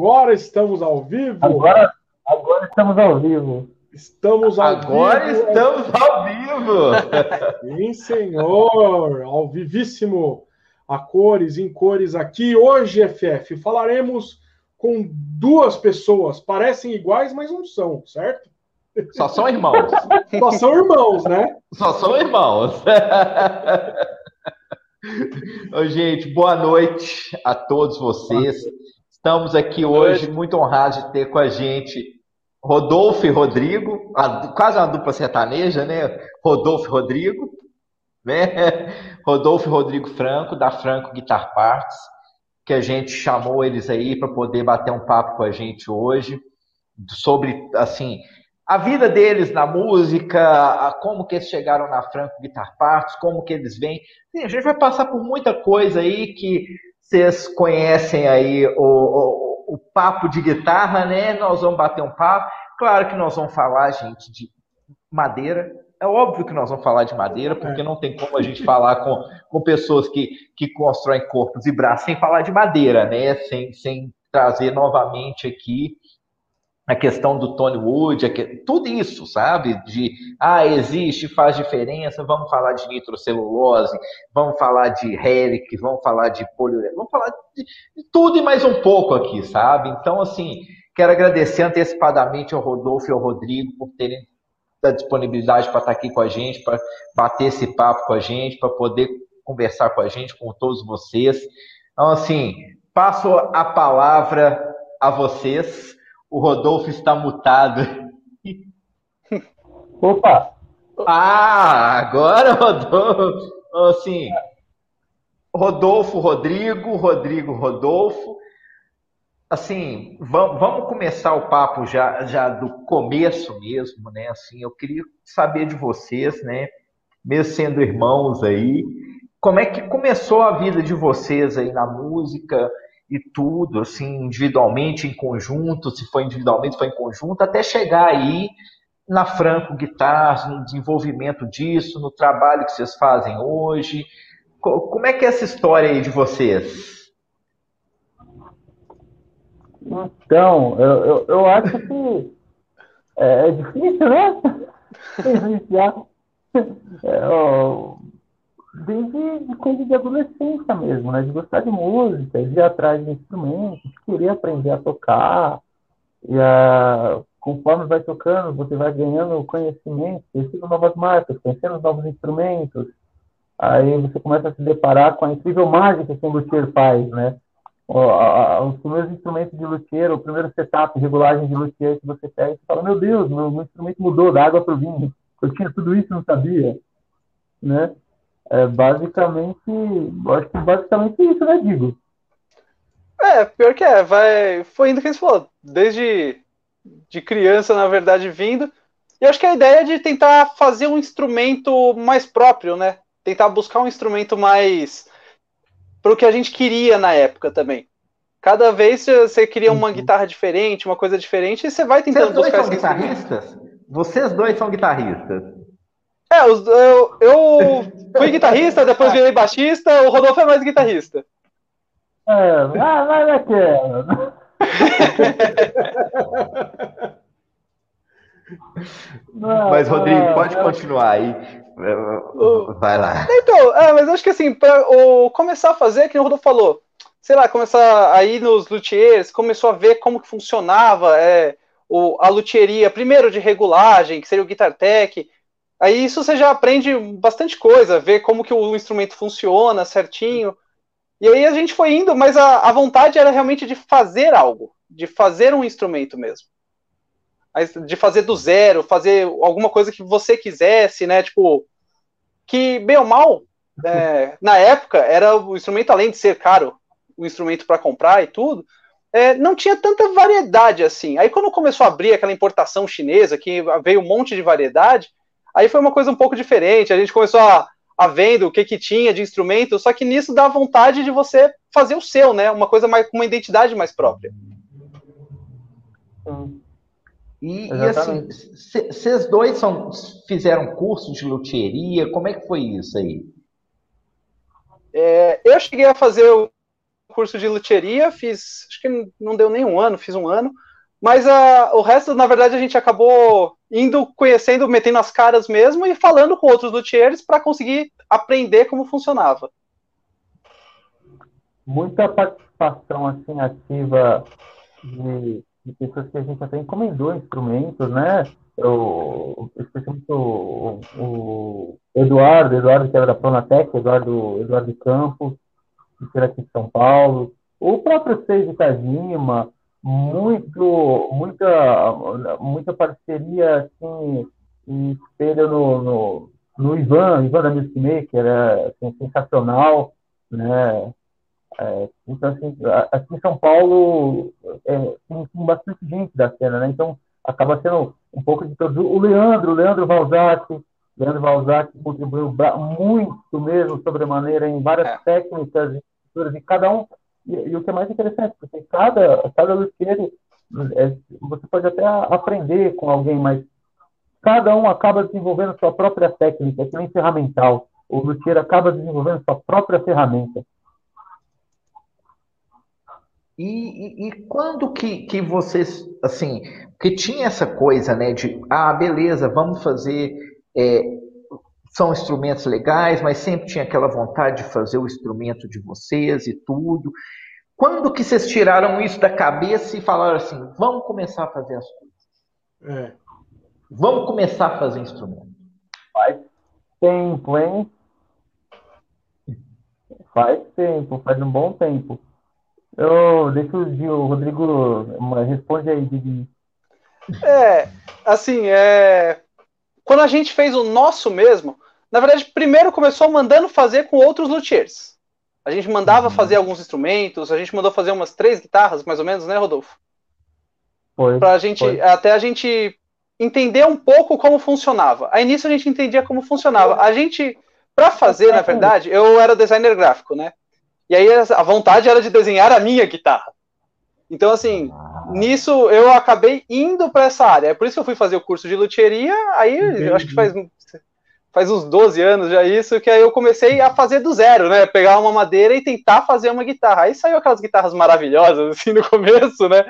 Agora estamos ao vivo. Agora, agora estamos ao vivo. Estamos ao Agora vivo. estamos ao vivo. Sim, senhor. Ao vivíssimo. A cores, em cores aqui. Hoje, FF, falaremos com duas pessoas. Parecem iguais, mas não são, certo? Só são irmãos. Só são irmãos, né? Só são irmãos. Ô, gente, boa noite a todos vocês. Estamos aqui hoje muito honrados de ter com a gente Rodolfo e Rodrigo, quase uma dupla sertaneja, né? Rodolfo e Rodrigo, né? Rodolfo e Rodrigo Franco, da Franco Guitar Parts, que a gente chamou eles aí para poder bater um papo com a gente hoje sobre, assim, a vida deles na música, como que eles chegaram na Franco Guitar Parts, como que eles vêm. A gente vai passar por muita coisa aí que vocês conhecem aí o, o, o, papo de guitarra, né? Nós vamos bater um papo. Claro que nós vamos falar, gente, de madeira. É óbvio que nós vamos falar de madeira, porque não tem como a gente falar com, com pessoas que, que constroem corpos e braços sem falar de madeira, né? Sem, sem trazer novamente aqui a questão do Tony Wood, tudo isso, sabe? De, ah, existe, faz diferença, vamos falar de nitrocelulose, vamos falar de Helic, vamos falar de poliuretano, vamos falar de, tudo e mais um pouco aqui, sabe? Então, assim, quero agradecer antecipadamente ao Rodolfo e ao Rodrigo por terem a disponibilidade para estar aqui com a gente, para bater esse papo com a gente, para poder conversar com a gente, com todos vocês. Então, assim, passo a palavra a vocês o Rodolfo está mutado. Opa! Ah, agora Rodolfo. Assim, Rodolfo, Rodrigo, Rodrigo, Rodolfo. Assim, vamos começar o papo já, já do começo mesmo, né? Assim, eu queria saber de vocês, né? Mesmo sendo irmãos aí, como é que começou a vida de vocês aí na música? E tudo, assim, individualmente, em conjunto, se foi individualmente, foi em conjunto, até chegar aí na Franco Guitars, no desenvolvimento disso, no trabalho que vocês fazem hoje. Como é que é essa história aí de vocês? Então, eu, eu, eu acho que é, é difícil, né? É, desde de coisa de adolescência mesmo, né? De gostar de música, de ir atrás de instrumentos, de querer aprender a tocar. E a, conforme vai tocando, você vai ganhando conhecimento, conhecendo novas marcas, conhecendo novos instrumentos. Aí você começa a se deparar com a incrível mágica que o luthier faz, né? Os primeiros instrumentos de luthier, o primeiro setup, regulagem de luthier que você pega, você fala, meu Deus, meu, meu instrumento mudou da água para o vinho. Eu tinha tudo isso e não sabia, né? É basicamente, acho que basicamente isso, né, Digo? É, pior que é, vai, foi indo que você falou, desde de criança, na verdade, vindo. E acho que a ideia é de tentar fazer um instrumento mais próprio, né? Tentar buscar um instrumento mais para o que a gente queria na época também. Cada vez você queria uma uhum. guitarra diferente, uma coisa diferente, e você vai tentando Vocês dois buscar são guitarristas? Vocês dois são guitarristas. É, eu, eu fui guitarrista, depois virei baixista, o Rodolfo é mais guitarrista. É, vai, vai naquela. mas, Rodrigo, pode continuar aí. Vai lá. Então, é, mas acho que assim, para começar a fazer, que o Rodolfo falou, sei lá, começar aí nos luthiers, começou a ver como que funcionava é, o, a luthieria, primeiro de regulagem, que seria o Guitar Tech, Aí isso você já aprende bastante coisa, ver como que o instrumento funciona certinho. E aí a gente foi indo, mas a, a vontade era realmente de fazer algo, de fazer um instrumento mesmo. De fazer do zero, fazer alguma coisa que você quisesse, né? Tipo, que bem ou mal, é, na época, era o instrumento, além de ser caro, o instrumento para comprar e tudo, é, não tinha tanta variedade assim. Aí quando começou a abrir aquela importação chinesa, que veio um monte de variedade, Aí foi uma coisa um pouco diferente. A gente começou a, a vendo o que, que tinha de instrumento, só que nisso dá vontade de você fazer o seu, né? Uma coisa mais com uma identidade mais própria. E, e assim, vocês dois são, fizeram curso de luthieria? Como é que foi isso aí? É, eu cheguei a fazer o curso de luthieria, fiz, acho que não deu nem um ano, fiz um ano, mas a, o resto, na verdade, a gente acabou indo conhecendo, metendo as caras mesmo e falando com outros luthiers para conseguir aprender como funcionava. Muita participação assim ativa de, de pessoas que a gente até encomendou instrumentos, né? Especialmente o, o Eduardo, Eduardo que era da Pronatec, Eduardo, Eduardo Campos, que era aqui de São Paulo, o próprio Seiji Tajima, muito, muita, muita parceria assim, e espelho no, no, no Ivan, Ivan da Music Maker, é assim, sensacional, né? É, então, assim, aqui em São Paulo é, tem, tem, bastante gente da cena, né? Então, acaba sendo um pouco de todos. O Leandro, o Leandro Valzac, Leandro Valzac contribuiu muito mesmo, sobremaneira, em várias é. técnicas, e cada um e, e, o que é mais interessante, porque cada, cada luthier, é, você pode até aprender com alguém, mas cada um acaba desenvolvendo sua própria técnica, que nem ferramental. O luthier acaba desenvolvendo sua própria ferramenta. E, e, e, quando que, que vocês, assim, que tinha essa coisa, né, de, ah, beleza, vamos fazer, é, são instrumentos legais, mas sempre tinha aquela vontade de fazer o instrumento de vocês e tudo. Quando que vocês tiraram isso da cabeça e falaram assim, vamos começar a fazer as coisas? É. Vamos começar a fazer instrumento. Faz tempo, hein? Faz tempo, faz um bom tempo. Eu deixo o Rodrigo responde aí, Didi. É, assim, é quando a gente fez o nosso mesmo, na verdade, primeiro começou mandando fazer com outros luthiers. A gente mandava uhum. fazer alguns instrumentos, a gente mandou fazer umas três guitarras, mais ou menos, né, Rodolfo? Foi. Pra gente, foi. até a gente entender um pouco como funcionava. Aí nisso a gente entendia como funcionava. A gente, para fazer, na verdade, eu era designer gráfico, né? E aí a vontade era de desenhar a minha guitarra. Então, assim, ah. Nisso eu acabei indo para essa área. É por isso que eu fui fazer o curso de luthieria. Aí, eu acho que faz faz uns 12 anos já isso, que aí eu comecei a fazer do zero, né? Pegar uma madeira e tentar fazer uma guitarra. Aí saiu aquelas guitarras maravilhosas, assim, no começo, né?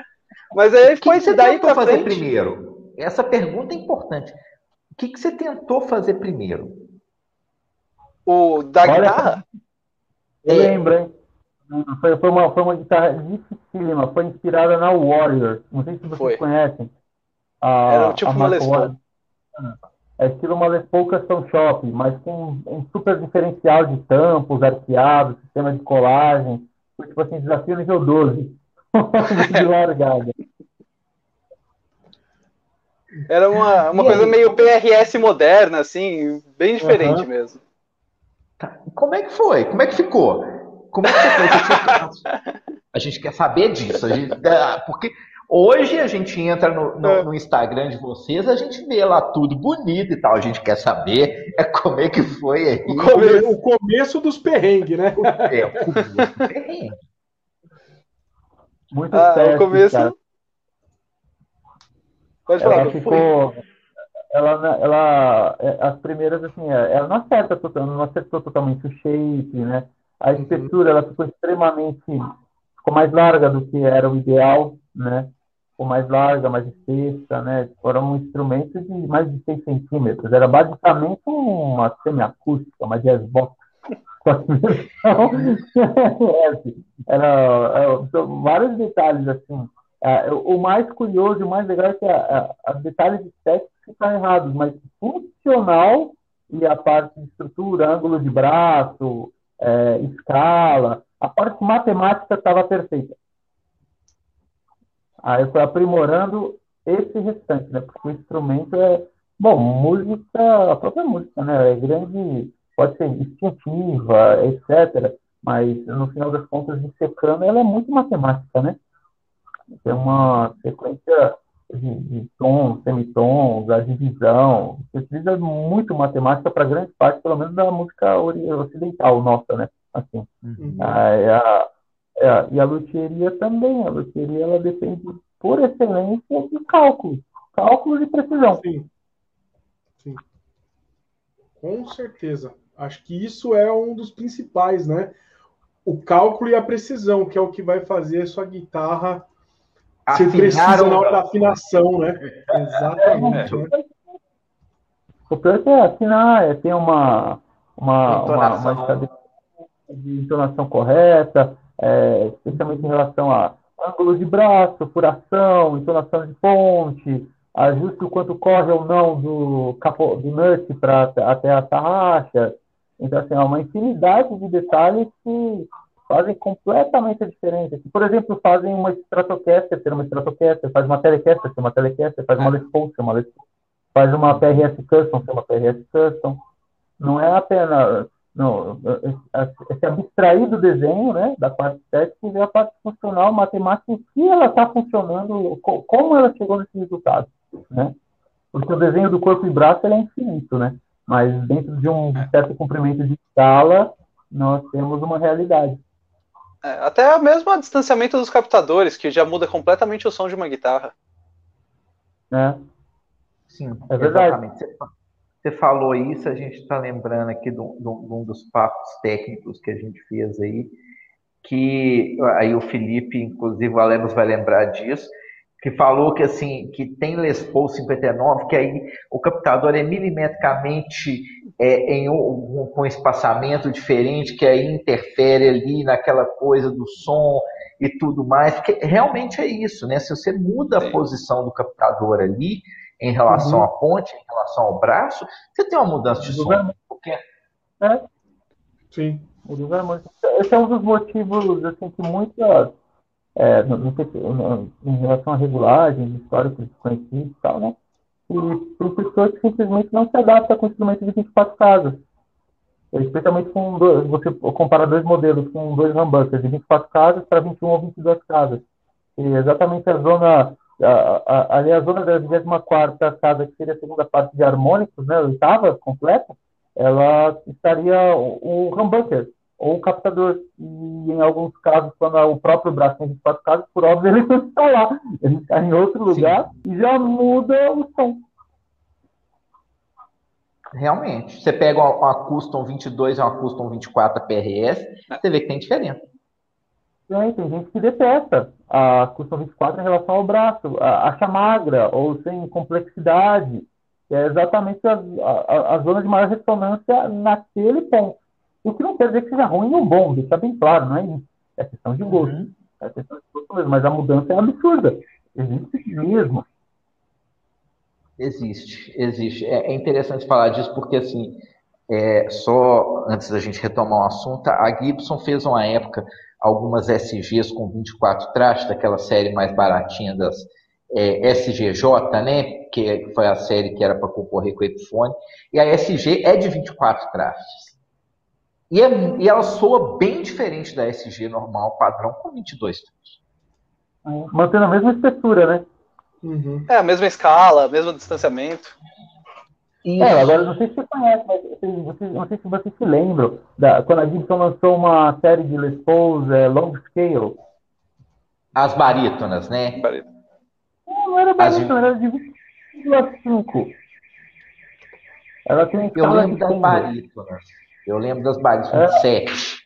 Mas aí foi isso daí para fazer frente. primeiro? Essa pergunta é importante. O que, que você tentou fazer primeiro? O da Olha, guitarra? Eu lembro, hein? Foi, foi, uma, foi uma guitarra dificílima, foi inspirada na Warrior. Não sei se vocês foi. conhecem. A, Era tipo uma Les Paul. É estilo uma Les Paul Custom Shop, mas com um super diferencial de tampos, arqueados, sistema de colagem. Foi tipo assim, desafio nível 12. de largada. Era uma, uma coisa meio PRS moderna, assim, bem diferente uhum. mesmo. Como é que foi? Como é que ficou? Como é que foi? A gente quer saber disso. Gente, ah, porque Hoje a gente entra no, no, é. no, Instagram de vocês, a gente vê lá tudo bonito e tal. A gente quer saber é como é que foi aí. O começo, o começo dos perrengues, né? É, o começo dos perrengues. Muito ah, certo, o começo. Cara. Pode falar. Ela ficou. Ela, ela, é, as primeiras, assim, é, ela não acerta, não acertou totalmente o shape, né? A espessura, ela ficou extremamente, ficou mais larga do que era o ideal, né? ficou mais larga, mais espessa, né? Foram instrumentos de mais de 6 centímetros. Era basicamente uma semiacústica, uma jazz box. era, era, vários detalhes assim. É, o mais curioso, o mais legal é que os detalhes estéticos estão errados, mas funcional e a parte de estrutura, ângulo de braço, é, escala, a parte matemática estava perfeita. Aí eu fui aprimorando esse restante, né? Porque o instrumento é. Bom, música, a própria música, né? É grande, pode ser instintiva, etc. Mas no final das contas, dissecando, ela é muito matemática, né? Tem uma sequência tons, semitons, a divisão. Você utiliza muito matemática para grande parte, pelo menos da música ocidental nossa, né? Assim, uhum. a, é, e a luthieria também. A luthieria ela depende, por excelência, de cálculo. Cálculo de precisão. Sim. Sim. Com certeza. Acho que isso é um dos principais, né? o cálculo e a precisão, que é o que vai fazer a sua guitarra ser precisa na hora da afinação, né? Exatamente. É. O pior é afinar, é ter uma, uma, uma, uma de entonação correta, é, especialmente em relação a ângulo de braço, furação, entonação de ponte, ajuste o quanto corre ou não do, capo, do nut para até a tarraxa. Então, assim, há uma infinidade de detalhes que fazem completamente a diferença. Por exemplo, fazem uma Stratocaster ser uma Stratocaster, faz uma Telecaster ser uma Telecaster, faz uma Les Paul ser uma Les Paul, faz uma PRS Custom ser uma PRS Custom. Não é apenas não, é, é se abstrair do desenho, né, da parte técnica e ver a parte funcional, matemática, o que ela está funcionando, como ela chegou nesse resultado, né? Porque o desenho do corpo e braço é infinito, né? Mas dentro de um é. certo comprimento de escala, nós temos uma realidade. É, até mesmo o distanciamento dos captadores, que já muda completamente o som de uma guitarra. É. Sim, é verdade. Exatamente. Você falou isso, a gente está lembrando aqui de um, de um, dos papos técnicos que a gente fez aí, que aí o Felipe, inclusive o Alemos vai lembrar disso, que falou que assim que tem Les Paul 59, que aí o captador é milimetricamente é, em um, um, espaçamento diferente, que aí interfere ali naquela coisa do som e tudo mais, porque realmente é isso, né? Se você muda a posição do captador ali, em relação uhum. à ponte, em relação ao braço, você tem uma mudança de som. Porque... É. Sim. Esse é um dos motivos assim, que muitas, é, não sei, em relação à regulagem, históricos desconhecidos e tal, né? E pessoas que simplesmente não se adaptam com instrumento de 24 casas. Especialmente com dois, você compara dois modelos com dois humbuckers de 24 casas para 21 ou 22 casas. E exatamente a zona ali a zona da 24 casa, que seria a segunda parte de harmônicos, né, a oitava completa, ela estaria o, o humbucker, ou o captador. E em alguns casos, quando o próprio braço tem 24 casas, por óbvio, ele não está lá. Ele está em outro lugar Sim. e já muda o som. Realmente. Você pega uma, uma Custom 22 e uma Custom 24 PRS, você vê que tem diferença. Tem, tem gente que detesta a custom 24 em relação ao braço, acha magra ou sem complexidade. É exatamente a, a, a, zona de maior ressonância naquele ponto. O que não quer dizer que seja ruim ou bom, deixa bem claro, não é isso. É questão de gosto. Uhum. É questão de gosto mesmo, mas a mudança é absurda. Existe mesmo. Existe, existe. É, é interessante falar disso porque, assim, é, só antes da gente retomar o assunto, a Gibson fez uma época algumas SGs com 24 trastes, daquela série mais baratinha das é, SGJ, né? Que foi a série que era para concorrer com o Epiphone. E a SG é de 24 trastes. E, é, e, ela soa bem diferente da SG normal, padrão, com 22 trastes. Mantendo a mesma espessura, né? Uhum. É, a mesma escala, mesmo distanciamento. Isso. É, agora não sei se você conhece, mas você, não sei se você se lembra, da, quando a Gibson lançou uma série de Les Pauls é, long scale. As barítonas, né? Não, não era barítono, As... era de 20,5. Ela tem Eu lembro das barítonas. Eu lembro das barítonas, é. 7.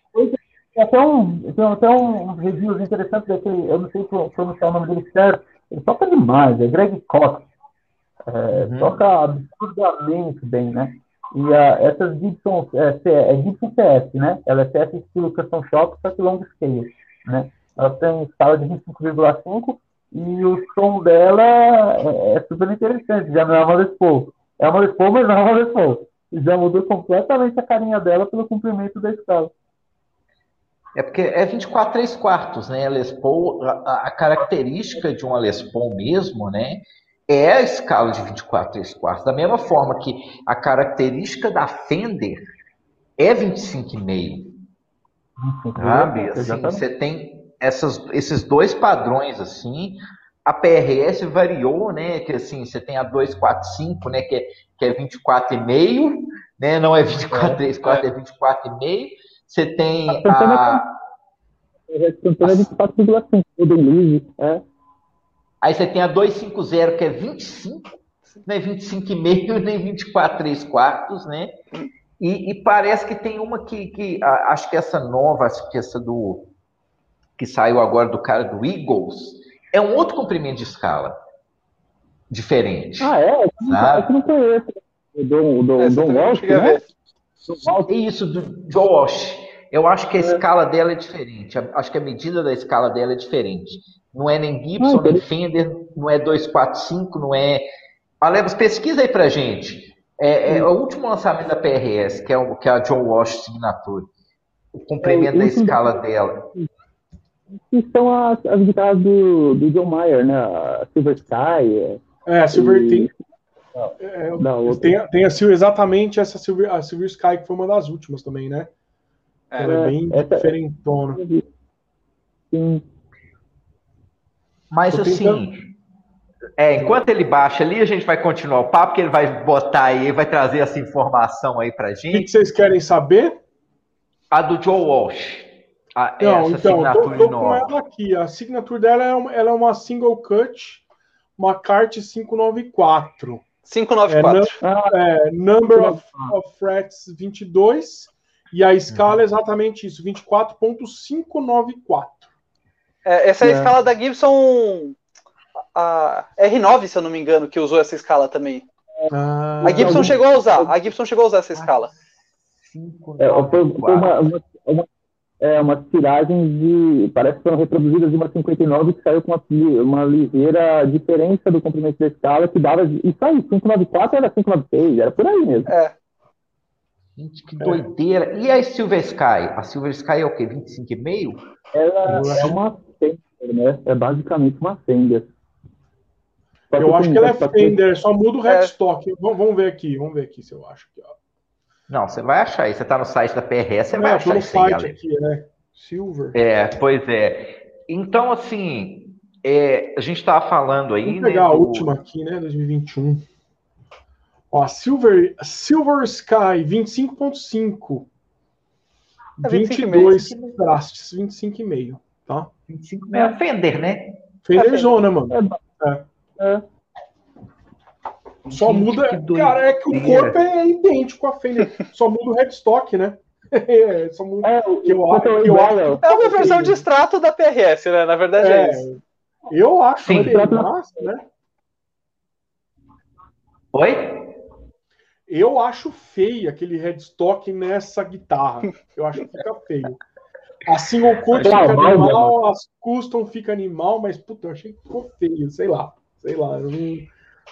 Tem até um, tem até um reviews daquele, eu não sei pronunciar o nome dele certo, ele toca demais, é Greg Cox. É, uhum. Toca absurdamente bem, né? E a, essas Gibson, é, é Gibson CS, né? Ela é CS estilo Custom Shop, só que long scale, né? Ela tem escala de 25,5 e o som dela é, é, super interessante, já não é uma Les Paul. É uma Les Paul, mas não é uma Les Paul. Já mudou completamente a carinha dela pelo comprimento da escala. É porque é 24 3 quartos, né? A Les Paul, a, a característica de uma Les Paul mesmo, né? é a escala de 24 3 quartos. Da mesma forma que a característica da Fender é 25,5. Sabe? Assim, você tem essas, esses dois padrões assim. A PRS variou, né? Que assim, você tem a 245, né? Que é, que é 24,5, né? Não é 24 3 quartos, é, é 24,5. Você tem a. a... É 24,5, é. Aí você tem a 250, que é 25, não é 25,5 nem 24 3 quartos, né? E, e, parece que tem uma que, que a, acho que essa nova, acho que essa do que saiu agora do cara do Eagles, é um outro comprimento de escala diferente. Ah, é? Eu não conheço. O Don, o Don, Walsh, né? Isso, do Josh. Eu acho que a é. escala dela é diferente. Acho que a medida da escala dela é diferente. Não é nem Gibson, ah, nem Fender, não é 245, não é. Alebos, pesquisa aí pra gente. É, é, o último lançamento da PRS, que é, o, que é a John Walsh Signature. O comprimento é, da escala dela. Que são as, as guitarras do, do John Mayer, né? A Silver Sky. É, a Silver e... tem, é, é tem, tem a Silver, exatamente essa Silver, a Silver Sky, que foi uma das últimas também, né? É, Ela é bem essa... diferentona. Sim. Mas assim, é, enquanto ele baixa ali, a gente vai continuar o papo, que ele vai botar aí, vai trazer essa informação aí pra gente. O que vocês querem saber? A do Joe Walsh. A, Não, essa então, assinatura tô, tô com ela aqui. A assinatura dela é uma, ela é uma single cut, uma CART 594. 594. É, é, number of, of frets 22 e a escala é exatamente isso, 24.594. É, essa é a é. escala da Gibson a R9, se eu não me engano, que usou essa escala também. Ah, a Gibson chegou a usar, a Gibson chegou a usar essa escala. É, foi, uma, uma, uma, é, umas tiragens de. Parece que foram reproduzidas de uma 59 que saiu com uma, uma ligeira diferença do comprimento da escala, que dava. Isso aí, 594 era 596, era por aí mesmo. É. Gente, que doideira. E a Silver Sky? A Silver Sky é o quê? 25,5? Ela é uma Fender, né? É basicamente uma Fender. Eu acho que ela é Fender, só muda o é. headstock. É. Vamos ver aqui, vamos ver aqui se eu acho. Aqui, Não, você vai achar aí. Você está no site da PRS, você é, vai achar isso aí, site aqui, né? Silver. É, pois é. Então, assim, é, a gente estava falando aí. Vamos pegar né, a do... última aqui, né? 2021. Ó, Silver, Silver Sky 25.5. É 22 trastes, 25,5, tá? 25,5 é Fender, né? Fender zona, mano. É. é. Só Gente, muda. Cara, é que o corpo é idêntico à Fender. Só muda o headstock, né? É, só muda. É, que eu, que eu, acho, é uma versão de extrato da PRS, né? Na verdade é, é isso. Eu acho Sim. massa, né? Oi? Eu acho feio aquele headstock nessa guitarra. Eu acho que fica feio. Assim o cut fica animal, as custom fica animal, mas puta, eu achei que ficou feio, sei lá. Sei lá, eu não,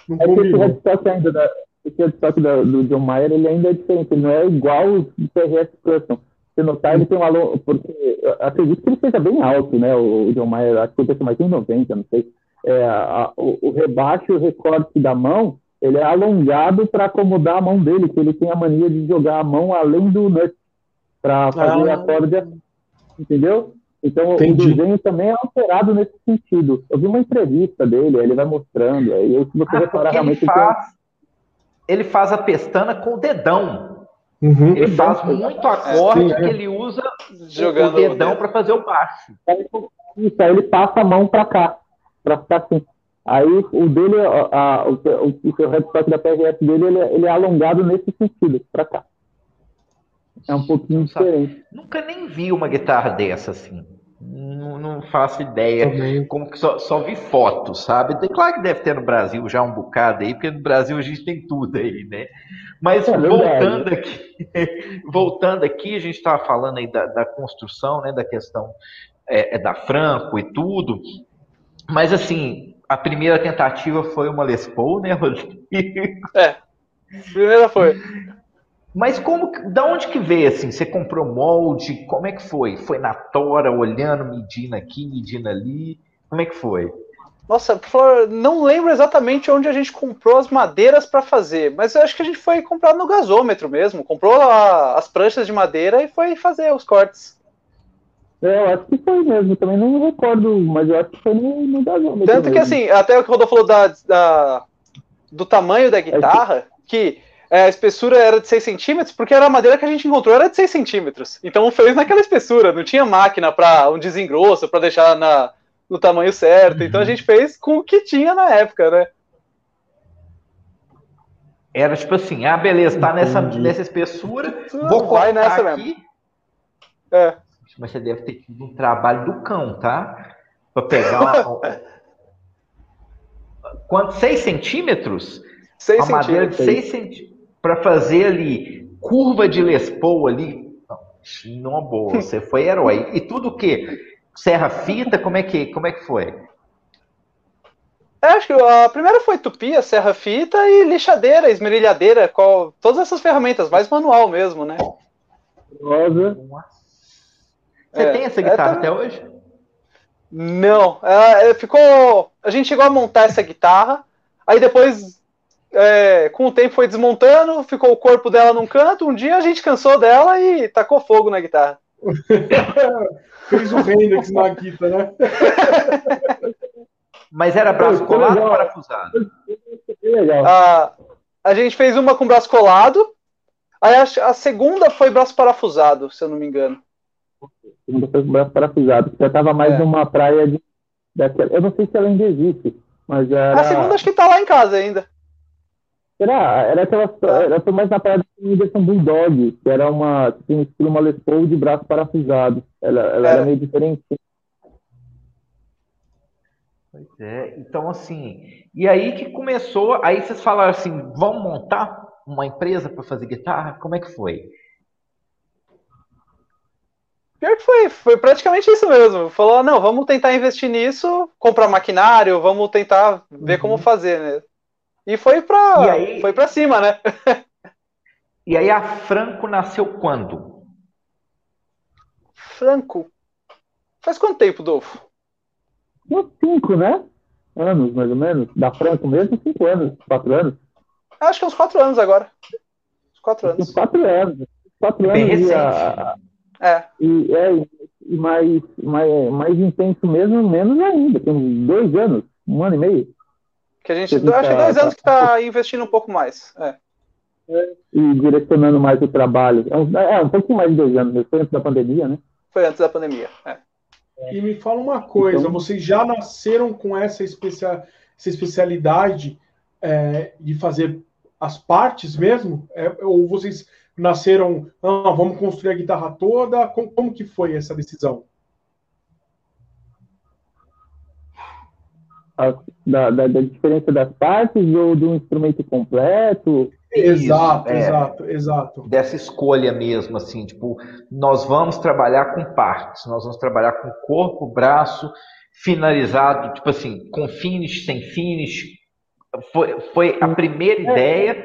não é esse headstock ainda da, esse headstock do, do John Mayer, ele ainda é diferente, ele não é igual o PRS Custom. Se notar, ele tem um aluno, porque acredito que ele seja bem alto, né? O, o John Mayer, acho que ele tem mais de 90, não sei. É, a, o, o rebaixo e o recorte da mão ele é alongado para acomodar a mão dele, que ele tem a mania de jogar a mão além do nut para fazer ah. a corda, entendeu? Então Entendi. o desenho também é alterado nesse sentido. Eu vi uma entrevista dele, ele vai mostrando, aí se você ah, reparar realmente ele faz, ele faz a pestana com o dedão. Uhum. Ele faz muito acorde é, que ele usa Jogando o dedão para fazer o baixo. Isso, aí ele passa a mão para cá, para ficar assim. Aí o dele, a, a, o, o, o headstock da PRS dele, ele, ele é alongado nesse sentido, para cá. É um pouquinho diferente. Nunca nem vi uma guitarra dessa assim. Não, não faço ideia. Também. Como que só, só vi fotos, sabe? Claro que deve ter no Brasil já um bocado aí, porque no Brasil a gente tem tudo aí, né? Mas é voltando aqui, voltando aqui, a gente estava falando aí da, da, construção, né? Da questão é, é da Franco e tudo. Mas assim, a primeira tentativa foi uma Les Paul, né, Rodrigo? É, primeira foi. Mas como, da onde que veio assim? Você comprou molde? Como é que foi? Foi na tora, olhando, medindo aqui, medindo ali? Como é que foi? Nossa, Flor, não lembro exatamente onde a gente comprou as madeiras para fazer, mas eu acho que a gente foi comprar no gasômetro mesmo. Comprou a, as pranchas de madeira e foi fazer os cortes. É, eu acho que foi mesmo, também não recordo, mas eu acho que foi no, no gasômetro. Tanto que assim, até o que o Rodolfo falou da, da, do tamanho da guitarra, que é, a espessura era de 6 centímetros, porque era a madeira que a gente encontrou, era de 6 centímetros. Então fez naquela espessura, não tinha máquina para um desengrosso, para deixar na, no tamanho certo. Então a uhum. gente fez com o que tinha na época, né? Era tipo assim, ah, beleza, tá nessa, nessa espessura, vou cortar nessa aqui. Mesmo. É. Mas você deve ter tido um trabalho do cão, tá? Para pegar uma... Quanto? 6 centímetros? 6 centímetros. de 6 centímetros. Para fazer ali, curva de Les Paul ali. Não, boa, você foi herói. E tudo o quê? Serra fita, como é que, como é que foi? É, acho que a primeira foi tupia, serra fita e lixadeira, esmerilhadeira, qual, todas essas ferramentas, mais manual mesmo, né? Rosa. Você é, tem essa guitarra é, até hoje? Não, ela, ficou. A gente chegou a montar essa guitarra, aí depois, é, com o tempo foi desmontando, ficou o corpo dela num canto. Um dia a gente cansou dela e tacou fogo na guitarra. Fez o Hendrix na guitarra, né? Mas era braço colado ou parafusado? A, a gente fez uma com braço colado. Aí a, a, segunda foi braço parafusado, se eu não me engano. A segunda foi com braço parafusado. Já estava mais é. numa praia de. Daquela, eu não sei se ela ainda existe, mas era... A segunda acho que está lá em casa ainda. Era, era aquela. Era foi mais na praia da Universal Bulldog, que era uma. Tinha um estilo uma Les Paul de braço parafusado. Ela, ela é. era meio diferente. Pois é, então assim, e aí que começou, aí vocês falaram assim, vamos montar uma empresa para fazer guitarra? Como é que foi? Pior que foi, foi praticamente isso mesmo. Falou, não, vamos tentar investir nisso, comprar maquinário, vamos tentar ver uhum. como fazer, né? E foi para aí... foi para cima, né? e aí a Franco nasceu quando? Franco? Faz quanto tempo, Dolfo? uns cinco, né? Anos, mais ou menos. Da Franco mesmo, cinco anos, quatro anos. Acho que uns quatro anos agora. Uns quatro anos. Uns quatro anos. Quatro Bem anos. Recente. A... É. E, é, e mais, mais, mais intenso mesmo, menos ainda. Tem dois anos, um ano e meio. Que a gente, acho que dois anos que está investindo um pouco mais. É. É, e direcionando mais o trabalho. É um, é um pouquinho mais de dois anos, foi antes da pandemia, né? Foi antes da pandemia, é. E me fala uma coisa, então, vocês já nasceram com essa, especia, essa especialidade é, de fazer as partes mesmo? É, ou vocês nasceram, ah, vamos construir a guitarra toda? Como, como que foi essa decisão? A, da, da, da, diferença das partes ou do instrumento completo? Exato, é, exato, exato. Dessa escolha mesmo, assim, tipo, nós vamos trabalhar com partes, nós vamos trabalhar com corpo, braço, finalizado, tipo assim, com finish, sem finish. Foi, foi a primeira é, ideia.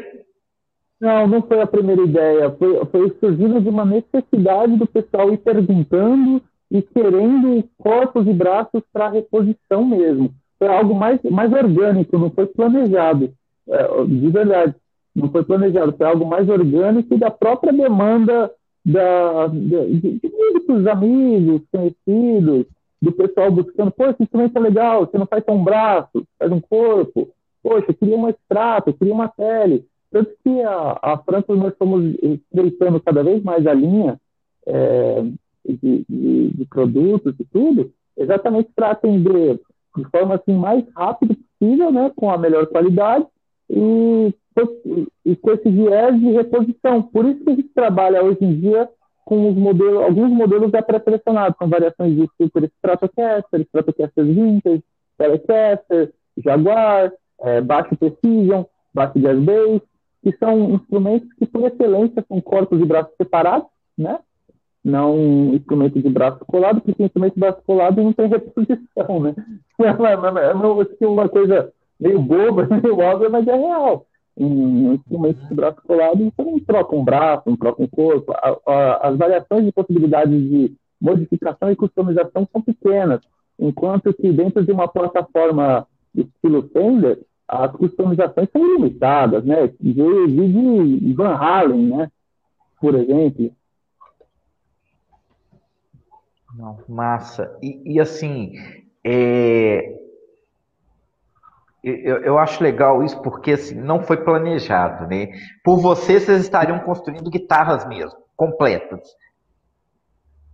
Não, não foi a primeira ideia. Foi, foi surgindo de uma necessidade do pessoal ir perguntando e querendo corpos e braços para reposição mesmo. Foi algo mais, mais orgânico, não foi planejado, é, de verdade não foi planejado, foi algo mais orgânico da própria demanda da, de, de, de amigos, conhecidos, do pessoal buscando, pô, esse instrumento é legal, você não faz só um braço, faz um corpo, poxa, eu queria um extrato, eu queria uma pele. Tanto que a, a França, nós estamos estreitando cada vez mais a linha é, de, de, de, produtos e tudo, exatamente para atender de forma assim mais rápida possível, né, com a melhor qualidade e e com esse viés de reposição. Por isso que a gente trabalha hoje em dia com os modelos, alguns modelos já pré-selecionados, com variações de Super Stratocaster, Stratocaster Vintage, Telecaster, Jaguar, é, Baixo Precision, Baixo Jazz Bass, que são instrumentos que, por excelência, são corpos de braços separados, né? Não um instrumento de braço colado, porque instrumento de braço colado não tem reposição, né? É uma coisa meio boba, meio óbvia, mas é real um instrumento de braço colado, você não troca um braço, não troca um corpo. A, a, as variações de possibilidades de modificação e customização são pequenas, enquanto que dentro de uma plataforma estilo Fender, as customizações são limitadas, né? De, de Van Halen, né? Por exemplo. Não, massa. E, e assim, é, eu, eu, acho legal isso porque assim, não foi planejado, né? Por você, vocês estariam construindo guitarras mesmo, completas.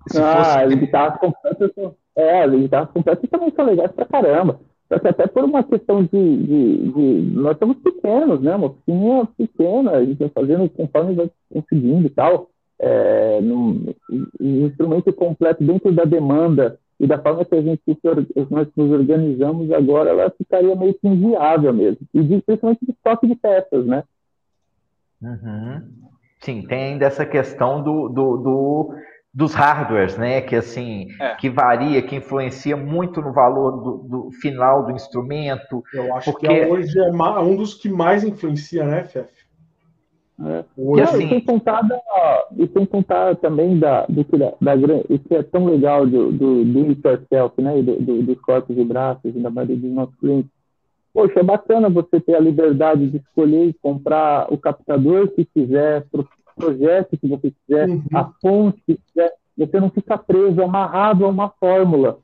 Se ah, fosse... as guitarras completas são, é, as guitarras completas também são legais pra caramba. Só que até por uma questão de, de, de nós somos pequenos, né? Uma oficina pequena, a gente vai fazendo conforme vai conseguindo e tal. É, no, o instrumento completo dentro da demanda e da forma que a gente nós nos organizamos agora, ela ficaria meio que inviável mesmo. E principalmente de estoque de peças, né? Uhum. Sim, tem ainda essa questão do, do, do dos hardwares, né? Que assim, é. que varia, que influencia muito no valor do, do final do instrumento. Eu acho porque... que hoje é um dos que mais influencia, né, Fef? É. Hoje, assim... e, sem contar da, e sem contar também da, do que, da, da, isso é tão legal do, do, do yourself, né? Do, do, dos corpos e braços, da maioria dos nossos clientes. Poxa, é bacana você ter a liberdade de escolher e comprar o captador que quiser, projeto que você quiser, uhum. a fonte que quiser, você não fica preso, amarrado a uma fórmula.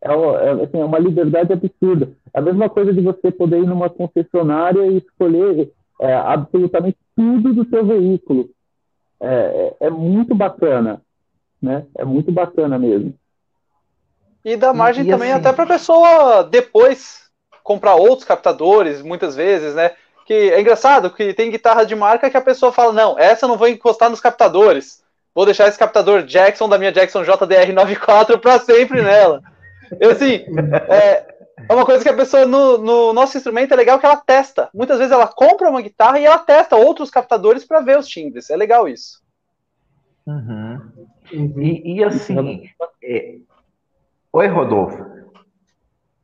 É, é, assim, é uma liberdade absurda. É a mesma coisa de você poder ir numa concessionária e escolher é, absolutamente tudo do seu veículo. É, é, é muito bacana, né? É muito bacana mesmo. E dá margem e, e também assim... até para a pessoa depois comprar outros captadores, muitas vezes, né? que é engraçado que tem guitarra de marca que a pessoa fala, não, essa eu não vou encostar nos captadores. Vou deixar esse captador Jackson da minha Jackson JDR94 para sempre nela. Eu assim, é, é, uma coisa que a pessoa no, no, nosso instrumento é legal que ela testa. Muitas vezes ela compra uma guitarra e ela testa outros captadores para ver os timbres. É legal isso. Uhum. E, e, assim, é... oi Rodolfo.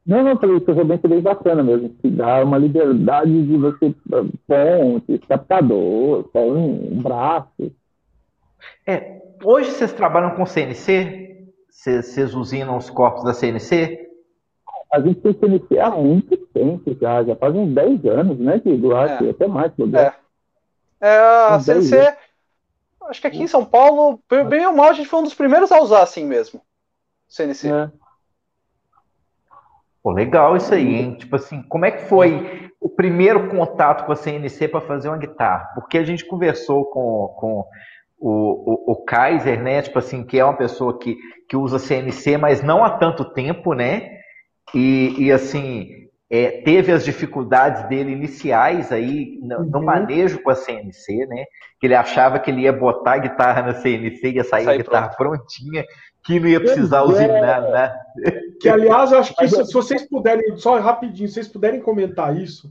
Não, não, falei, isso é bem bacana mesmo. Que dá uma liberdade de você ponte, captador, um braço. É, hoje vocês trabalham com CNC? Vocês usinam os corpos da CNC? A gente tem CNC há muito tempo já, já faz uns 10 anos, né, Diego? Acho, é. até mais, é. é, a CNC, acho que aqui em São Paulo, bem ou mal, a gente foi um dos primeiros a usar assim mesmo. CNC. É. Pô, legal isso aí, hein? Tipo assim, como é que foi o primeiro contato com a CNC para fazer uma guitarra? Porque a gente conversou com, com o, o, o, Kaiser, né? Tipo assim, que é uma pessoa que, que usa CNC, mas não há tanto tempo, né? E, e assim, é, teve as dificuldades dele iniciais aí no, no, uhum. manejo com a CNC, né? Que ele achava que ele ia botar a guitarra na CNC e ia sair a guitarra pronto. prontinha que não ia precisar é. usinar, né? Que, aliás, eu acho que se, se vocês puderem, só rapidinho, se vocês puderem comentar isso,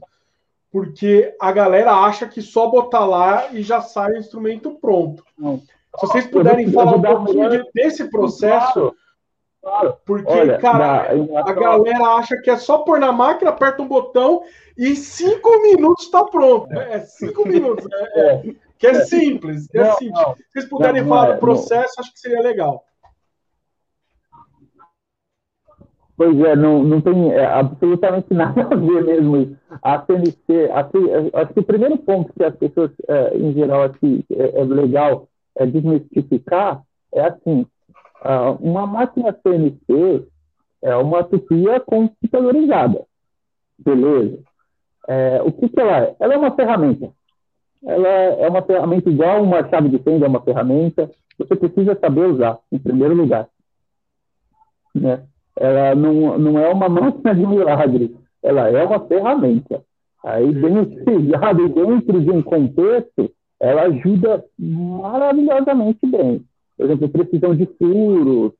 porque a galera acha que só botar lá e já sai o instrumento pronto. Não. Se vocês puderem falar um pouquinho de, desse processo, claro. porque, Olha, cara, a galera acha que é só pôr na máquina, aperta um botão e cinco minutos está pronto. É cinco minutos. É, é, que é simples. É simples. Se vocês puderem falar do processo, acho que seria legal. Pois é, não, não tem é, absolutamente nada a ver mesmo A CNC, acho que o primeiro ponto que as pessoas, é, em geral, aqui é, é, legal é desmistificar é assim, uma máquina CNC é uma tupia computadorizada, beleza? É, o que, que ela é? Ela é uma ferramenta. Ela é uma ferramenta igual uma chave de fenda é uma ferramenta. Você precisa saber usar, em primeiro lugar. Né? ela não, não é uma máquina de milagre, ela é uma ferramenta. Aí, bem utilizada dentro de um contexto, ela ajuda maravilhosamente bem. Por exemplo, precisão de furos,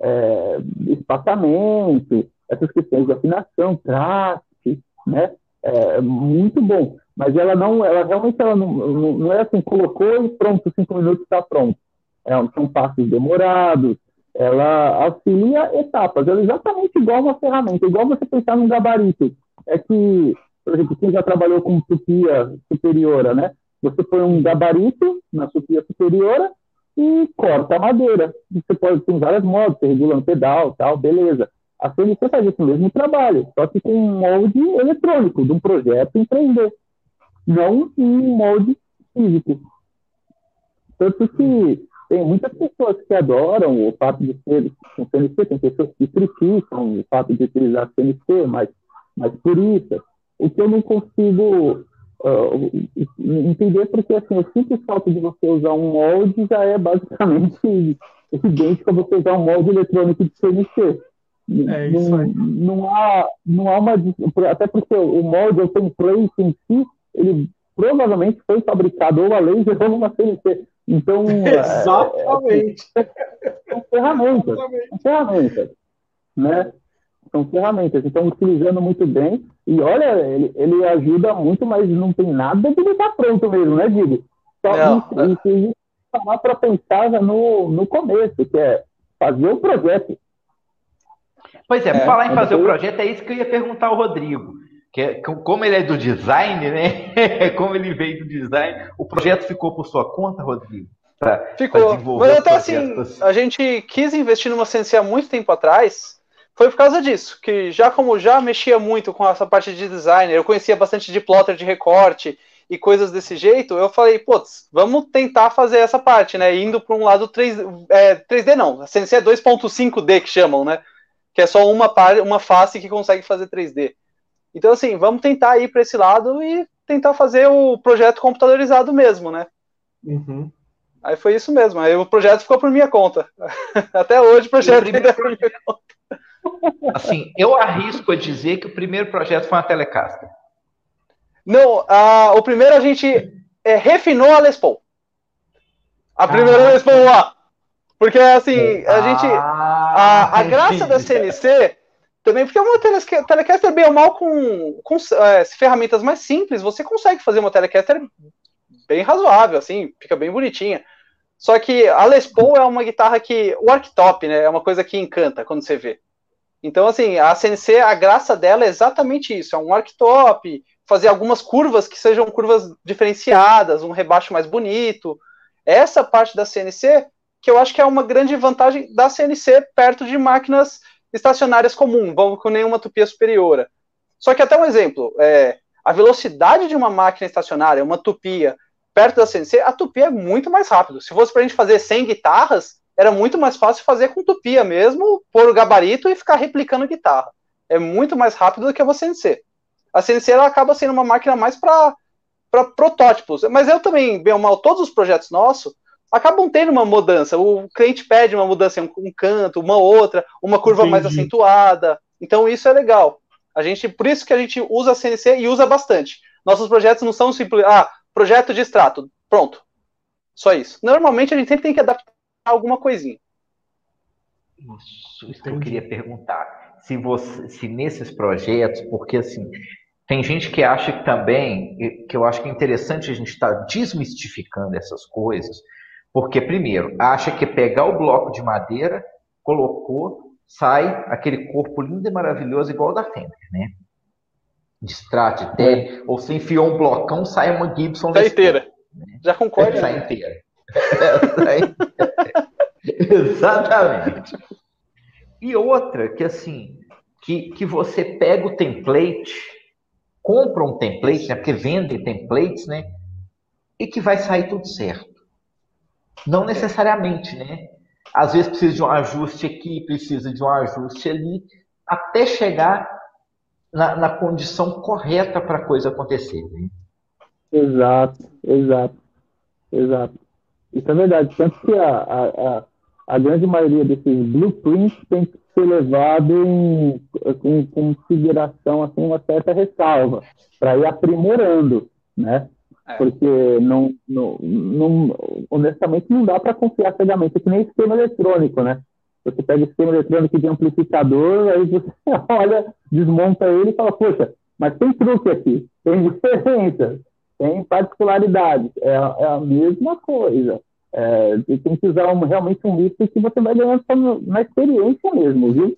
é, espaçamento, essas questões de afinação, traste, né? É muito bom. Mas ela não, ela realmente ela não, não, não é assim, colocou e pronto, cinco minutos está pronto. É, são passos demorados, ela auxilia etapas, ela é exatamente igual uma ferramenta, igual você pensar num gabarito. É que, por exemplo, quem já trabalhou com supia superiora, né? Você põe um gabarito na supia superiora e corta a madeira. Você pode ter vários modos, você regula no pedal, tal, beleza. A CNC faz esse mesmo trabalho, só que com um molde eletrônico, de um projeto em 3D, não um molde físico. Tanto que tem muitas pessoas que adoram o fato de ser com CNC, tem pessoas que criticam o fato de utilizar CNC, mas, mas puristas. O que eu não consigo uh, entender, porque assim, o simples fato de você usar um molde já é basicamente idêntico a você usar um molde eletrônico de CNC. É não, não, há, não há uma. Até porque o molde, o template em si, ele provavelmente foi fabricado ou a laser ou uma CNC. Então. Exatamente. É, é, são ferramentas. São ferramentas. Né? São ferramentas. Então, utilizando muito bem. E olha, ele, ele ajuda muito, mas não tem nada de ele estar pronto mesmo, né, Digo? Só não, isso, isso, isso para pensar no, no começo, que é fazer o projeto. Pois é, é falar em fazer o projeto, é isso que eu ia perguntar ao Rodrigo. Que é, como ele é do design, né? como ele veio do design, o projeto ficou por sua conta, Rodrigo? Pra, ficou. Pra Mas até assim, assim, a gente quis investir numa CNC há muito tempo atrás, foi por causa disso, que já como já mexia muito com essa parte de design, eu conhecia bastante de plotter de recorte e coisas desse jeito, eu falei, putz, vamos tentar fazer essa parte, né? Indo para um lado 3, é, 3D não, a CNC é 2.5D que chamam, né? Que é só uma, par, uma face que consegue fazer 3D. Então, assim, vamos tentar ir para esse lado e tentar fazer o projeto computadorizado mesmo, né? Uhum. Aí foi isso mesmo. Aí o projeto ficou por minha conta. Até hoje o projeto ainda é por minha conta. Assim, eu arrisco a dizer que o primeiro projeto foi uma Telecaster. Não, a, o primeiro a gente é, refinou a Les Paul. A primeira ah, Les Paul lá. Porque assim, a gente. A, a graça da CNC também, porque uma Telecaster, bem ou mal, com, com é, ferramentas mais simples, você consegue fazer uma Telecaster bem razoável, assim, fica bem bonitinha. Só que a Les Paul é uma guitarra que. O arctop, né? É uma coisa que encanta quando você vê. Então, assim, a CNC, a graça dela é exatamente isso: é um arctop, fazer algumas curvas que sejam curvas diferenciadas, um rebaixo mais bonito. Essa parte da CNC, que eu acho que é uma grande vantagem da CNC perto de máquinas estacionárias comuns, vamos com nenhuma tupia superior. Só que até um exemplo, é, a velocidade de uma máquina estacionária, uma tupia, perto da CNC, a tupia é muito mais rápido. Se fosse para a gente fazer 100 guitarras, era muito mais fácil fazer com tupia mesmo, pôr o gabarito e ficar replicando guitarra. É muito mais rápido do que a CNC a CNC ela acaba sendo uma máquina mais para protótipos. Mas eu também, bem ou mal, todos os projetos nossos acabam tendo uma mudança. O cliente pede uma mudança em um canto, uma outra, uma curva Entendi. mais acentuada. Então isso é legal. A gente, por isso que a gente usa a CNC e usa bastante. Nossos projetos não são simples, ah, projeto de extrato, pronto. Só isso. Normalmente a gente sempre tem que adaptar alguma coisinha. Isso, isso que eu queria perguntar. Se, você, se nesses projetos, porque assim, tem gente que acha que também, que eu acho que é interessante a gente estar tá desmistificando essas coisas, porque, primeiro, acha que pegar o bloco de madeira, colocou, sai aquele corpo lindo e maravilhoso igual o da Fender, né? De Strat, de ou você enfiou um blocão, sai uma Gibson. Sai inteira. Né? Já concordo. sai inteira. Exatamente. E outra, que assim, que, que você pega o template compra um template, né, porque vendem templates, né, e que vai sair tudo certo. Não necessariamente, né? Às vezes precisa de um ajuste aqui, precisa de um ajuste ali, até chegar na, na condição correta para a coisa acontecer. Né? Exato, exato, exato. Isso é verdade. Tanto que a, a, a grande maioria desses blueprints tem que ser levado em, com consideração, assim, uma certa ressalva, para ir aprimorando, né? É. Porque não, não, não, honestamente não dá para confiar cegamente, é que nem esquema eletrônico, né? Você pega o esquema eletrônico de amplificador, aí você olha, desmonta ele e fala, poxa, mas tem truque aqui, tem diferença, tem particularidades, é, é a mesma coisa. É, tem que usar um, realmente um mix que você vai ganhando na experiência mesmo, viu?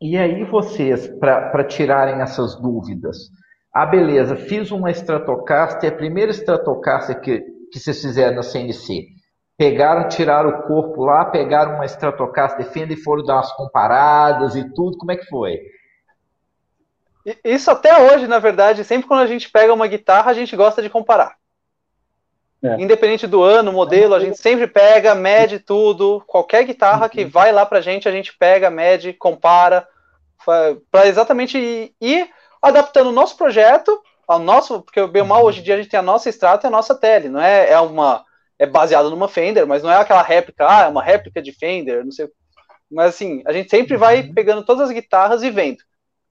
E aí vocês, para tirarem essas dúvidas, ah, beleza, fiz uma Stratocaster, a primeira Stratocaster que, que vocês fizeram na CNC, pegaram, tiraram o corpo lá, pegaram uma Stratocaster Fender e foram dar umas comparadas e tudo, como é que foi? Isso até hoje, na verdade, sempre quando a gente pega uma guitarra, a gente gosta de comparar. É. Independente do ano, modelo, a gente sempre pega, mede tudo. Qualquer guitarra que uhum. vai lá pra gente, a gente pega, mede, compara, para exatamente ir, ir, adaptando o nosso projeto ao nosso, porque bem ou mal hoje em dia a gente tem a nossa Strata e a nossa tele, não é, é uma é baseado numa Fender, mas não é aquela réplica, ah, é uma réplica de Fender, não sei. Mas assim, a gente sempre vai uhum. pegando todas as guitarras e vendo.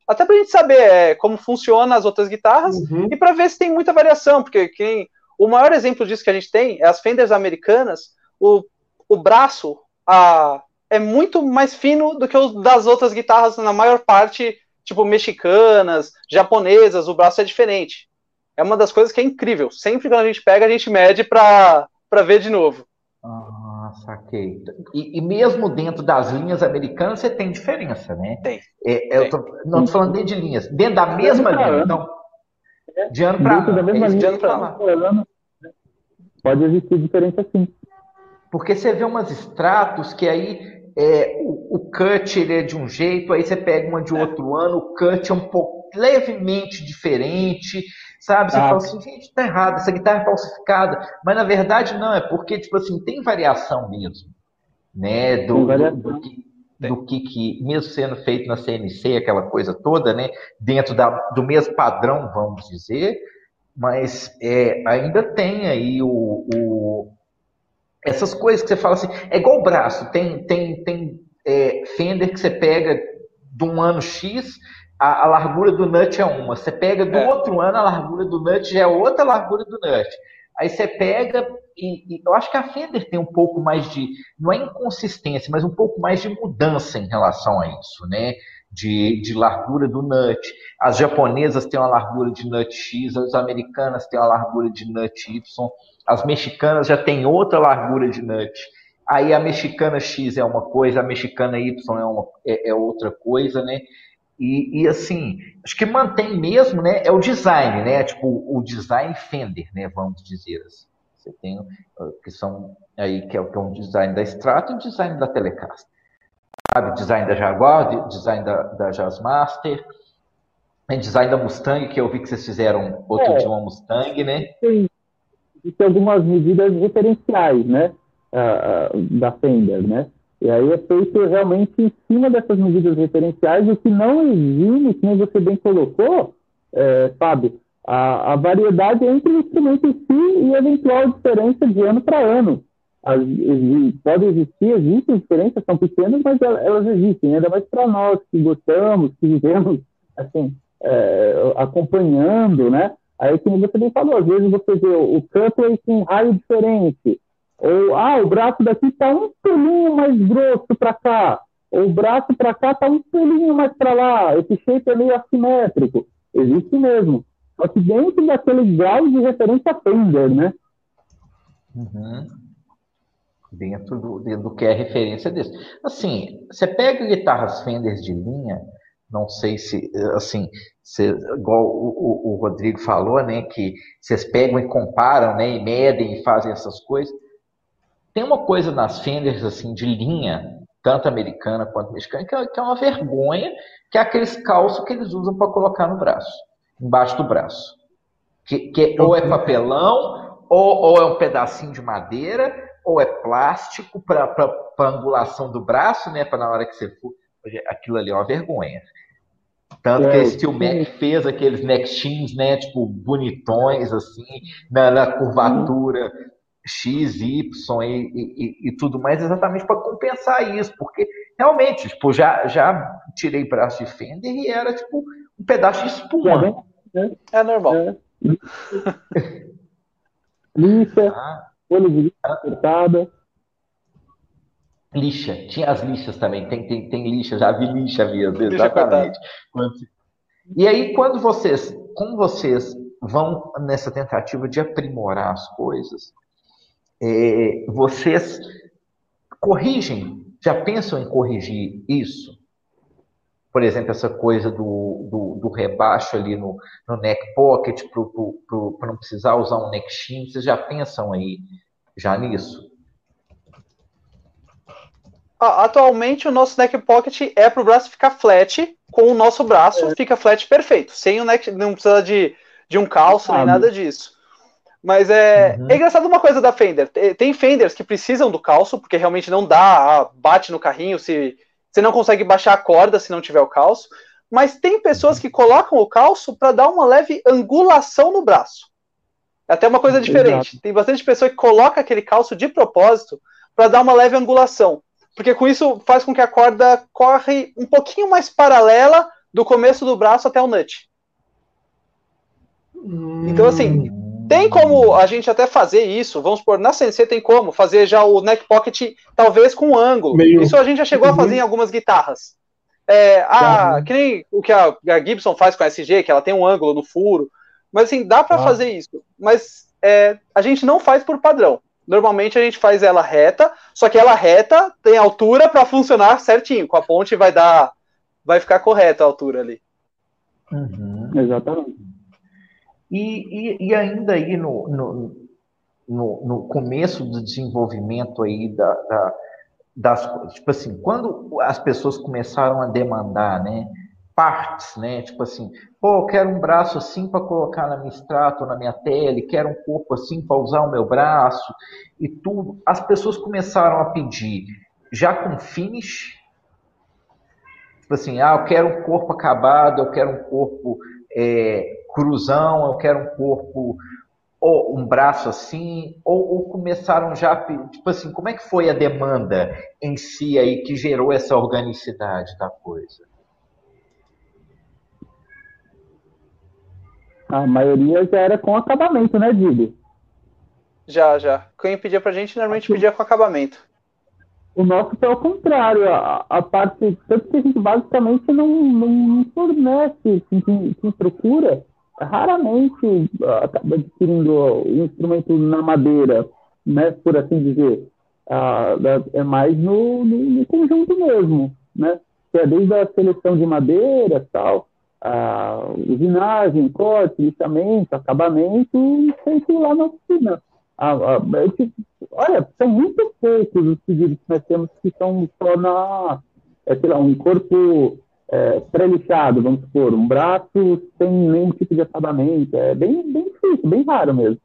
Até pra gente saber é, como funciona as outras guitarras uhum. e para ver se tem muita variação, porque quem, o maior exemplo disso que a gente tem é as Fenders americanas, o, o braço a, é muito mais fino do que o das outras guitarras, na maior parte, tipo mexicanas, japonesas, o braço é diferente. É uma das coisas que é incrível. Sempre que a gente pega, a gente mede para ver de novo. Ah, saquei. E, e, mesmo dentro das linhas americanas, você tem diferença, né? Tem. É, é eu tô, não estou falando dentro de linhas. Dentro da mesma linha, então. De ano para ano. Da mesma é, linha, de ano para ano. Pode existir diferença sim. Porque você vê umas extratos que aí é, o, o, cut ele é de um jeito, aí você pega uma de outro ano, o cut é um pouco levemente diferente, sabe? Você ah. fala assim, gente, tá errado, essa guitarra é falsificada. Mas na verdade não, é porque, tipo assim, tem variação mesmo, né? Do, do, do, que, do que, que, mesmo sendo feito na CNC, aquela coisa toda, né? Dentro da, do mesmo padrão, vamos dizer, mas é, ainda tem aí o, o, essas coisas que você fala assim, é igual o braço, tem, tem, tem é, Fender que você pega de um ano X a, a, largura do nut é uma. Você pega do é. outro ano, a largura do nut já é outra largura do nut. Aí você pega e, e, eu acho que a Fender tem um pouco mais de, não é inconsistência, mas um pouco mais de mudança em relação a isso, né? De, de largura do nut. As japonesas têm uma largura de nut X, as americanas têm uma largura de nut Y, as mexicanas já têm outra largura de nut. Aí a mexicana X é uma coisa, a mexicana Y é, uma, é, é outra coisa, né? E, e, assim, acho que mantém mesmo, né? É o design, né? Tipo, o design Fender, né? Vamos dizer assim. Você tem ah, que são aí que é, que é um design da Strato e um design da Telecaster. Sabe, design da Jaguar, design da, da Jazzmaster, tem design da Mustang, que eu vi que vocês fizeram outro é, dia uma Mustang, né? Tem, tem algumas medidas referenciais, né? Uh, da Fender, né? E aí é feito realmente em cima dessas medidas referenciais, o que não exime, como você bem colocou, é, sabe, a, a, variedade entre o instrumento em si e eventual diferença de ano para ano. As, pode existir, existem diferenças, são pequenas, mas elas existem, ainda mais para nós que gostamos, que vivemos assim, é, acompanhando, né? Aí, como você bem falou, às vezes você vê o cutler com raio diferente, ou, ah, o braço daqui está um pelinho mais grosso para cá. Ou o braço para cá está um pelinho mais para lá. Esse shape é meio assimétrico. Existe mesmo. Só que dentro daquele grau de referência Fender, né? Uhum. Dentro, do, do que é referência desse. Assim, você pega guitarras Fender de linha, não sei se, assim, igual o, o, o, Rodrigo falou, né, que vocês pegam e comparam, né, e medem e fazem essas coisas. Tem uma coisa nas Fenders, assim, de linha, tanto americana quanto mexicana, que é, que é uma vergonha, que é aqueles calços que eles usam para colocar no braço, embaixo do braço. Que, que ou é papelão, ou, ou, é um pedacinho de madeira, ou é plástico para a angulação do braço, né? Para na hora que você for. Aquilo ali é uma vergonha. Tanto é, que a Steel Mac fez aqueles neckchins, né? Tipo, bonitões, assim, na, na curvatura X, Y e, e, e tudo mais, exatamente para compensar isso, porque realmente, tipo, já, já tirei braço de Fender e era tipo um pedaço de espuma. É, é normal. É. lixa, ah. Folha de lixa apertada. Lixa, tinha as lixas também, tem, tem, tem lixa, já vi lixa mesmo, exatamente. E aí, quando vocês, como vocês vão nessa tentativa de aprimorar as coisas, é, vocês corrigem, já pensam em corrigir isso? Por exemplo, essa coisa do, do, do rebaixo ali no, no neck pocket para não precisar usar um neck chin, vocês já pensam aí já nisso? Atualmente o nosso neck pocket é para o braço ficar flat, com o nosso braço é. fica flat perfeito, sem o neck, não precisa de, de um calço ah, nem nada disso. Mas é, uhum. é engraçado uma coisa da Fender. Tem Fenders que precisam do calço, porque realmente não dá, ah, bate no carrinho, se você não consegue baixar a corda se não tiver o calço. Mas tem pessoas que colocam o calço para dar uma leve angulação no braço. É até uma coisa diferente. Exato. Tem bastante pessoa que coloca aquele calço de propósito para dar uma leve angulação. porque com isso faz com que a corda corre um pouquinho mais paralela do começo do braço até o nut. Então, assim, tem como a gente até fazer isso. Vamos supor, na CNC tem como fazer já o neck pocket, talvez com um ângulo. Meio... Isso a gente já chegou uhum. a fazer em algumas guitarras. É, a, que nem o que a, a, Gibson faz com a SG, que ela tem um ângulo no furo. Mas assim, dá para ah. fazer isso. Mas é, a gente não faz por padrão. Normalmente a gente faz ela reta, só que ela reta tem altura para funcionar certinho. Com a ponte vai dar, vai ficar correta a altura ali. Uhum. Exatamente. E, e, e, ainda aí no, no, no, no, começo do desenvolvimento aí da, da, das tipo assim, quando as pessoas começaram a demandar, né, partes, né, tipo assim, pô, eu quero um braço assim para colocar na minha extrato, na minha tele, quero um corpo assim para usar o meu braço e tudo, as pessoas começaram a pedir já com finish, tipo assim, ah, eu quero um corpo acabado, eu quero um corpo é, cruzão, eu quero um corpo ou um braço assim, ou, ou, começaram já, tipo assim, como é que foi a demanda em si aí que gerou essa organicidade da coisa? A maioria já era com acabamento, né, Diego? Já, já. Quem pedia pra gente normalmente pedia com acabamento. O nosso é o contrário. A, a parte. Tanto que a gente basicamente não, não, não fornece quem, quem procura raramente uh, acaba adquirindo um instrumento na madeira, né, por assim dizer. Uh, é mais no, no, no, conjunto mesmo, né? Que é desde a seleção de madeira, tal, a usinagem, corte, lixamento, acabamento, feito lá na oficina. Olha, são muito poucos os pedidos que nós temos que são só na, é, sei lá, um corpo é, pré-lixado, vamos supor, um braço sem nenhum tipo de acabamento. É bem, bem difícil, bem raro mesmo.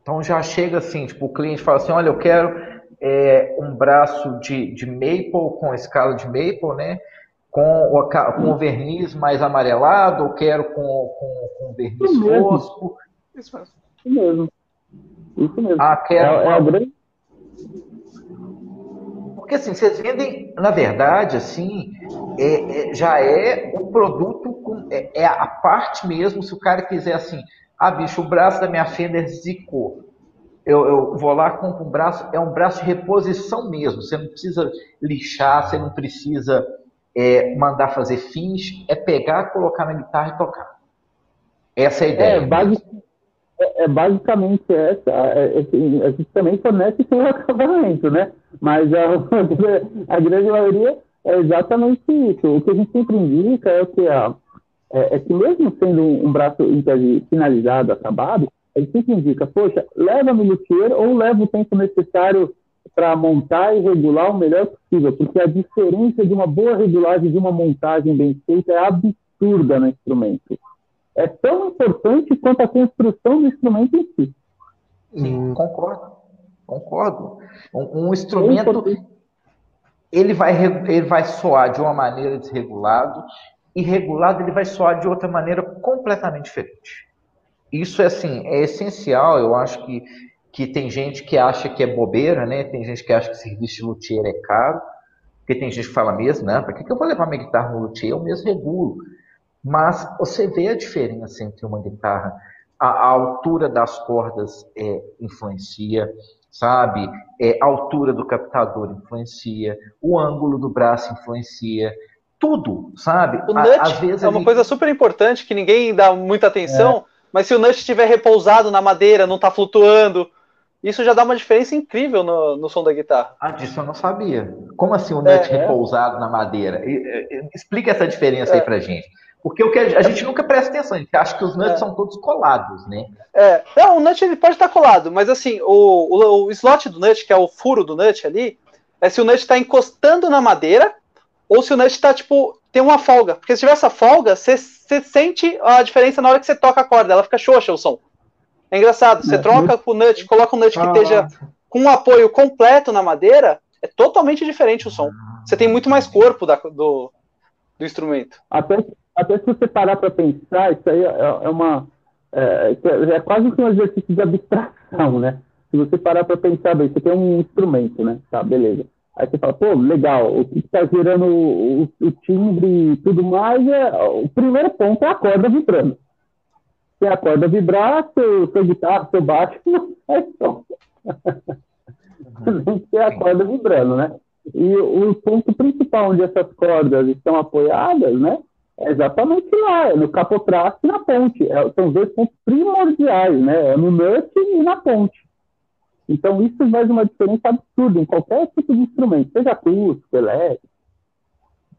Então já chega assim, tipo, o cliente fala assim, olha, eu quero é, um braço de, de maple com escala de maple, né? Com o, com o verniz mais amarelado, ou quero com, com, com verniz Isso fosco. Isso mesmo. Isso mesmo. Ah, quero é, é a grande porque assim, vocês vendem, na verdade, assim, é, é, já é o produto, com, é, é, a parte mesmo, se o cara quiser assim, ah, bicho, o braço da minha Fender zicou. Eu, eu vou lá, compro um braço, é um braço de reposição mesmo. Você não precisa lixar, você não precisa é, mandar fazer fins, é pegar, colocar na guitarra e tocar. Essa é a ideia. É, basic, é, é, basicamente essa. É, é, a gente também fornece sem acabamento, né? Mas a, a grande maioria é exatamente isso. O que a gente sempre indica é que, a, é, é que mesmo sendo um braço finalizado, acabado, a gente sempre indica, poxa, leva no luthier ou leva o tempo necessário para montar e regular o melhor possível, porque a diferença de uma boa regulagem de uma montagem bem feita é absurda no instrumento é tão importante quanto a construção do instrumento em si. Sim, hum. concordo. Concordo. Um, um instrumento ele vai, ele vai soar de uma maneira desregulado e regulado ele vai soar de outra maneira completamente diferente. Isso é assim, é essencial, eu acho que, que tem gente que acha que é bobeira, né? Tem gente que acha que serviço de luthier é caro, porque tem gente que fala mesmo, né? Para que, que eu vou levar minha guitarra no luthier? Eu mesmo regulo. Mas você vê a diferença entre uma guitarra. A, a altura das cordas é, influencia, sabe? É, a altura do captador influencia, o ângulo do braço influencia, tudo, sabe? O nut Às vezes é uma coisa super importante que ninguém dá muita atenção, é. mas se o nut estiver repousado na madeira, não está flutuando, isso já dá uma diferença incrível no, no som da guitarra. Ah, disso eu não sabia. Como assim o nut é, repousado na madeira? Explica essa diferença aí é. pra gente. Porque o que a, gente nunca presta atenção, a gente acha que os nuts é. são todos colados, né? É, não, o nut ele pode estar colado, mas assim, o, o, o, slot do nut, que é o furo do nut ali, é se o nut está encostando na madeira ou se o nut está, tipo, tem uma folga. Porque se tiver essa folga, você sente a diferença na hora que você toca a corda, ela fica xoxa o som. É engraçado, você é, troca com o nut, coloca um nut que ah, esteja com um apoio completo na madeira, é totalmente diferente o som. Você tem muito mais corpo da, do, do instrumento. Até, até se você parar para pensar, isso aí é, é uma. É, é, quase que um exercício de abstração, né? Se você parar para pensar, bem, você tem um instrumento, né? Tá, beleza. Aí você fala, pô, legal, o que está gerando o, o, timbre e tudo mais, é, o primeiro ponto é a corda vibrando. Se a corda vibrar, seu, seu guitarra, seu baixo, não sai som. Tem que ter a corda vibrando, né? E o ponto principal onde essas cordas estão apoiadas, né? É exatamente lá, é no capotraste e na ponte. É, são dois pontos primordiais, né? É no nut e na ponte. Então, isso faz uma diferença absurda em qualquer tipo de instrumento, seja acústico, elétrico.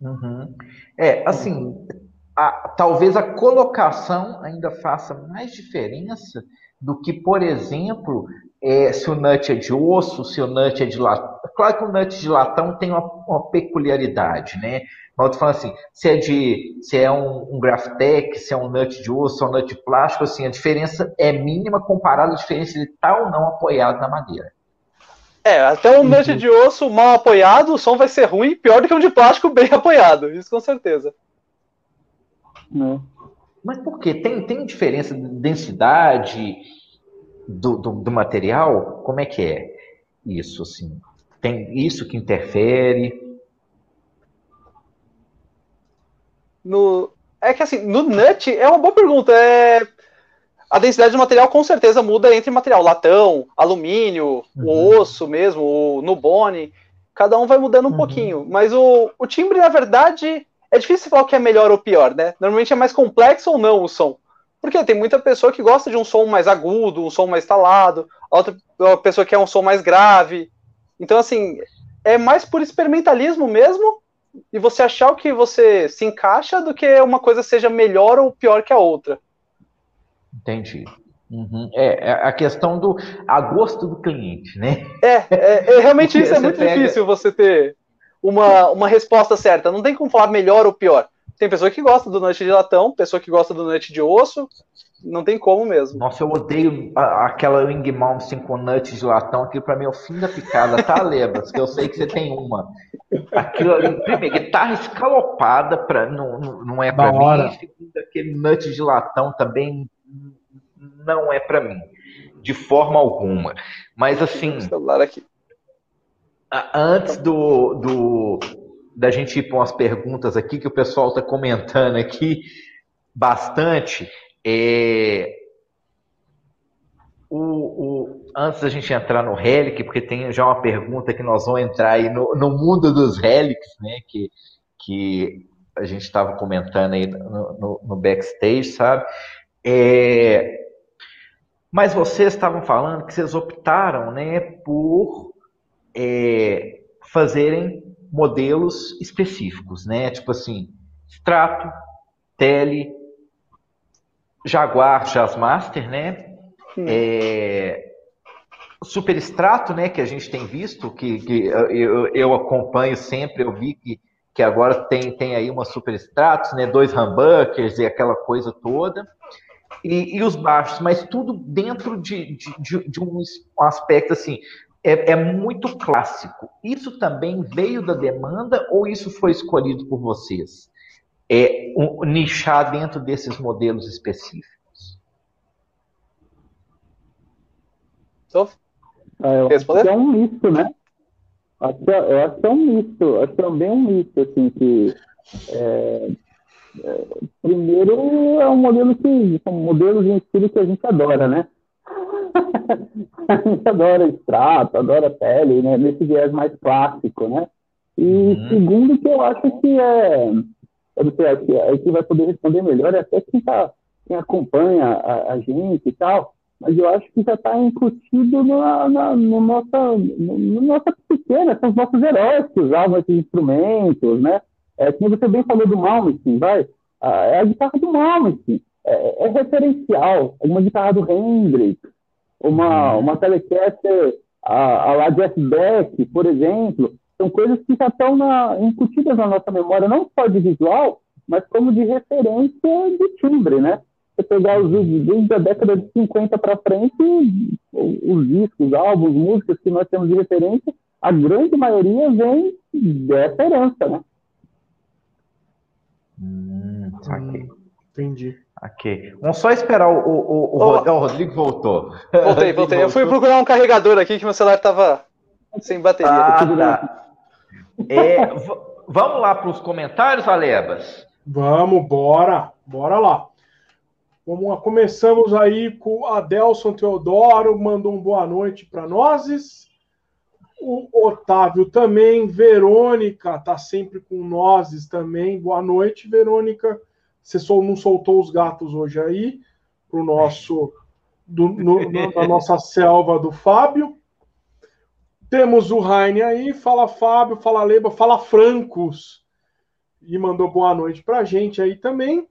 Uhum. É, assim, a, talvez a colocação ainda faça mais diferença do que, por exemplo, é, se o nut é de osso, se o nut é de latão. Claro que o nut de latão tem uma, uma peculiaridade, né? Mas eu tô falando assim, se é de, se é um, um Graftec, se é um nut de osso, se é um nut de plástico, assim, a diferença é mínima comparada à diferença de estar ou não apoiado na madeira. É, até um nut de osso mal apoiado, o som vai ser ruim, pior do que um de plástico bem apoiado, isso com certeza. Não. Mas por quê? Tem, tem diferença de densidade do, do, do material? Como é que é isso, assim? Tem isso que interfere? No, é que assim, no nut é uma boa pergunta. É, a densidade do material com certeza muda entre material latão, alumínio, uhum. o osso mesmo, o nubone. Cada um vai mudando um uhum. pouquinho. Mas o, o timbre, na verdade, é difícil falar o que é melhor ou pior, né? Normalmente é mais complexo ou não o som. Porque tem muita pessoa que gosta de um som mais agudo, um som mais talado, outra pessoa que é um som mais grave. Então, assim, é mais por experimentalismo mesmo e você achar o que você se encaixa do que uma coisa seja melhor ou pior que a outra. Entendi. Uhum. É, é, a questão do a gosto do cliente, né? É, é, é realmente isso é muito pega... difícil você ter uma, uma resposta certa. Não tem como falar melhor ou pior. Tem pessoa que gosta do noite de latão, pessoa que gosta do noite de osso, não tem como mesmo. Nossa, eu odeio a, aquela Wing Mountain com nuts de latão. Aquilo pra mim é o fim da picada, tá, Lebas? que eu sei que você tem uma. Aquilo ali, primeiro, guitarra escalopada pra, não, não é pra mim. Segundo, aquele nut de latão também não é pra mim. De forma alguma. Mas assim. celular aqui. Antes do, do da gente ir para umas perguntas aqui que o pessoal está comentando aqui bastante. É, o, o, antes da gente entrar no Relic, porque tem já uma pergunta que nós vamos entrar aí no, no mundo dos Relics, né? Que, que a gente estava comentando aí no, no, no backstage, sabe? É, mas vocês estavam falando que vocês optaram, né, por é, fazerem modelos específicos, né? Tipo assim, Strato, Tele, Jaguar Jazzmaster, né? É, Superstrato, né, que a gente tem visto, que, que eu, eu, acompanho sempre, eu vi que, que agora tem, tem aí uma Superstratos, né, dois humbuckers e aquela coisa toda, e, e os baixos, mas tudo dentro de, de, de, de um aspecto assim, é, é, muito clássico. Isso também veio da demanda ou isso foi escolhido por vocês? É um, nichar dentro desses modelos específicos. Eu acho que é um misto, né? Acho, eu acho que é um misto, acho que é também um misto, assim, que é, é, primeiro é um modelo que são modelos de estilo que a gente adora, né? A gente adora extrato, adora pele, né? Nesse viés mais clássico, né? E uhum. segundo que eu acho que é, eu não sei, aí que vai poder responder melhor é até quem, tá, quem acompanha a, a gente e tal, mas eu acho que já está incutido na, na, no nossa, no, no nossa pequena, são os nossos heróis que usavam esses instrumentos, né? É, como você bem falou do Malmsteen, vai, é a guitarra do Malmsteen, é, é referencial, é uma guitarra do Hendrix, uma, uhum. uma Telecaster, a, a lá Beck, por exemplo, são coisas que já estão na, incutidas na nossa memória, não só de visual, mas como de referência de timbre, né? Você pegar os vídeos desde a década de 50 para frente, os discos, os álbuns, músicas que nós temos de referência, a grande maioria vem dessa herança, né? Hum, saquei. Entendi. Ok. Vamos só esperar o, o, o, o, o Rodrigo voltou. Voltei, voltei. Eu fui procurar um carregador aqui que meu celular estava sem bateria. Ah, tá. É, vamos lá para os comentários, Alebas? Vamos, bora, bora lá. Vamos lá. Começamos aí com Adelson Teodoro, mandou um boa noite para nós. O Otávio também, Verônica tá sempre com nós também. Boa noite, Verônica. Você não soltou os gatos hoje aí para o nosso do, no, na nossa selva do Fábio. Temos o Raine aí, fala Fábio, fala Leba, fala Francos. E mandou boa noite pra gente aí também.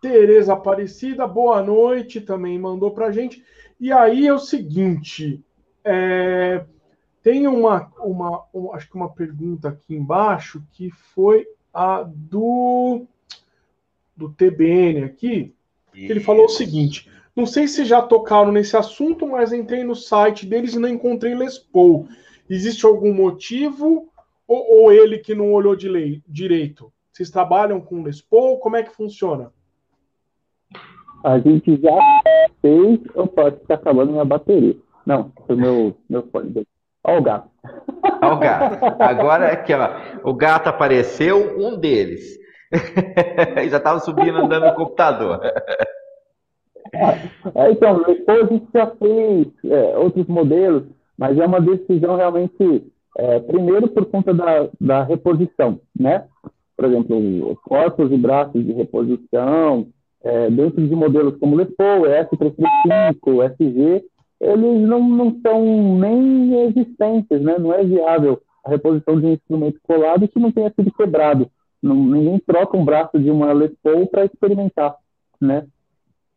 Tereza Aparecida, boa noite, também mandou pra gente. E aí é o seguinte, é, tem uma, uma, uma, acho que uma pergunta aqui embaixo que foi a do do TBN aqui, que ele falou o seguinte: não sei se já tocaram nesse assunto, mas entrei no site deles e não encontrei Les Paul. Existe algum motivo ou, ou ele que não olhou de lei, direito? Vocês trabalham com Les Paul? Como é que funciona? A gente já fez. Opa, está acabando minha bateria. Não, foi meu, meu fone. Olha o gato. Olha o gato. Agora aqui, ó. O gato apareceu, um deles. já estava subindo andando no computador. É, então, depois a gente já fez é, outros modelos, mas é uma decisão realmente, é, primeiro por conta da, da reposição, né? Por exemplo, corpos e braços de reposição, é, dentro de modelos como Lepo, S335, SG, eles não, não são nem existentes, né? Não é viável a reposição de um instrumento colado que não tenha sido quebrado. Não, ninguém troca um braço de uma Les Paul para experimentar, né?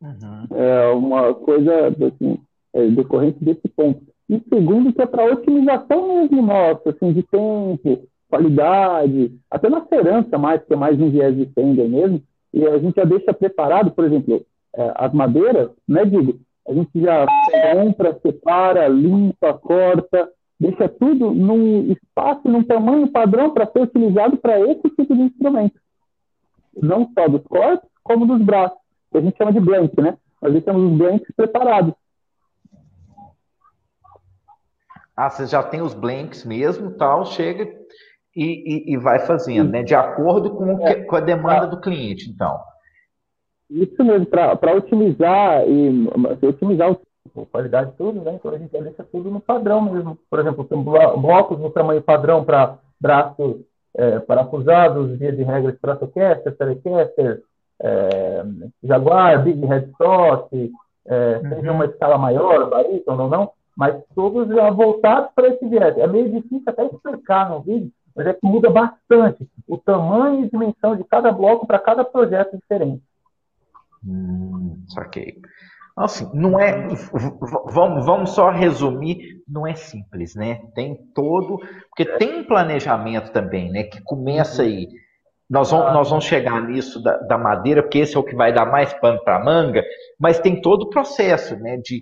Uhum. É uma coisa assim, é, decorrente desse ponto. E segundo, que é para otimização mesmo nossa, assim, de tempo, qualidade, até na ferança mais, que é mais um viés de tender mesmo, e a gente já deixa preparado, por exemplo, é, as madeiras, né, digo, a gente já compra, separa, limpa, corta, deixa tudo num espaço, num tamanho padrão para ser utilizado para esse tipo de instrumento. Não só dos corpos, como dos braços que a gente chama de blank, né? Nós deixamos os blanks preparados. Ah, você já tem os blanks mesmo, tal, chega e, e, e vai fazendo, né? De acordo com, que, com a demanda do cliente, então. Isso mesmo, para otimizar e otimizar o qualidade de tudo, né? Então a gente deixa tudo no padrão mesmo. Por exemplo, tem blocos no tamanho padrão para braços é, parafusados, via de regra Stratocaster, Telecaster, é, Jaguar, Big Headstock, é, uhum. seja uma escala maior, barítono ou não, mas todos já voltados para esse viés. É meio difícil até explicar no vídeo, mas é que muda bastante o tamanho e dimensão de cada bloco para cada projeto diferente. Hum, saquei. Assim, não é. Vamos, vamos só resumir, não é simples, né? Tem todo. Porque tem um planejamento também, né? Que começa aí nós vamos, nós vamos chegar nisso da, da madeira, porque esse é o que vai dar mais pano para manga, mas tem todo o processo né, de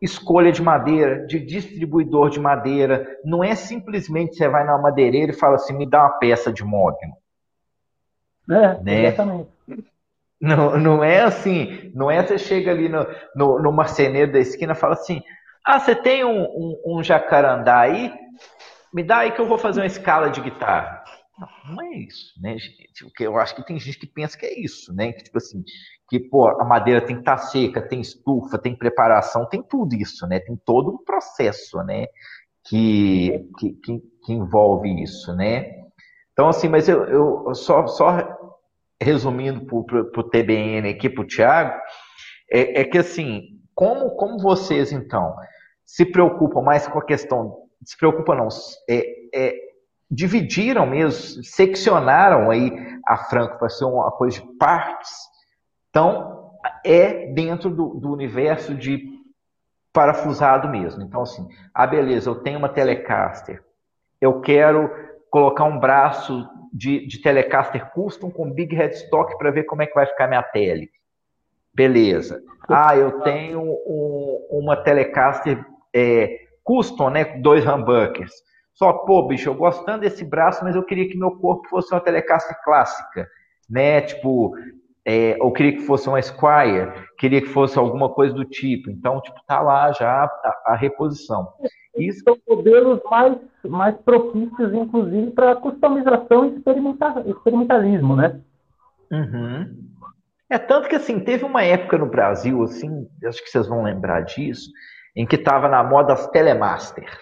escolha de madeira, de distribuidor de madeira. Não é simplesmente você vai na madeireira e fala assim, me dá uma peça de mogno. É, né? exatamente. Não, não é assim, não é você chega ali no, no, no marceneiro da esquina e fala assim, ah, você tem um, um, um jacarandá aí? Me dá aí que eu vou fazer uma escala de guitarra. Não, não é isso, né, gente? Porque eu acho que tem gente que pensa que é isso, né? Que, tipo assim, que, pô, a madeira tem que estar tá seca, tem estufa, tem preparação, tem tudo isso, né? Tem todo um processo, né? Que, que, que, que envolve isso, né? Então, assim, mas eu, eu só, só resumindo para o TBN aqui, para o Thiago, é, é, que, assim, como, como vocês, então, se preocupam mais com a questão, se preocupam não, é, é dividiram mesmo, seccionaram aí a Franco para ser uma coisa de partes. Então, é dentro do, do, universo de parafusado mesmo. Então, assim, ah, beleza, eu tenho uma Telecaster, eu quero colocar um braço de, de Telecaster Custom com Big Headstock para ver como é que vai ficar minha tele. Beleza. Ah, eu tenho um, uma Telecaster é, Custom, né, dois humbuckers só, pô, bicho, eu gosto tanto desse braço, mas eu queria que meu corpo fosse uma telecaster clássica, né? Tipo, é, eu queria que fosse uma Squire, queria que fosse alguma coisa do tipo. Então, tipo, tá lá já a, a reposição. Isso. são modelos mais, mais propícios, inclusive, para customização e experimentalismo, né? Uhum. É tanto que assim, teve uma época no Brasil, assim, acho que vocês vão lembrar disso, em que estava na moda as Telemasters.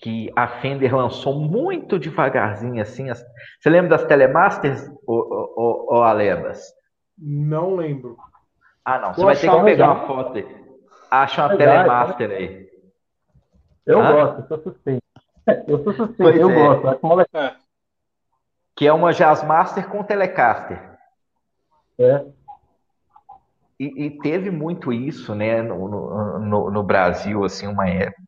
Que a Fender lançou muito devagarzinho, assim. As... Você lembra das Telemasters, ou, ou, Alebas? Não lembro. Ah, não. Você vai ter que pegar uma foto aí. Acha uma Telemaster aí. Eu ah? gosto, eu sou suspeito. Eu sou suspeito, pois eu é. gosto. Acho que é uma Jazzmaster com Telecaster. É. E, e, teve muito isso, né, no, no, no, Brasil, assim, uma época.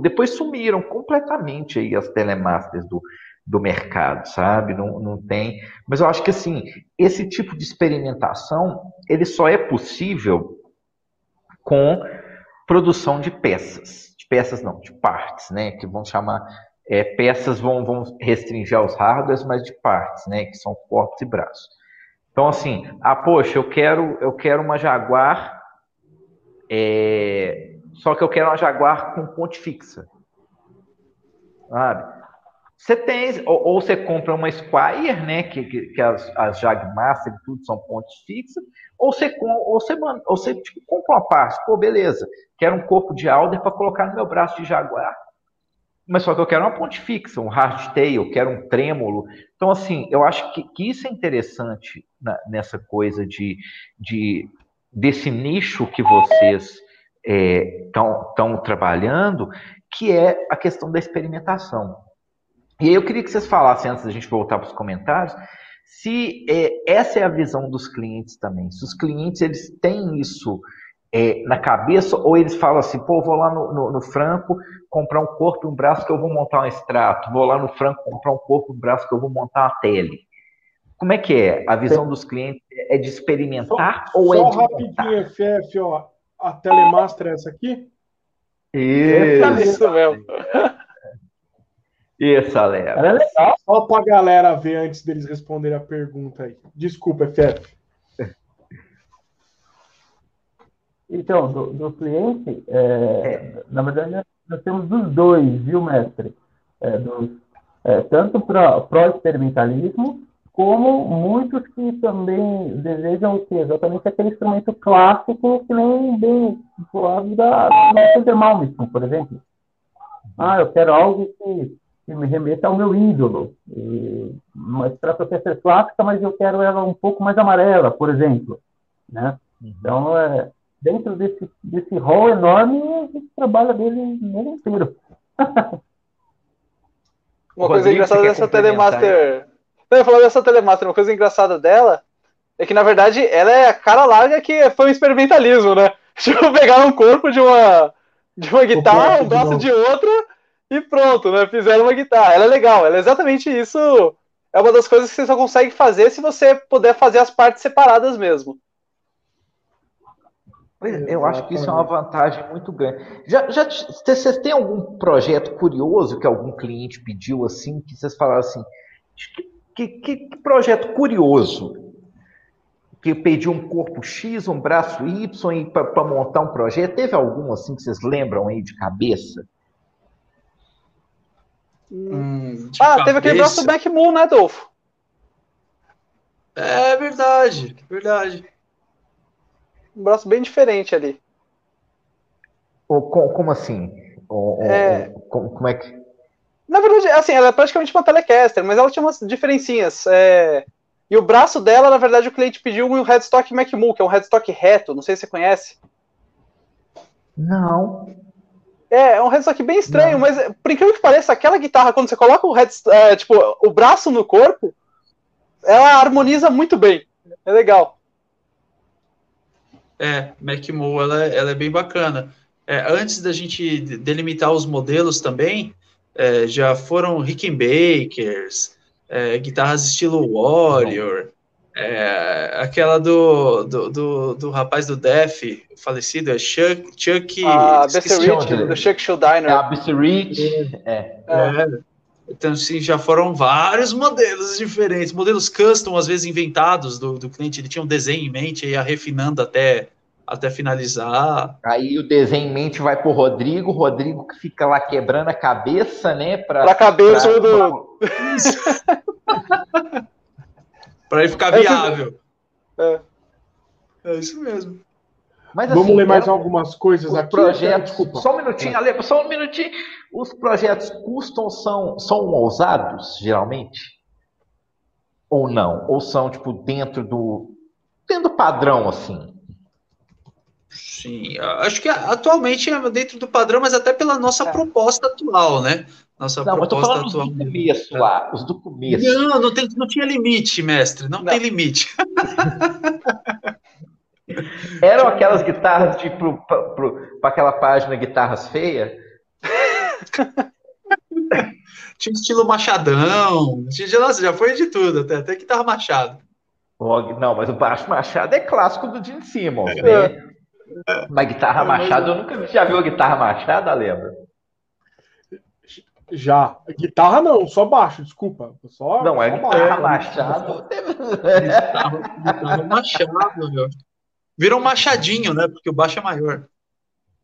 Depois sumiram completamente aí as telemasters do, do mercado, sabe? Não, não tem. Mas eu acho que, assim, esse tipo de experimentação, ele só é possível com produção de peças. De peças não, de partes, né, que vão chamar é, peças vão, vão restringir aos hardwares, mas de partes, né, que são corpos e braços. Então, assim, ah, poxa, eu quero, eu quero uma Jaguar, é, só que eu quero uma Jaguar com ponte fixa. Sabe? Você tem, ou, ou, você compra uma Squire, né, que, que, que as, as Jagmaster e tudo são pontes fixas, ou você, ou você, ou você tipo, compra uma parte, pô, beleza, quero um corpo de Alder para colocar no meu braço de Jaguar mas só que eu quero uma ponte fixa, um hardtail, quero um trêmulo. Então, assim, eu acho que, que isso é interessante na, nessa coisa de, de desse nicho que vocês estão é, trabalhando, que é a questão da experimentação. E aí eu queria que vocês falassem, antes da gente voltar para os comentários, se é, essa é a visão dos clientes também. Se os clientes eles têm isso é, na cabeça, ou eles falam assim, pô, vou lá no, no, no, Franco comprar um corpo e um braço que eu vou montar um extrato, vou lá no Franco comprar um corpo e um braço que eu vou montar uma tele. Como é que é? A visão dos clientes é de experimentar só, ou só é de rapidinho, FF, ó, a Telemaster é essa aqui? Isso, Isso mesmo. Isso, Alex. É legal. Só para a galera ver antes deles responderem a pergunta aí. Desculpa, FF. Então, do, do cliente, é, é. na verdade, nós temos dos dois, viu, mestre? É, dos, é, tanto para o experimentalismo, como muitos que também desejam ter exatamente aquele instrumento clássico que nem bem falado da Peter Malmsteen, por exemplo. Ah, eu quero algo que, que me remeta ao meu ídolo. E, uma Stratocaster clássica, mas eu quero ela um pouco mais amarela, por exemplo. Né? Uhum. Então, é, dentro desse, desse rol enorme, a gente trabalha dele nele inteiro. uma coisa engraçada dessa Telemaster. Não, eu falar dessa Telemaster, uma coisa engraçada dela é que, na verdade, ela é a cara larga que foi um experimentalismo, né? Tipo, pegaram um corpo de uma, de uma guitarra, um braço de, de outra e pronto, né? Fizeram uma guitarra. Ela é legal, ela é exatamente isso. É uma das coisas que você só consegue fazer se você puder fazer as partes separadas mesmo. Eu acho que isso é uma vantagem muito grande. Já, já vocês têm algum projeto curioso que algum cliente pediu assim, que vocês falaram assim, que, que, que projeto curioso que pediu um corpo X, um braço Y para montar um projeto? Teve algum assim que vocês lembram aí de cabeça? Hum, de ah, cabeça. teve aquele braço do Back Moon, né, Adolfo? É verdade, verdade um braço bem diferente ali. como assim? é... como é que. Na verdade, assim, ela é praticamente uma Telecaster, mas ela tinha umas diferencinhas. É... E o braço dela, na verdade, o cliente pediu um headstock MacMu, que é um headstock reto, não sei se você conhece. Não. É, é um headstock bem estranho, não. mas por incrível que pareça, aquela guitarra, quando você coloca o, headstock, é, tipo, o braço no corpo, ela harmoniza muito bem. É legal. É, MacMo, ela, ela é bem bacana. É, antes da gente delimitar os modelos também, é, já foram Rickenbackers, é, guitarras estilo Warrior, é, aquela do, do, do, do, rapaz do Def, falecido, é Chuck... Chuck ah, Rich, do Chuck Schuldiner. É, a Rich, é. é. Então, assim, já foram vários modelos diferentes, modelos custom, às vezes inventados do, do cliente, ele tinha um desenho em mente e ia refinando até até finalizar. Aí o desenho em mente vai pro Rodrigo, Rodrigo que fica lá quebrando a cabeça, né? Pra, pra cabeça pra... do. para ele ficar viável. É. é isso mesmo. Mas, Vamos assim, ler mais algumas coisas os aqui. Projetos, Desculpa. Só um minutinho, Ale, só um minutinho. Os projetos custam são, são ousados, geralmente? Ou não? Ou são, tipo, dentro do. dentro do padrão, assim? Sim, acho que atualmente é dentro do padrão, mas até pela nossa é. proposta atual, né? Nossa não, proposta mas tô falando atual. Os do começo lá, os do começo. Não, não, tem, não tinha limite, mestre, não, não. tem limite. Eram aquelas guitarras tipo para aquela página Guitarras Feias? Tinha estilo Machadão, tinha, nossa, já foi de tudo, até, até guitarra Machado. Não, mas o baixo Machado é clássico do Gene Simmons, é. né? Mas guitarra Machado, eu nunca. Já viu a guitarra Machado, lembra? Já. Guitarra não, só baixo, desculpa. Só, não, é guitarra Machado. guitarra, guitarra Machado, meu. Vira um machadinho, né? Porque o baixo é maior.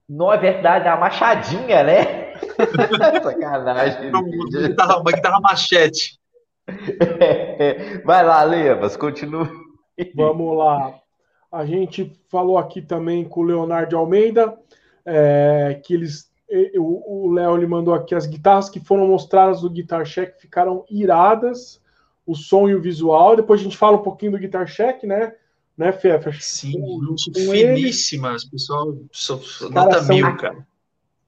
Não é verdade, é uma machadinha, né? Sacanagem. Uma guitarra, uma guitarra machete. Vai lá, Levas, continue. Vamos lá. A gente falou aqui também com o Leonardo Almeida, é, que eles. O Léo ele mandou aqui as guitarras que foram mostradas no Guitar Check ficaram iradas, o som e o visual. Depois a gente fala um pouquinho do Guitar Check, né? né, Fefa? Sim, finíssimas, pessoal, nota são... mil, cara.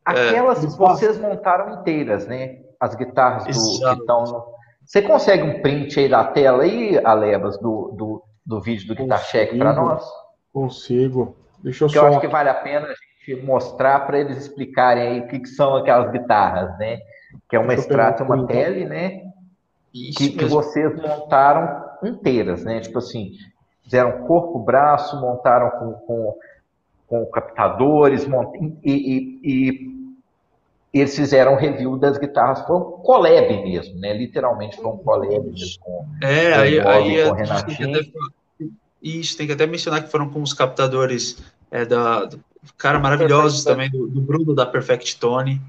Aquelas é. vocês montaram inteiras, né? As guitarras do, que estão no... Você consegue um print aí da tela aí, Alebas, do, do, do vídeo do Guitar Check para nós? Consigo. Deixa eu Porque só... eu acho que vale a pena a gente mostrar para eles explicarem aí o que, que, são aquelas guitarras, né? Que é uma extrato e uma tele, né? Isso que, que vocês montaram inteiras, né? Tipo assim, fizeram corpo, braço, montaram com, com, com captadores, mont... e, e, e, eles fizeram review das guitarras, foi um collab mesmo, né? Literalmente foi um collab mesmo com, é, com aí, aí, com Renatinho. Isso, tem que até mencionar que foram com os captadores é, da, cara maravilhosos também, do, do, Bruno da Perfect Tone.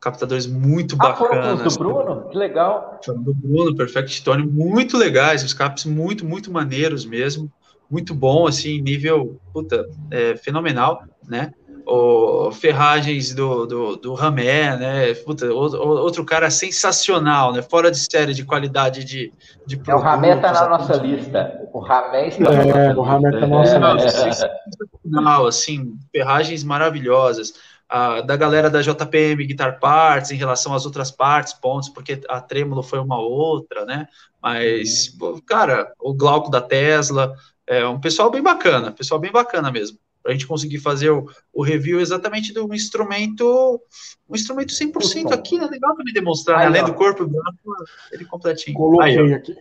Captadores muito ah, bacanas. do Bruno? Que legal. Do Bruno, Perfect Tone, muito legais, os caps muito, muito maneiros mesmo. Muito bom, assim, nível, puta, é, fenomenal, né? O, ferragens do, do, do Ramé, né? Puta, outro, cara sensacional, né? Fora de série de qualidade de, de produtos. É, o Ramé tá na nossa lista. O Ramé está é, o Ramé tá na nossa é, lista. Sensacional, assim, ferragens maravilhosas. Ah, da galera da JPM Guitar Parts em relação às outras partes, pontos, porque a Trêmulo foi uma outra, né? Mas, uhum. cara, o Glauco da Tesla, é um pessoal bem bacana, pessoal bem bacana mesmo. Para a gente conseguir fazer o, o, review exatamente do instrumento, um instrumento 100% aqui, né? Legal para me demonstrar, né? além do corpo branco, ele completinho. Coloquei Aí, aqui.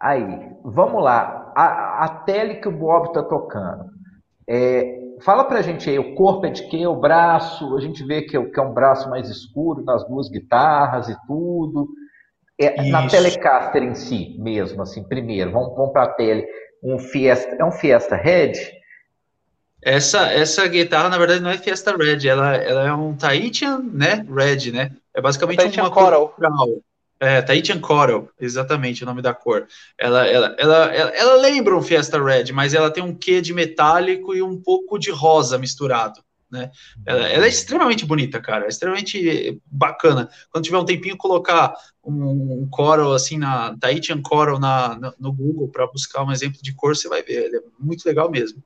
Aí, vamos lá. A, a tele que o Bob está tocando. É, fala pra gente aí, o corpo é de quê? O braço, a gente vê que é, que é um braço mais escuro nas duas guitarras e tudo. É, na Telecaster em si mesmo, assim, primeiro, vamos, vamos para a tele um Fiesta, é um Fiesta Red? Essa, essa guitarra, na verdade, não é Fiesta Red, ela, ela é um Tahitian, né, Red, né? É basicamente Tahitian uma Coral. É, Tahitian Coral, exatamente o nome da cor. Ela, ela, ela, ela, ela lembra um Fiesta Red, mas ela tem um quê de metálico e um pouco de rosa misturado. Né? Ela, ela, é extremamente bonita, cara, é extremamente bacana. Quando tiver um tempinho, colocar um, um coral assim na Tahitian Coral na, na no Google para buscar um exemplo de cor, você vai ver, ele é muito legal mesmo.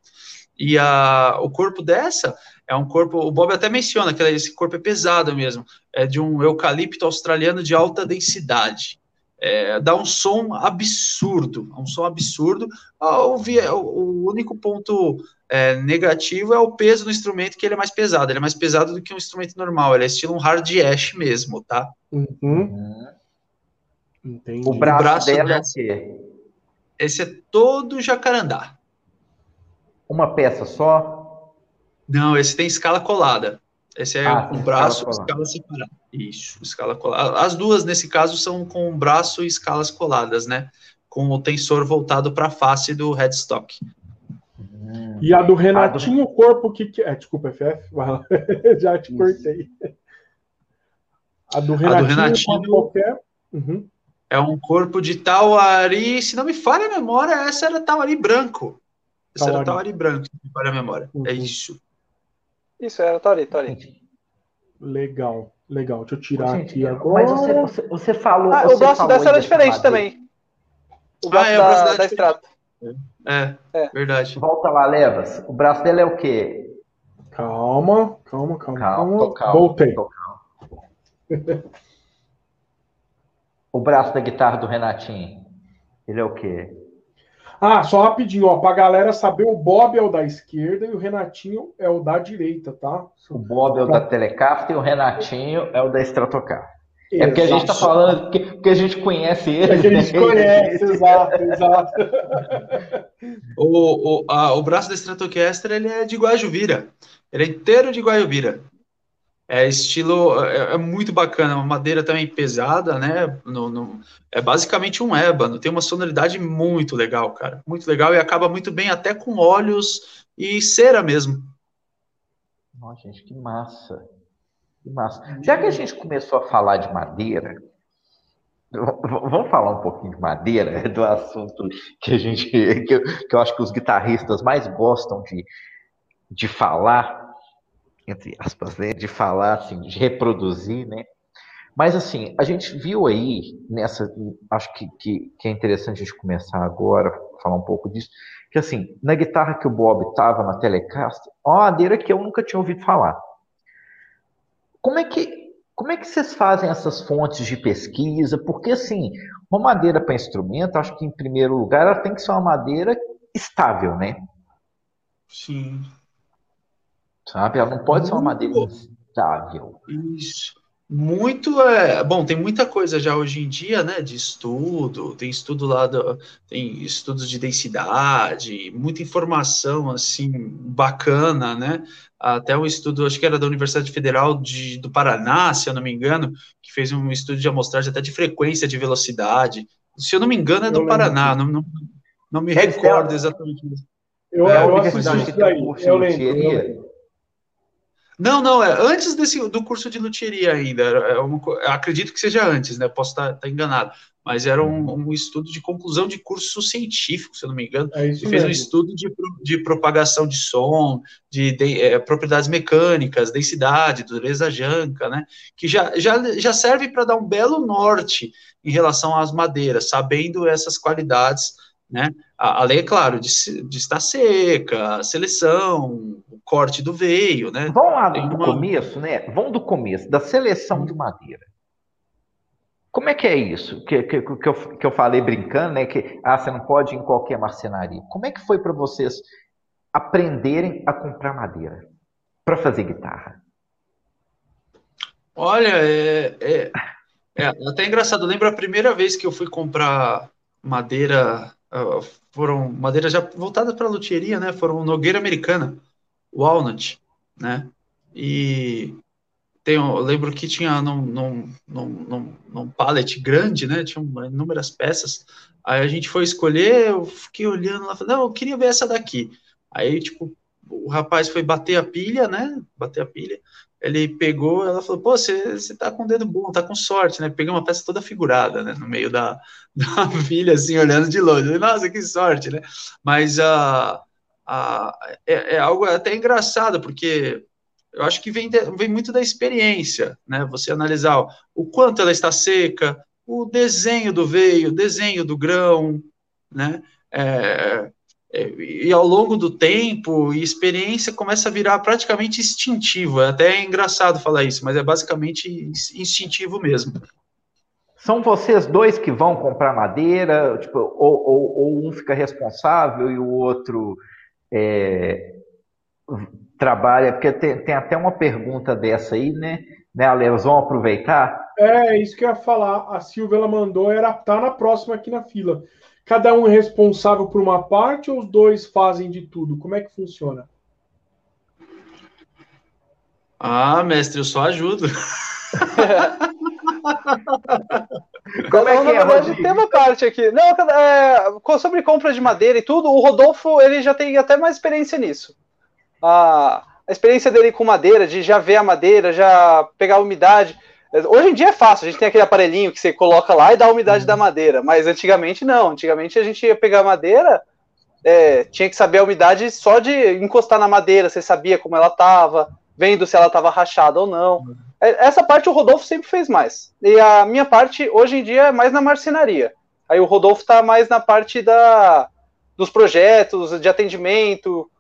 E a, o corpo dessa é um corpo, o Bob até menciona que esse corpo é pesado mesmo, é de um eucalipto australiano de alta densidade. É, dá um som absurdo, um som absurdo. O, o único ponto é, negativo é o peso do instrumento, que ele é mais pesado. Ele é mais pesado do que um instrumento normal. Ele é estilo um hard ash mesmo, tá? Uhum. Entendi. O braço, o braço dela é Esse é todo jacarandá. Uma peça só? Não, esse tem escala colada. Esse é ah, um braço e escala separada. Isso, escala colada. As duas, nesse caso, são com braço e escalas coladas, né? Com o tensor voltado para a face do headstock. Hum. E a do Renatinho, o corpo que. É, desculpa, FF, já te cortei. A do Renatinho, a do Renatinho qualquer. Uhum. É um corpo de Tauari, se não me falha a memória, essa era Tauari branco. Tauari. era Tauari branco, se não me falha a memória. É uhum. É isso. Isso, era Tauari, Tauari. Legal, legal. Deixa eu tirar Gente, aqui agora. Mas você, você, você falou. Ah, você o braço dessa era diferente também. O braço ah, é, da, o braço da, da extrato. É, é, verdade. Volta lá, Levas. O braço dele é o quê? Calma, calma, calma. calma, calma. Voltei. Calma. o braço da guitarra do Renatinho, ele é o quê? Ah, só rapidinho, ó, pra galera saber, o Bob é o da esquerda e o Renatinho é o da direita, tá? O Bob é o da Telecaster e o Renatinho é o da Stratocaster. É porque a gente está falando que, que a gente conhece ele. É que a gente né? conhece, exato, exato. o, o, a, o braço da Stratocaster ele é de Guajuvira. Ele é inteiro de Guajuvira. É estilo, é, é, muito bacana, uma madeira também pesada, né? No, no, é basicamente um ébano, tem uma sonoridade muito legal, cara. Muito legal e acaba muito bem até com óleos e cera mesmo. Nossa, gente, que massa. Que massa. Já que a gente começou a falar de madeira, vamos falar um pouquinho de madeira, do assunto que a gente, que eu, que eu acho que os guitarristas mais gostam de, de falar, entre aspas, né, de falar, assim, de reproduzir, né? Mas, assim, a gente viu aí, nessa, acho que, que, que é interessante a gente começar agora, falar um pouco disso, que, assim, na guitarra que o Bob estava na Telecaster, uma madeira que eu nunca tinha ouvido falar. Como é que como é que vocês fazem essas fontes de pesquisa? Porque, assim, uma madeira para instrumento, acho que, em primeiro lugar, ela tem que ser uma madeira estável, né? Sim. Sabe? Ela não pode ser uma madeira instável. Isso. Muito é bom, tem muita coisa já hoje em dia, né? De estudo, tem estudo lá, do, tem estudos de densidade, muita informação assim bacana, né? Até um estudo, acho que era da Universidade Federal de, do Paraná, se eu não me engano, que fez um estudo de amostragem até de frequência de velocidade. Se eu não me engano, é do Paraná, não, não, não me recordo exatamente. Eu, é, eu assisti isso daí, eu lembro. Não, não, é antes desse, do curso de luthieria ainda. É uma, acredito que seja antes, né? Posso estar, estar enganado. Mas era um, um, estudo de conclusão de curso científico, se eu não me engano. É fez mesmo. um estudo de, de propagação de som, de, de é, propriedades mecânicas, densidade, dureza janca, né? Que já, já, já serve para dar um belo norte em relação às madeiras, sabendo essas qualidades né? A, a lei, é claro, de, de, estar seca, a seleção, o corte do veio, né? Vamos lá do uma... começo, né? Vamos do começo, da seleção de madeira. Como é que é isso? Que, que, que, eu, que eu falei brincando, né? Que ah, você não pode ir em qualquer marcenaria. Como é que foi para vocês aprenderem a comprar madeira para fazer guitarra? Olha, é, é, é, até engraçado. Eu lembro a primeira vez que eu fui comprar madeira uh, foram madeiras já voltadas para a luthieria, né? Foram nogueira americana, walnut, né? E tem, eu lembro que tinha num, num, num, num, pallet grande, né? Tinha inúmeras peças. Aí a gente foi escolher, eu fiquei olhando lá, falei, não, eu queria ver essa daqui. Aí, tipo, o rapaz foi bater a pilha, né? Bater a pilha ele pegou, ela falou, pô, você, você tá com o dedo bom, tá com sorte, né? Peguei uma peça toda figurada, né? No meio da, da filha, assim, olhando de longe. Falei, Nossa, que sorte, né? Mas uh, uh, é, é, algo até engraçado, porque eu acho que vem, vem muito da experiência, né? Você analisar o quanto ela está seca, o desenho do veio, o desenho do grão, né? É, e ao longo do tempo e experiência começa a virar praticamente instintivo. É até engraçado falar isso, mas é basicamente instintivo mesmo. São vocês dois que vão comprar madeira, tipo, ou, ou, ou um fica responsável e o outro é, trabalha, porque tem, tem, até uma pergunta dessa aí, né? né Ale, vão aproveitar? É, isso que eu ia falar. A Silvia ela mandou, era tá na próxima aqui na fila. Cada um é responsável por uma parte ou os dois fazem de tudo? Como é que funciona? Ah, mestre, eu só ajudo. Como é que é, verdade, tem uma parte aqui. Não, é, sobre compra de madeira e tudo, o Rodolfo ele já tem até mais experiência nisso. A, a experiência dele com madeira, de já ver a madeira, já pegar a umidade. Hoje em dia é fácil, a gente tem aquele aparelhinho que você coloca lá e dá a umidade da madeira, mas antigamente não. Antigamente a gente ia pegar madeira, é, tinha que saber a umidade só de encostar na madeira, você sabia como ela estava, vendo se ela estava rachada ou não. É, essa parte o Rodolfo sempre fez mais. E a minha parte, hoje em dia, é mais na marcenaria. Aí o Rodolfo está mais na parte da, dos projetos, de atendimento.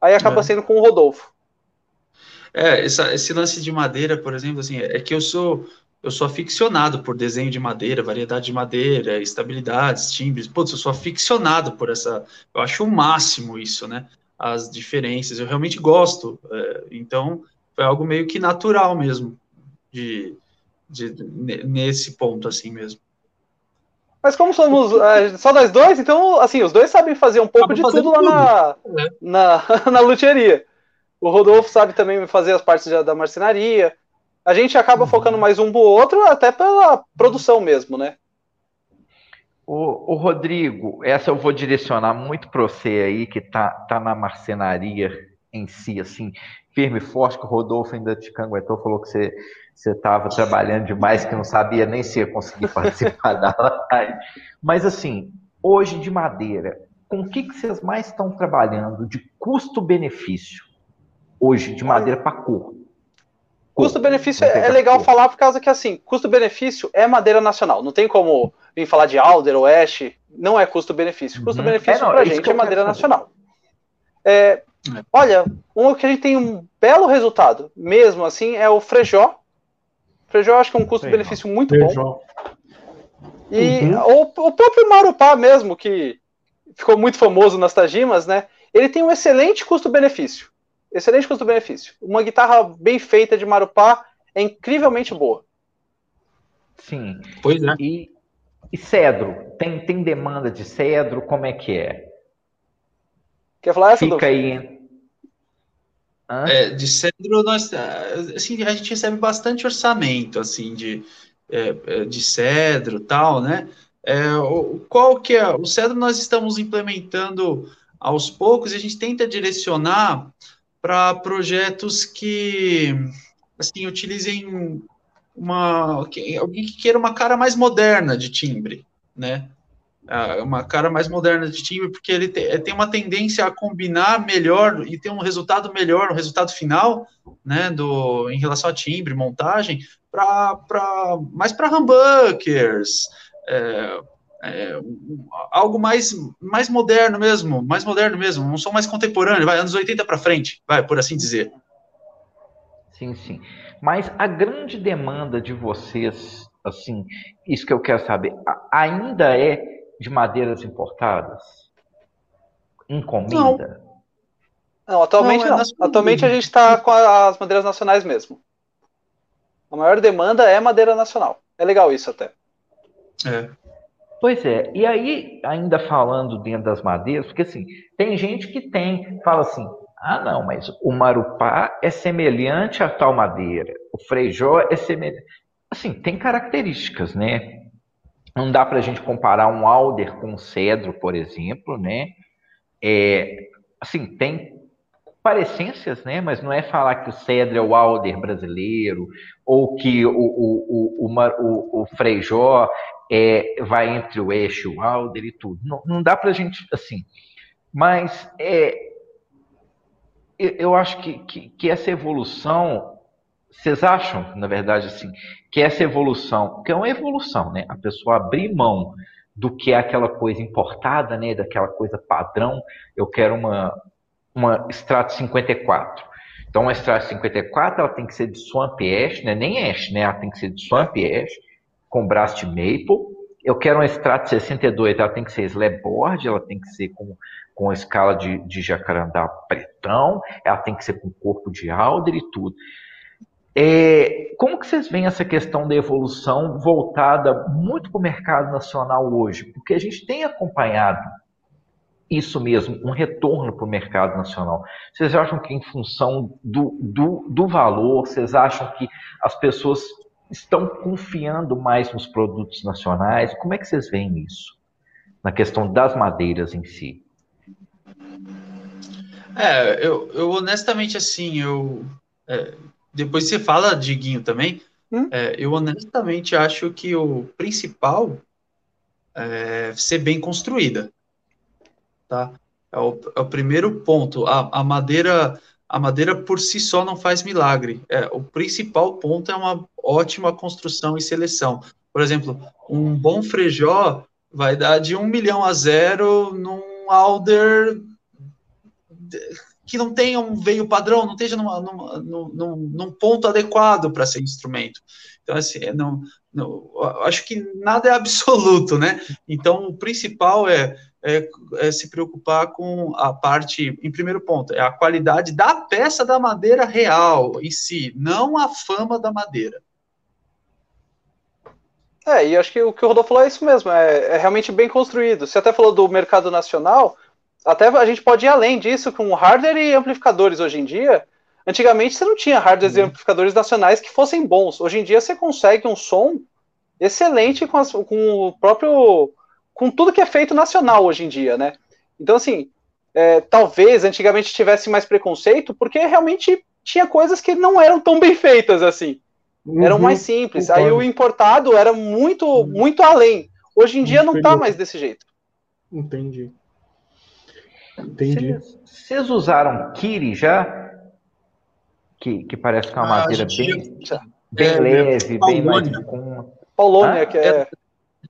Aí acaba é. sendo com o Rodolfo. É, essa, esse lance de madeira, por exemplo, assim, é que eu sou eu sou aficionado por desenho de madeira, variedade de madeira, estabilidades, timbres. Putz, eu sou aficionado por essa. Eu acho o máximo isso, né? As diferenças. Eu realmente gosto. É, então, foi algo meio que natural mesmo, de, de, nesse ponto, assim mesmo. Mas como somos é, só nós dois, então, assim, os dois sabem fazer um pouco de tudo, tudo, lá na, é. na, na luteria. O Rodolfo sabe também fazer as partes da marcenaria. A gente acaba uhum. focando mais um pro outro, até pela produção mesmo, né? O, o, Rodrigo, essa eu vou direcionar muito para você aí, que tá, tá na marcenaria em si, assim, firme e forte, que o Rodolfo ainda te canguetou, falou que você estava trabalhando demais, que não sabia nem se ia conseguir participar da live. Mas, assim, hoje de madeira, com o que, que vocês mais estão trabalhando de custo-benefício? Hoje de madeira para cor. Custo-benefício é, é legal cor. falar por causa que, assim, custo-benefício é madeira nacional. Não tem como vir falar de Alder ou Ash. Não é custo-benefício. Uhum. Custo-benefício uhum. é, para a gente é madeira nacional. É, é, olha, um que a gente tem um belo resultado, mesmo assim, é o Frejó. Frejó acho que é um custo-benefício muito Frejó. bom. E uhum. o, o próprio Marupá mesmo, que ficou muito famoso nas Tajimas, né? Ele tem um excelente custo-benefício excelente custo-benefício. Uma guitarra bem feita de Marupá é incrivelmente boa. Sim. Pois é. E, e cedro? Tem, tem demanda de cedro? Como é que é? Quer falar essa, Fica aí. É, de cedro, nós, assim, a gente recebe bastante orçamento, assim, de, é, é de cedro tal, né? É, qual que é? O cedro nós estamos implementando aos poucos e a gente tenta direcionar para projetos que assim utilizem uma alguém que queira uma cara mais moderna de timbre, né? Uma cara mais moderna de timbre, porque ele tem uma tendência a combinar melhor e ter um resultado melhor, um resultado final, né? Do em relação a timbre, montagem, para mais para humbuckers, é, é, algo mais, mais moderno mesmo, mais moderno mesmo, um som mais contemporâneo, vai, anos 80 para frente, vai, por assim dizer. Sim, sim. Mas a grande demanda de vocês, assim, isso que eu quero saber, ainda é de madeiras importadas? Encomenda? Não. Não, atualmente não. É não. Atualmente a gente está com as madeiras nacionais mesmo. A maior demanda é madeira nacional. É legal isso até. É. Pois é, e aí, ainda falando dentro das madeiras, porque assim, tem gente que tem, fala assim, ah não, mas o marupá é semelhante a tal madeira, o freijó é semelhante. Assim, tem características, né? Não dá para a gente comparar um alder com um cedro, por exemplo, né? É, assim, tem parecências, né? Mas não é falar que o cedro é o alder brasileiro ou que o, o, o, o, o freijó é, vai entre o eixo o Alder e tudo. Não, não dá para a gente, assim, mas é, eu acho que, que, que, essa evolução, vocês acham, na verdade, assim, que essa evolução, que é uma evolução, né? A pessoa abrir mão do que é aquela coisa importada, né? Daquela coisa padrão, eu quero uma, uma Strato 54. Então, a Strato 54, ela tem que ser de Swamp Ash, né? nem Ash, né? Ela tem que ser de Swamp Ash, com de maple. Eu quero uma Strat 62, ela tem que ser slabboard, ela tem que ser com, com escala de, de jacarandá pretão, ela tem que ser com corpo de alder e tudo. É, como que vocês veem essa questão da evolução voltada muito para o mercado nacional hoje? Porque a gente tem acompanhado isso mesmo, um retorno para o mercado nacional. Vocês acham que em função do, do, do valor, vocês acham que as pessoas estão confiando mais nos produtos nacionais? Como é que vocês veem isso? Na questão das madeiras em si. É, eu, eu honestamente, assim, eu. É, depois você fala, Diguinho, também. Hum? É, eu honestamente acho que o principal é ser bem construída. Tá? É o, é o primeiro ponto. A, a, madeira. A madeira por si só não faz milagre. É, o principal ponto é uma ótima construção e seleção. Por exemplo, um bom frejó vai dar de um milhão a zero num alder que não tenha um veio padrão, não esteja numa, numa, num, ponto adequado para ser instrumento. Então, assim, é, não, não, acho que nada é absoluto, né? Então, o principal é, é, é, se preocupar com a parte, em primeiro ponto, é a qualidade da peça da madeira real em si, não a fama da madeira. É, e acho que o que o Rodolfo falou é isso mesmo, é, é realmente bem construído. Você até falou do mercado nacional, até a gente pode ir além disso com hardware e amplificadores hoje em dia. Antigamente você não tinha hardwares uhum. e amplificadores nacionais que fossem bons. Hoje em dia você consegue um som excelente com, as, com o próprio. Com tudo que é feito nacional hoje em dia, né? Então, assim, é, talvez antigamente tivesse mais preconceito, porque realmente tinha coisas que não eram tão bem feitas assim. Uhum, eram mais simples. Concordo. Aí o importado era muito, uhum. muito além. Hoje em dia não tá mais desse jeito. Entendi. Entendi. Vocês usaram Kiri já? Que, que parece que é uma ah, madeira bem, bem é, leve, bem mais com. Paulônia, ah, que é.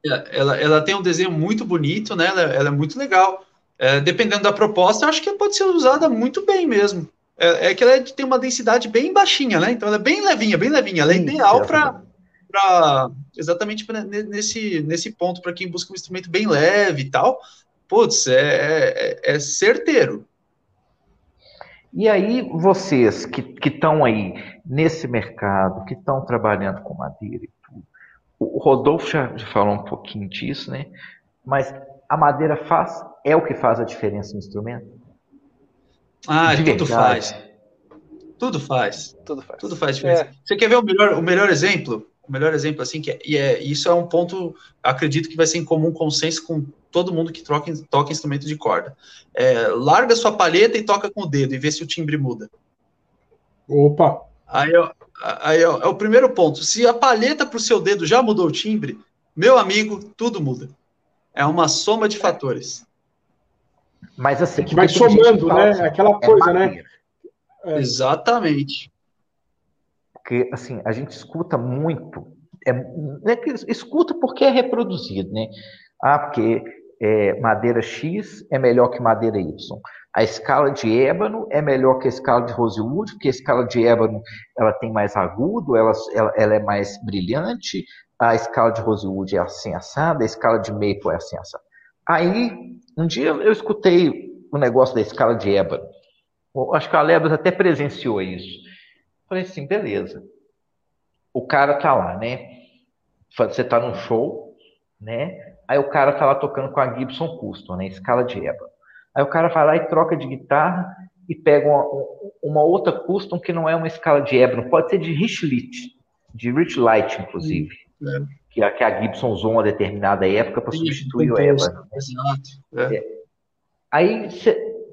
Ela, ela tem um desenho muito bonito, né? Ela, ela é muito legal. É, dependendo da proposta, eu acho que pode ser usada muito bem mesmo. É, é que ela é tem uma densidade bem baixinha, né? Então ela é bem levinha, bem levinha. Ela é ideal para exatamente pra, nesse, nesse ponto para quem busca um instrumento bem leve e tal putz, é, é, é certeiro. E aí, vocês que estão aí nesse mercado, que estão trabalhando com madeira e o Rodolfo já, já, falou um pouquinho disso, né? Mas a madeira faz, é o que faz a diferença no instrumento? Ah, De tudo verdade. faz. Tudo faz. Tudo faz. Tudo faz diferença. É. Você quer ver o melhor, o melhor exemplo? O melhor exemplo, assim, que é, e é, isso é um ponto, acredito que vai ser em comum consenso com todo mundo que troca, toca instrumento de corda. É, larga sua palheta e toca com o dedo e vê se o timbre muda. Opa! Aí, aí é o primeiro ponto. Se a palheta para o seu dedo já mudou o timbre, meu amigo, tudo muda. É uma soma de fatores. Mas assim. É que vai somando, né? Assim, Aquela é coisa, né? É. Exatamente. Porque, assim, a gente escuta muito. É, é que escuta porque é reproduzido, né? Ah, porque é, madeira X é melhor que madeira Y. A escala de ébano é melhor que a escala de rosewood, porque a escala de ébano ela tem mais agudo, ela, ela, ela é mais brilhante. A escala de rosewood é assim assada, a escala de maple é assim assada. Aí, um dia eu escutei o negócio da escala de ébano. Acho que a Lebras até presenciou isso. Falei assim, beleza. O cara tá lá, né? Você tá num show, né? Aí o cara tá lá tocando com a Gibson Custom, né? Escala de ébano. Aí o cara vai lá e troca de guitarra e pega uma, uma outra custom que não é uma escala de ébano, pode ser de Rich Light, de Rich Light, inclusive. É. Que, a, que a Gibson usou uma determinada época para substituir o ébano. Exato. É. Aí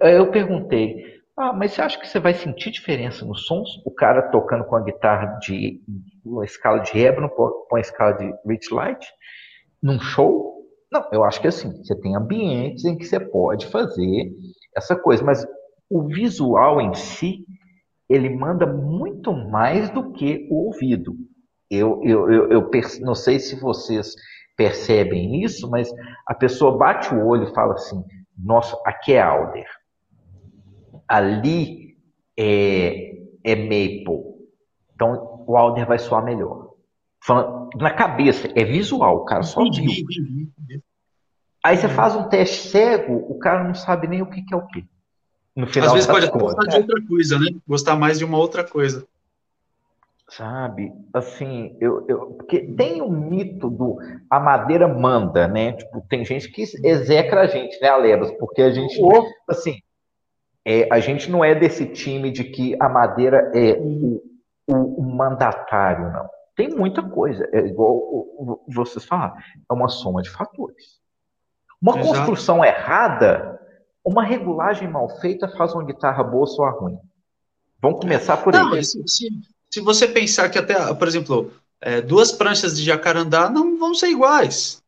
eu perguntei, ah, mas você acha que você vai sentir diferença nos sons? O cara tocando com a guitarra de uma escala de ébano com uma escala de Rich Light num show? Não, eu acho que assim, você tem ambientes em que você pode fazer essa coisa, mas o visual em si, ele manda muito mais do que o ouvido. Eu, eu, eu, eu não sei se vocês percebem isso, mas a pessoa bate o olho e fala assim: nossa, aqui é Alder, ali é, é Maple, então o Alder vai soar melhor. Falando, na cabeça, é visual, o cara só viu. Aí você faz um teste cego, o cara não sabe nem o que, que é o que. No final Às vezes pode contas. gostar de outra coisa, né? Gostar mais de uma outra coisa. Sabe, assim, eu, eu, porque tem o mito do a madeira manda, né? Tipo, tem gente que execra a gente, né, Alebas? Porque a gente, assim, é, a gente não é desse time de que a madeira é o, o, o mandatário, não tem muita coisa. É igual vocês falaram, é uma soma de fatores. Uma Exato. construção errada, uma regulagem mal feita faz uma guitarra boa soar ruim. Vamos começar por não, aí. Se, se, se, você pensar que até, por exemplo, é, duas pranchas de jacarandá não vão ser iguais.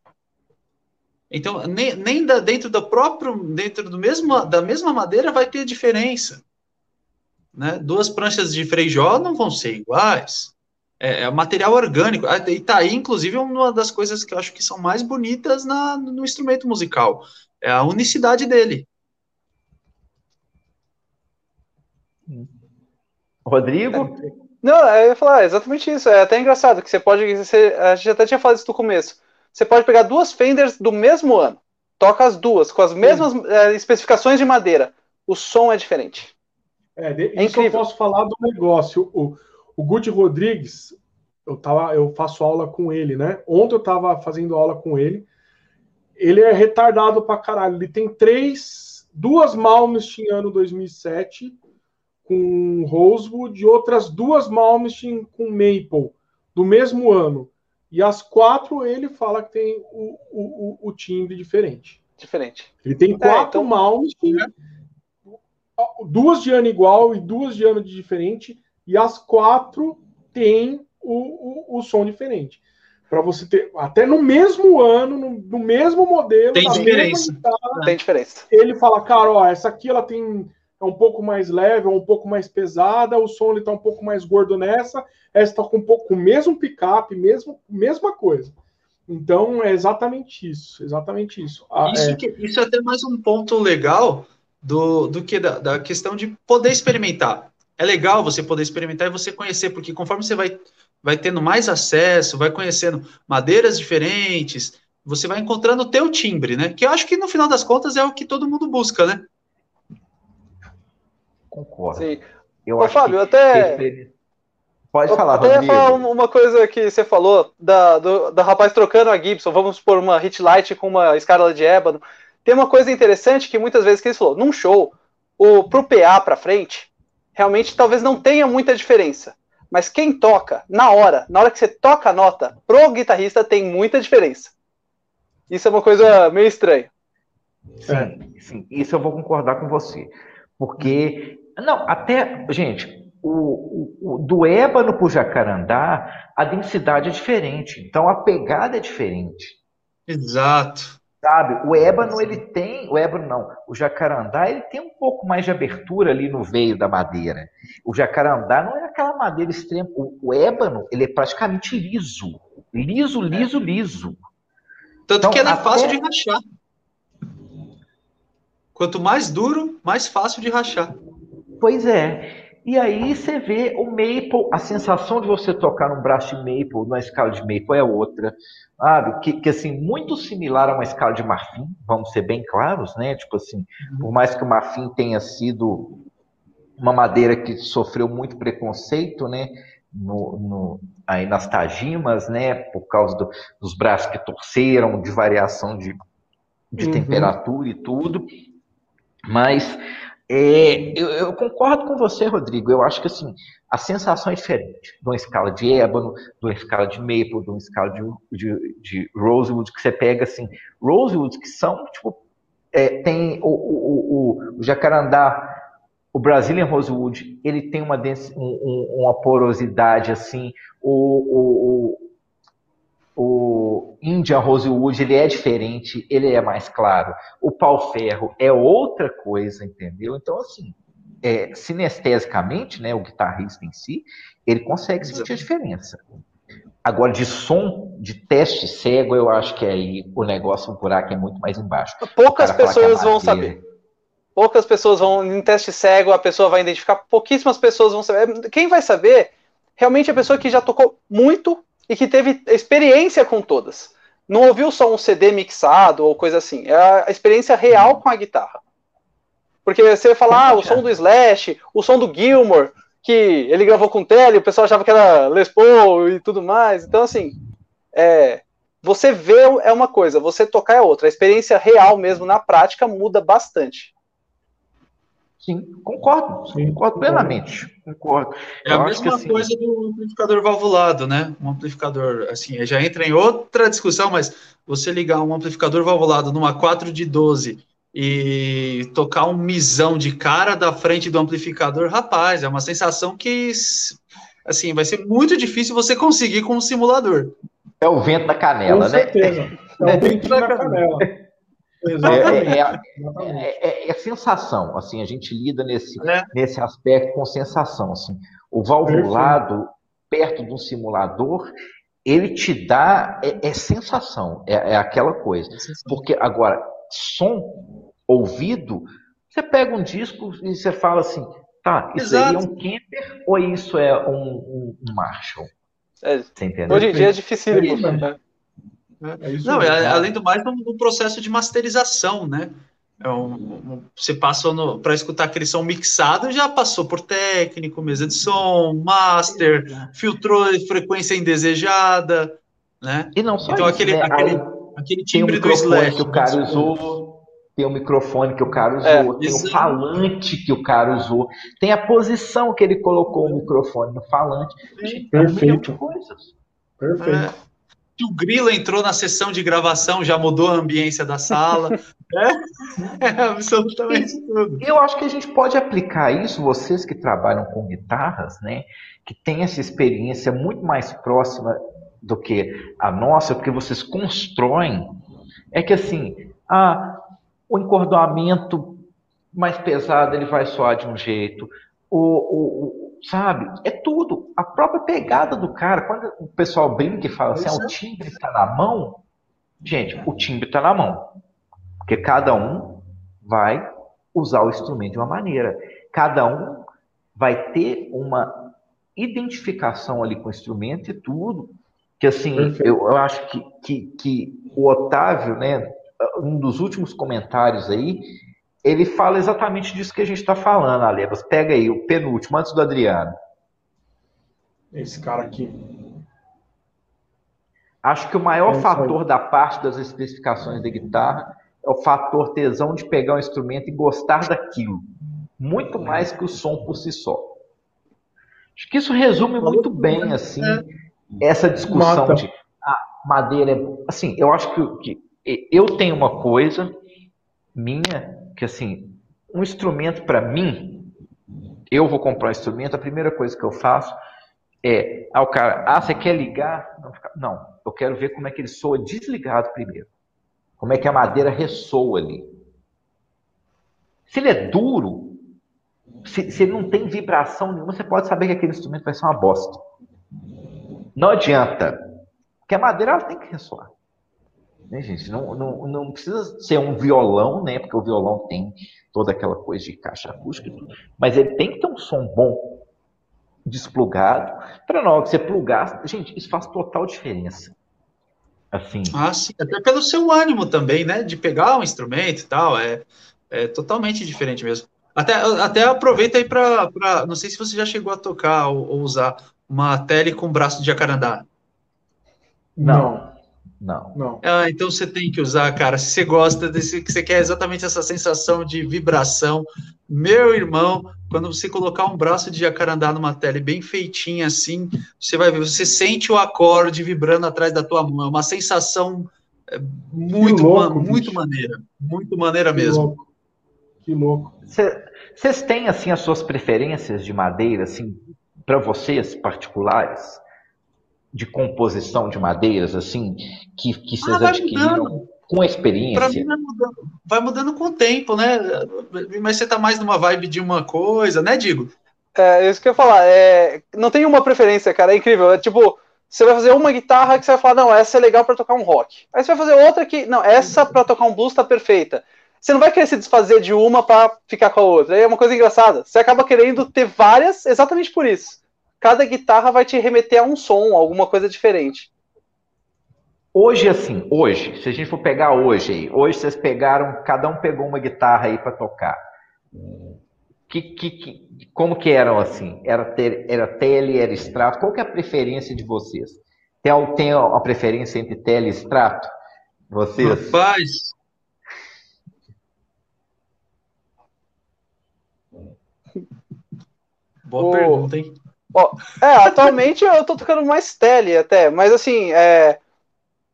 Então, nem, nem da, dentro do próprio, dentro do mesmo, da mesma madeira vai ter diferença. Né? Duas pranchas de freijó não vão ser iguais. É, é material orgânico. Ah, e tá aí, inclusive, uma das coisas que eu acho que são mais bonitas na, no instrumento musical. É a unicidade dele. Rodrigo? Não, eu ia falar exatamente isso. É até engraçado que você pode. Você, a gente até tinha falado isso no começo. Você pode pegar duas Fenders do mesmo ano, toca as duas, com as mesmas é, especificações de madeira. O som é diferente. É, de, é isso eu posso falar do negócio. O, o Guti Rodrigues, eu, tava, eu faço aula com ele, né? Ontem eu tava fazendo aula com ele. Ele é retardado pra caralho. Ele tem três, duas Malmsteen ano 2007 com Rosewood e outras duas Malmsteen com Maple do mesmo ano. E as quatro ele fala que tem o, o, o timbre diferente. Diferente. Ele tem é, quatro é, então... Malmsteen, duas de ano igual e duas de ano de diferente, e as quatro têm o, o, o som diferente. Para você ter, até no mesmo ano, no, no mesmo modelo, tem diferença. Guitarra, tem diferença. Ele fala, cara, ó, essa aqui ela tem é um pouco mais leve, é um pouco mais pesada, o som ele tá um pouco mais gordo nessa, essa tá com um pouco com o mesmo picape, mesmo mesma coisa. Então é exatamente isso, exatamente isso. Ah, isso, é... Que, isso é até mais um ponto legal do, do que da, da questão de poder experimentar. É legal você poder experimentar e você conhecer, porque conforme você vai, vai tendo mais acesso, vai conhecendo madeiras diferentes, você vai encontrando o teu timbre, né? Que eu acho que no final das contas é o que todo mundo busca, né? Concordo. Sim. Eu Ô, acho Fábio, que até. Pode falar, Até Rodrigo. falar uma coisa que você falou da, do, da rapaz trocando a Gibson, vamos por uma Hit Light com uma escala de ébano. Tem uma coisa interessante que muitas vezes que ele falou, num show, o pro PA para frente, realmente talvez não tenha muita diferença. Mas quem toca, na hora, na hora que você toca a nota, pro guitarrista tem muita diferença. Isso é uma coisa meio estranha. Sim, sim, isso eu vou concordar com você. Porque não, até, gente, o, o, o, do ébano para o jacarandá, a densidade é diferente. Então a pegada é diferente. Exato. Sabe, o ébano ele tem, o ébano não, o jacarandá ele tem um pouco mais de abertura ali no veio da madeira. O jacarandá não é aquela madeira extrema, o, o ébano ele é praticamente liso, liso, liso, é. liso. Tanto então, que ele é fácil de rachar. Quanto mais duro, mais fácil de rachar. Pois é. E aí você vê o maple, a sensação de você tocar num braço de maple, numa escala de maple é outra, sabe? Que, que assim, muito similar a uma escala de marfim, vamos ser bem claros, né? Tipo assim, uhum. por mais que o marfim tenha sido uma madeira que sofreu muito preconceito, né? No, no, aí nas tajimas, né? Por causa do, dos braços que torceram, de variação de, de uhum. temperatura e tudo. Mas é, eu, eu, concordo com você, Rodrigo. Eu acho que assim, a sensação é diferente de uma escala de ébano, de uma escala de maple, de uma escala de, de, de rosewood, que você pega assim, rosewood que são, tipo, é, tem o, o, o, o, jacarandá, o Brazilian rosewood, ele tem uma, um, uma porosidade assim, o, o, India Rosewood ele é diferente, ele é mais claro. O pau-ferro é outra coisa, entendeu? Então, assim, é, sinestesicamente, né, o guitarrista em si, ele consegue sentir a diferença. Agora, de som, de teste cego, eu acho que aí o negócio, o buraco é muito mais embaixo. Poucas é pessoas vão saber. Poucas pessoas vão, em teste cego, a pessoa vai identificar, pouquíssimas pessoas vão saber. Quem vai saber, realmente, é a pessoa que já tocou muito e que teve experiência com todas. Não ouviu só um CD mixado ou coisa assim. É a experiência real com a guitarra. Porque você falar, ah, o som do Slash, o som do Gilmore, que ele gravou com tele, o pessoal achava que era Les Paul e tudo mais. Então, assim, é, você vê é uma coisa, você tocar é outra. A experiência real mesmo, na prática, muda bastante. Sim, concordo. Sim, concordo plenamente. Concordo. É a mesma assim, coisa do amplificador valvulado, né? Um amplificador, assim, já entra em outra discussão, mas você ligar um amplificador valvulado numa 4 de 12 e tocar um misão de cara da frente do amplificador, rapaz, é uma sensação que, assim, vai ser muito difícil você conseguir com um simulador. É o vento da canela, com né? Certeza. É o vento da canela. É, é, é, é, sensação, assim, a gente lida nesse, nesse aspecto com sensação, assim. O valvulado, perto de um simulador, ele te dá, é, sensação, é, aquela coisa. Porque, agora, som, ouvido, você pega um disco e você fala assim, tá, isso Exato. aí é um camper ou isso é um, um, Marshall? É, hoje em dia é difícil. É né? É não, é, além do mais, no, no, processo de masterização, né? É um, um, você passou para escutar aquele som mixado, já passou por técnico, mesa de som, master, filtrou frequência indesejada, né? E não só então, isso, aquele, né? aquele, Aí, aquele timbre um do Slash. que o cara usou, tem o microfone que o cara usou, é, tem o falante que o cara usou, tem a posição que ele colocou o microfone no falante. Perfeito. Perfeito. Que o Grilo entrou na sessão de gravação, já mudou a ambiência da sala. é, é absolutamente tudo. Eu acho que a gente pode aplicar isso, vocês que trabalham com guitarras, né? Que têm essa experiência muito mais próxima do que a nossa, porque vocês constroem. É que assim, ah, o encordoamento mais pesado ele vai soar de um jeito, o, o, sabe? É tudo. A própria pegada do cara. Quando o pessoal brinca e fala assim, ah, o timbre está na mão. Gente, o timbre está na mão. Porque cada um vai usar o instrumento de uma maneira. Cada um vai ter uma identificação ali com o instrumento e tudo. Que assim, eu, eu, acho que, que, que o Otávio, né, um dos últimos comentários aí, ele fala exatamente disso que a gente está falando, Alebas. Pega aí o penúltimo, antes do Adriano. Esse cara aqui. Acho que o maior é fator da parte das especificações da guitarra é o fator tesão de pegar o um instrumento e gostar daquilo. Muito mais que o som por si só. Acho que isso resume muito bem, assim, essa discussão de a ah, madeira. Assim, eu acho que, que eu tenho uma coisa minha que assim, um instrumento para mim, eu vou comprar um instrumento, a primeira coisa que eu faço é, ah, o cara, ah, você quer ligar? Não, eu quero ver como é que ele soa desligado primeiro. Como é que a madeira ressoa ali. Se ele é duro, se, se ele não tem vibração nenhuma, você pode saber que aquele instrumento vai ser uma bosta. Não adianta. Porque a madeira ela tem que ressoar. Né, gente? Não, não, não precisa ser um violão, né? Porque o violão tem toda aquela coisa de caixa acústica, mas ele tem que ter um som bom, desplugado, para na hora que você plugar, gente, isso faz total diferença. Assim. Ah, sim, até pelo seu ânimo também, né? De pegar um instrumento e tal, é, é totalmente diferente mesmo. Até, até aproveita aí para. Não sei se você já chegou a tocar ou, ou usar uma tele com braço de jacarandá. Não. Não. Não. Ah, então você tem que usar, cara. Se você gosta desse, que você quer exatamente essa sensação de vibração, meu irmão, quando você colocar um braço de jacarandá numa tele bem feitinha assim, você vai ver, você sente o acorde vibrando atrás da tua mão. É uma sensação é, muito, louco, muito maneira, muito maneira que mesmo. Louco. Que louco. Vocês têm assim as suas preferências de madeira, assim, para vocês particulares? De composição de madeiras, assim, que, que vocês ah, adquiriram mudando. com a experiência? Mim vai mudando. vai mudando com o tempo, né? Mas você tá mais numa vibe de uma coisa, né, Digo? É, isso que eu ia falar. É, não tem uma preferência, cara, é incrível. É tipo, você vai fazer uma guitarra que você vai falar, não, essa é legal para tocar um rock. Aí você vai fazer outra que, não, essa para tocar um blues tá perfeita. Você não vai querer se desfazer de uma para ficar com a outra. Aí é uma coisa engraçada. Você acaba querendo ter várias exatamente por isso cada guitarra vai te remeter a um som, alguma coisa diferente. Hoje, assim, hoje, se a gente for pegar hoje aí, hoje vocês pegaram, cada um pegou uma guitarra aí para tocar. Que, que, que, como que eram assim? Era, era tele, era extrato? Qual que é a preferência de vocês? Tem, tem a preferência entre tele e extrato? Vocês? Rapaz, Boa o... pergunta, hein? É, atualmente eu tô tocando mais tele até, mas assim, é,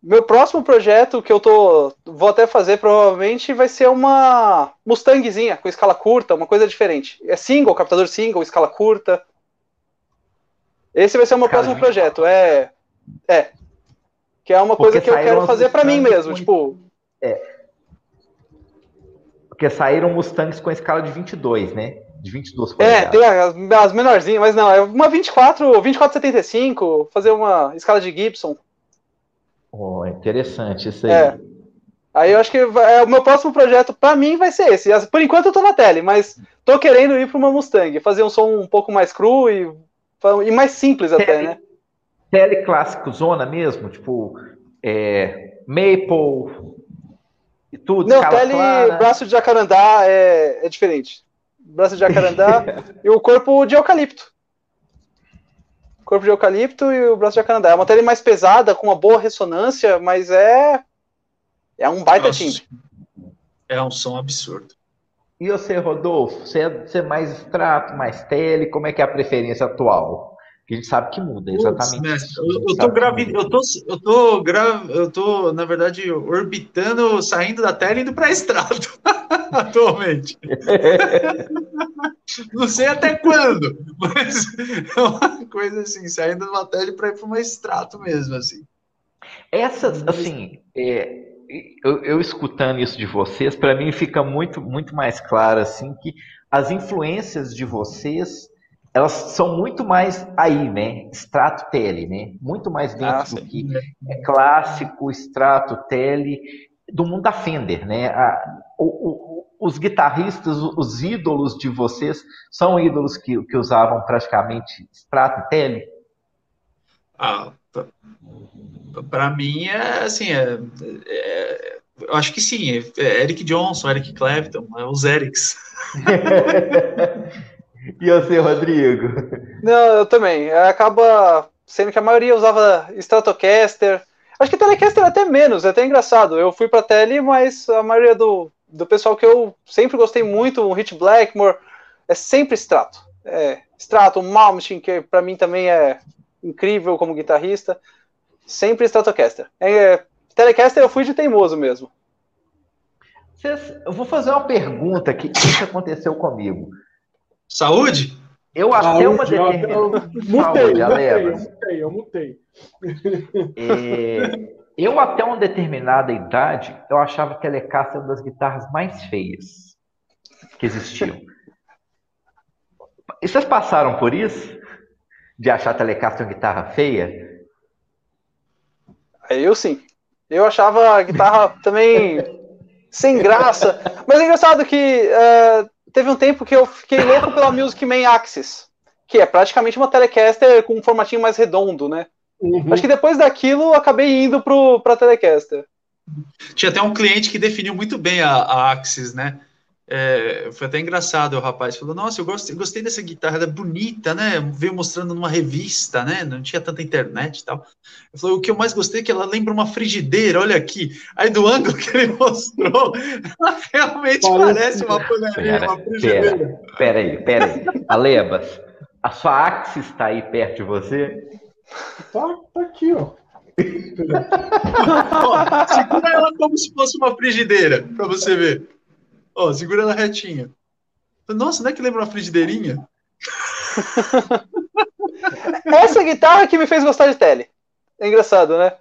meu próximo projeto que eu tô vou até fazer provavelmente vai ser uma Mustangzinha com escala curta, uma coisa diferente. É single, captador single, escala curta. Esse vai ser o meu próximo projeto. É é que é uma coisa que eu quero fazer para mim mesmo, com... tipo, é. Porque saíram Mustangs com escala de 22, né? De 22 polegadas. É, tem as, as menorzinhas, mas não, é uma 24, 2475, fazer uma escala de Gibson. Oh, interessante isso aí. É. Aí eu acho que é, o meu próximo projeto para mim vai ser esse. Por enquanto eu tô na tele, mas tô querendo ir para uma Mustang, fazer um som um pouco mais cru e, e mais simples tele, até, né? Tele clássico zona mesmo, tipo é, Maple e tudo. Não, tele clara. braço de jacarandá é, é diferente. Braço de jacarandá e o corpo de eucalipto corpo de eucalipto e o braço de jacarandá. É uma tele mais pesada, com uma boa ressonância, mas é. É um baita Nossa. timbre. É um som absurdo. E você, Rodolfo? Você é, você é mais extrato, mais tele? Como é que é a preferência atual? Que a gente sabe que muda, exatamente. Puts, eu, eu, tô gravi... eu tô eu tô gra... eu tô na verdade orbitando, saindo da tela e indo para estrado atualmente. Não sei até quando, mas é uma coisa assim, saindo uma tela para ir para um extrato mesmo assim. Essas assim, é, eu, eu, escutando isso de vocês, para mim fica muito muito mais claro assim que as influências de vocês elas são muito mais aí, né? Extrato tele, né? Muito mais dentro ah, do que é clássico, extrato tele, do mundo da Fender, né? A, o, o, os guitarristas, os ídolos de vocês, são ídolos que, que usavam praticamente extrato tele? Ah, para mim é assim, é, é, eu acho que sim. É Eric Johnson, Eric Clapton, é os Erics. E você, Rodrigo? Não, eu também. Acaba sendo que a maioria usava Stratocaster. Acho que Telecaster até menos, é até engraçado. Eu fui pra Tele, mas a maioria do, do pessoal que eu sempre gostei muito, o Hit Blackmore, é sempre Strato. É, Strato, o Malmsteen, que para mim também é incrível como guitarrista, sempre Stratocaster. É, Telecaster eu fui de teimoso mesmo. Eu vou fazer uma pergunta que aconteceu comigo? Saúde? Eu até uma determinada. Eu, mutei, eu mutei, eu mutei. É, eu até uma determinada idade, eu achava que a Telecaster uma das guitarras mais feias que existiam. E vocês passaram por isso? De achar a Telecaster uma guitarra feia? Eu sim. Eu achava a guitarra também sem graça. Mas é engraçado que uh, teve um tempo que eu fiquei louco pela Music Man Axis, que é praticamente uma Telecaster com um formatinho mais redondo, né? Uhum. Acho que depois daquilo acabei indo pro, pra Telecaster. Tinha até um cliente que definiu muito bem a, a Axis, né? É, foi até engraçado, o rapaz falou, nossa, eu gostei, gostei dessa guitarra, ela é bonita, né? Veio mostrando numa revista, né? Não tinha tanta internet e tal. Eu falei, o que eu mais gostei é que ela lembra uma frigideira, olha aqui. Aí do ângulo que ele mostrou, ela realmente parece, parece uma panelinha, uma frigideira. Pera, pera aí, pera aí. Alebas, a sua Axis está aí perto de você? Tá, tá aqui, ó. ó segura ela como se fosse uma frigideira, para você ver. Ó, segura ela retinha. Nossa, não é que lembra uma frigideirinha? Essa guitarra que me fez gostar de tele. É engraçado, né?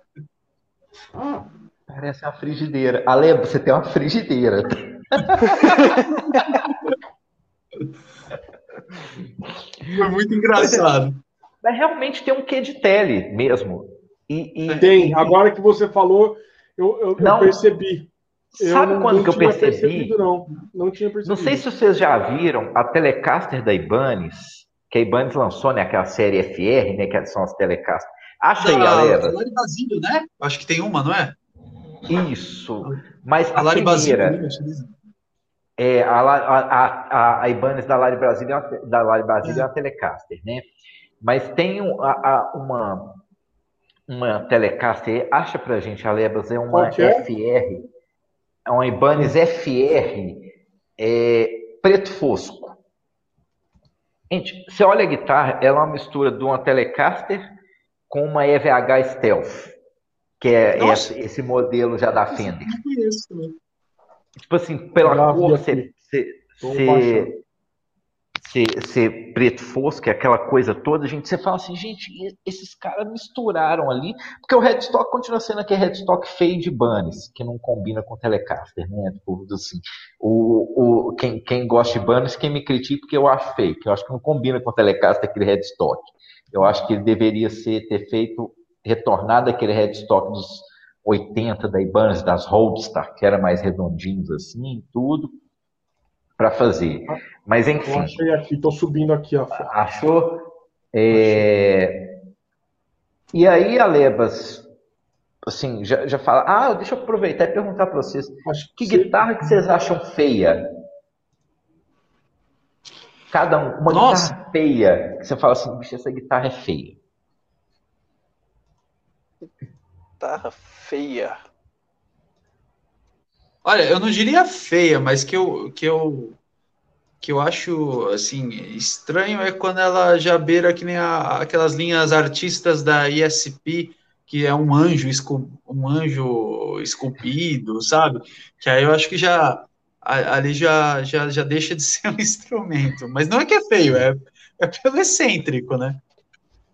parece uma frigideira. Ale, você tem uma frigideira. Foi muito engraçado. Mas realmente tem um quê de tele mesmo. E, e tem. Agora que você falou, eu, eu, eu percebi. Sabe eu quando que eu percebi? Não, não tinha percebido. Não sei se vocês já viram a Telecaster da Ibanez, que a Ibanez lançou, né? Aquela série FR, né? Que são as Telecaster. Acha aí, galera. A Lari Basílio, né? Acho que tem uma, não é? Isso. Mas a, a Lari primeira... Basílio, é, a, a, a, a Ibanez da Lari Brasília, é da Lari Brasília é. é uma Telecaster, né? Mas tem a, a, uma, uma Telecaster, acha pra gente, a Lebas, é uma é? FR é uma Ibanez FR é, preto fosco. Gente, você olha a guitarra, ela é uma mistura de uma Telecaster com uma EVH Stealth, que é esse, esse, modelo já da Fender. Né? Tipo assim, pela cor, você, você, ser, ser preto fosco, aquela coisa toda, gente, você fala assim, gente, esses caras misturaram ali, porque o headstock continua sendo aquele headstock feio de Bunnies, que não combina com Telecaster, né? Tipo, assim, o, o, quem, quem gosta de Bunnies, quem me critica, porque eu acho feio, que eu acho que não combina com Telecaster aquele headstock. Eu acho que ele deveria ser, ter feito, retornado aquele headstock dos 80 da Ibanez, das Roadstar, que era mais redondinhos assim, tudo para fazer. Mas enfim. Eu achei aqui, estou subindo aqui a foto. Achou? É... E aí, Alebas, assim, já, já fala. Ah, deixa eu aproveitar e perguntar para vocês. que, que guitarra que vocês acham feia? Cada um, uma Nossa. guitarra feia. Que você fala assim, bicho, essa guitarra é feia. Guitarra feia. Olha, eu não diria feia, mas que eu, que eu, que eu acho assim estranho é quando ela já beira que nem a, aquelas linhas artistas da ISP, que é um anjo, um anjo esculpido, sabe? Que aí eu acho que já ali já, já, já deixa de ser um instrumento. Mas não é que é feio, é, é pelo excêntrico, né?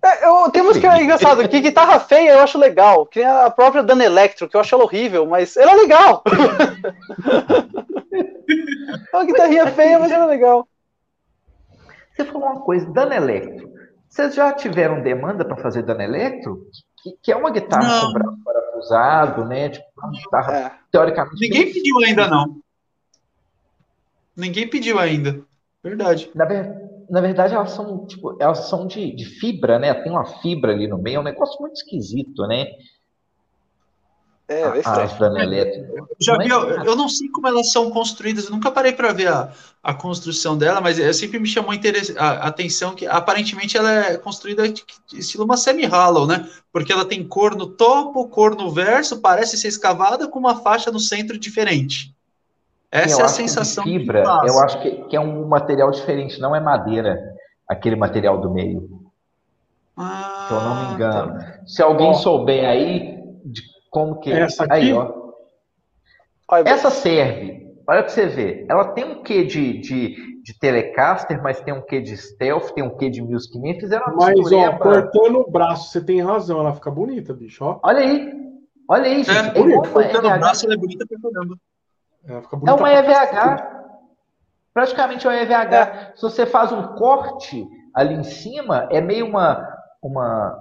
É, eu, tem que é engraçado, que guitarra feia eu acho legal. Que a própria Dana Electro, que eu acho ela horrível, mas ela é legal. é uma guitarrinha feia, mas ela é legal. Você falou uma coisa, Dana Electro. Vocês já tiveram demanda para fazer Dana Electro? Que, que, é uma guitarra não. com braço parafusado, né? Tipo, uma guitarra, é. teoricamente. Ninguém pediu ainda, não. Ninguém pediu ainda. Verdade. Na verdade na verdade, elas são, tipo, elas são de, de fibra, né? Tem uma fibra ali no meio, é um negócio muito esquisito, né? É, é as Eu, já vi, eu, eu, não sei como elas são construídas, eu nunca parei para ver a, a construção dela, mas sempre me chamou a, a atenção que aparentemente ela é construída de, de estilo uma semi-hollow, né? Porque ela tem cor no topo, cor no verso, parece ser escavada com uma faixa no centro diferente. Essa é a sensação. fibra, que eu acho que, que, é um material diferente, não é madeira, aquele material do meio. Ah, se eu não me engano. Tá. Se alguém ó, souber aí de como que é. Essa aqui? Aí, ó. Essa serve. Olha para você ver. Ela tem um quê de, de, de Telecaster, mas tem um quê de Stealth, tem um quê de 1500. Fizeram uma Mas, ó, cortando o braço, você tem razão. Ela fica bonita, bicho. Ó. Olha aí. Olha aí, gente. É, é cortando o braço, ela é bonita pra caramba. É, uma EVH. Praticamente é uma EVH. É. Se você faz um corte ali em cima, é meio uma. uma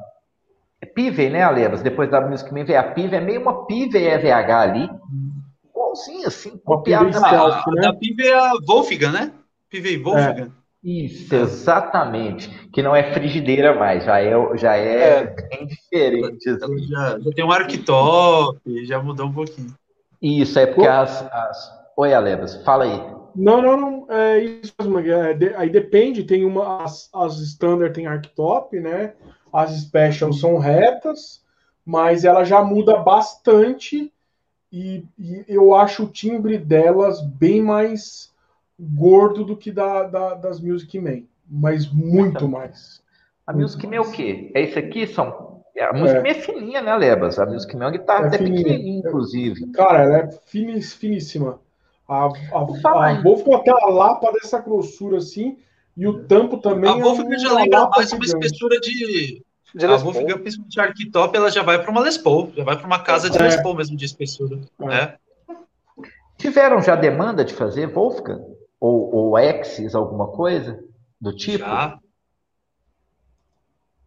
é Pive, né, Alebas? Depois da Music Man vem a Pive, é meio uma Pive EVH ali. Igualzinho, assim, copiado da né? A Pive é a Wolfgang, né? Pive Wolfgang. É. Isso, exatamente. Que não é frigideira mais, já é, já é, é. bem diferente. Assim. Já, já, tem um arquitop, já mudou um pouquinho. Isso, é porque as, as... Oi, Alebas, fala aí. Não, não, não, é isso mesmo. É, de, aí depende, tem uma. As, as standard tem arctop, né? As special são retas, mas ela já muda bastante e, e, eu acho o timbre delas bem mais gordo do que da, da das Music Man, mas muito mais. A Music Man é o quê? É isso aqui? São a música é. é fininha, né, Lebas? A música é uma guitarra é até pequenininha, inclusive. Cara, ela é finíssima. A, a, a Wolfgang tem uma lapa dessa grossura assim, e o tampo também. A Wolfgang é já lembra mais uma espessura de. de a Wolfgang, principalmente a Arquitop, ela já vai para uma Les Paul, já vai para uma casa de é. Les Paul mesmo de espessura. É. Né? Tiveram já demanda de fazer Wolfgang? Ou, ou Exis, alguma coisa do tipo? Já.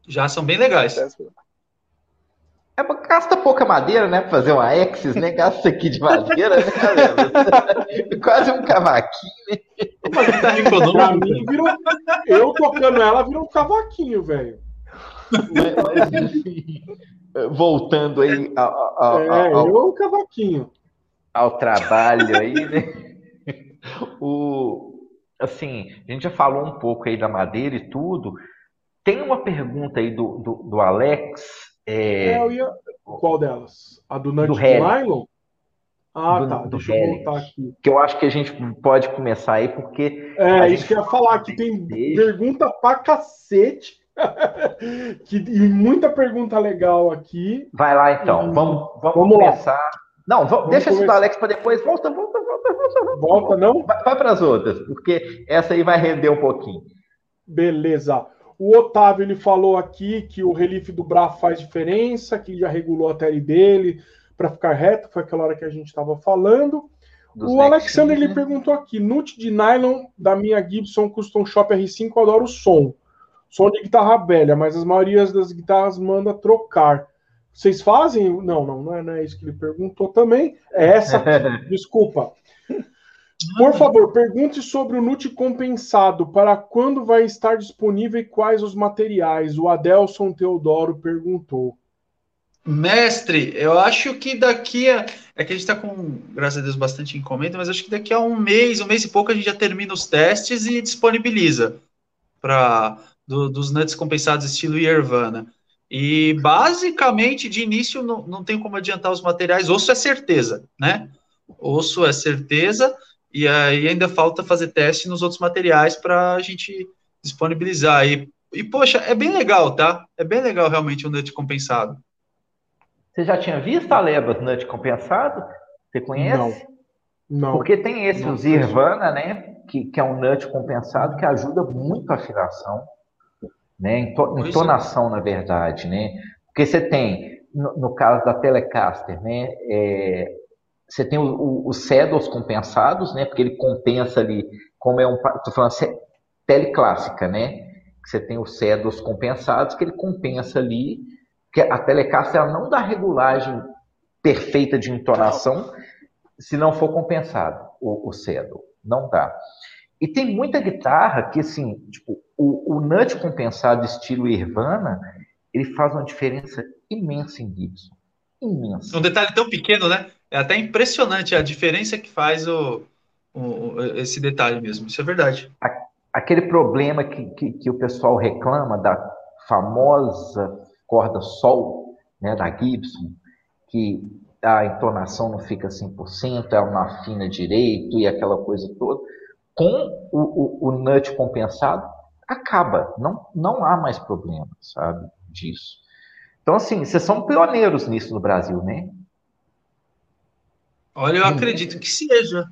Já são bem legais. É, gasta pouca madeira, né? Pra fazer uma Axis, né? Gasta aqui de madeira, né? Quase um cavaquinho, né? Uma guitarra econômica. Mim, virou, eu tocando ela virou um cavaquinho, velho. Voltando aí ao, ao, é, ao, eu um cavaquinho. Ao trabalho aí, né? O, assim, a gente já falou um pouco aí da madeira e tudo. Tem uma pergunta aí do, do, do Alex é... É, ia... Qual delas? A do Nut do Nylon? Ah, do, tá. Do Deixa eu voltar aqui. Que eu acho que a gente pode começar aí, porque. É, isso que eu ia falar, que tem pergunta pra cacete. que, e muita pergunta legal aqui. Vai lá então, e... vamos, vamos, vamos começar. Lá. Não, vamos deixa isso do Alex para depois. Volta, volta, volta, volta. Volta, não? Vai, vai para as outras, porque essa aí vai render um pouquinho. Beleza. O Otávio ele falou aqui que o relief do Bra faz diferença, que já regulou a tele dele para ficar reto, foi aquela hora que a gente estava falando. Dos o Alexander ele né? perguntou aqui: Nut de nylon da minha Gibson Custom Shop R5, eu adoro o som. Som de guitarra velha, mas as maiorias das guitarras manda trocar. Vocês fazem? Não, não, não é, não é isso que ele perguntou também. É essa aqui, desculpa. Por favor, pergunte sobre o NUT compensado. Para quando vai estar disponível e quais os materiais? O Adelson Teodoro perguntou. Mestre, eu acho que daqui a. É que a gente está com, graças a Deus, bastante encomenda, mas acho que daqui a um mês, um mês e pouco, a gente já termina os testes e disponibiliza para do, dos nuts compensados estilo Yervana. E basicamente, de início, não, não tem como adiantar os materiais. Osso é certeza, né? Osso é certeza. E aí ainda falta fazer teste nos outros materiais para a gente disponibilizar. E, e, poxa, é bem legal, tá? É bem legal realmente o nut compensado. Você já tinha visto a Lebas nut compensado? Você conhece? Não. não Porque tem esse, não, o Zirvana, né? Que, que é um nut compensado que ajuda muito a afinação, né? É. Entonação, na verdade, né? Porque você tem, no, no caso da Telecaster, né? É, você tem os saddles compensados, né? Porque ele compensa ali, como é um. Estou falando teleclássica, né? Você tem os saddles compensados, que ele compensa ali. Que a Telecaster ela não dá regulagem perfeita de entonação se não for compensado o, o saddle. Não dá. E tem muita guitarra que, assim, tipo, o, o nut compensado estilo Irvana, ele faz uma diferença imensa em Gibson. Imensa. Um detalhe tão pequeno, né? É até impressionante a diferença que faz o, o esse detalhe mesmo. Isso é verdade. Aquele problema que, que, que, o pessoal reclama da famosa corda sol, né, da Gibson, que a entonação não fica 100%, ela não afina direito e aquela coisa toda. Com o, o, o nut compensado, acaba. Não, não há mais problema, sabe, disso. Então, assim, vocês são pioneiros nisso no Brasil, né? Olha, eu acredito que seja.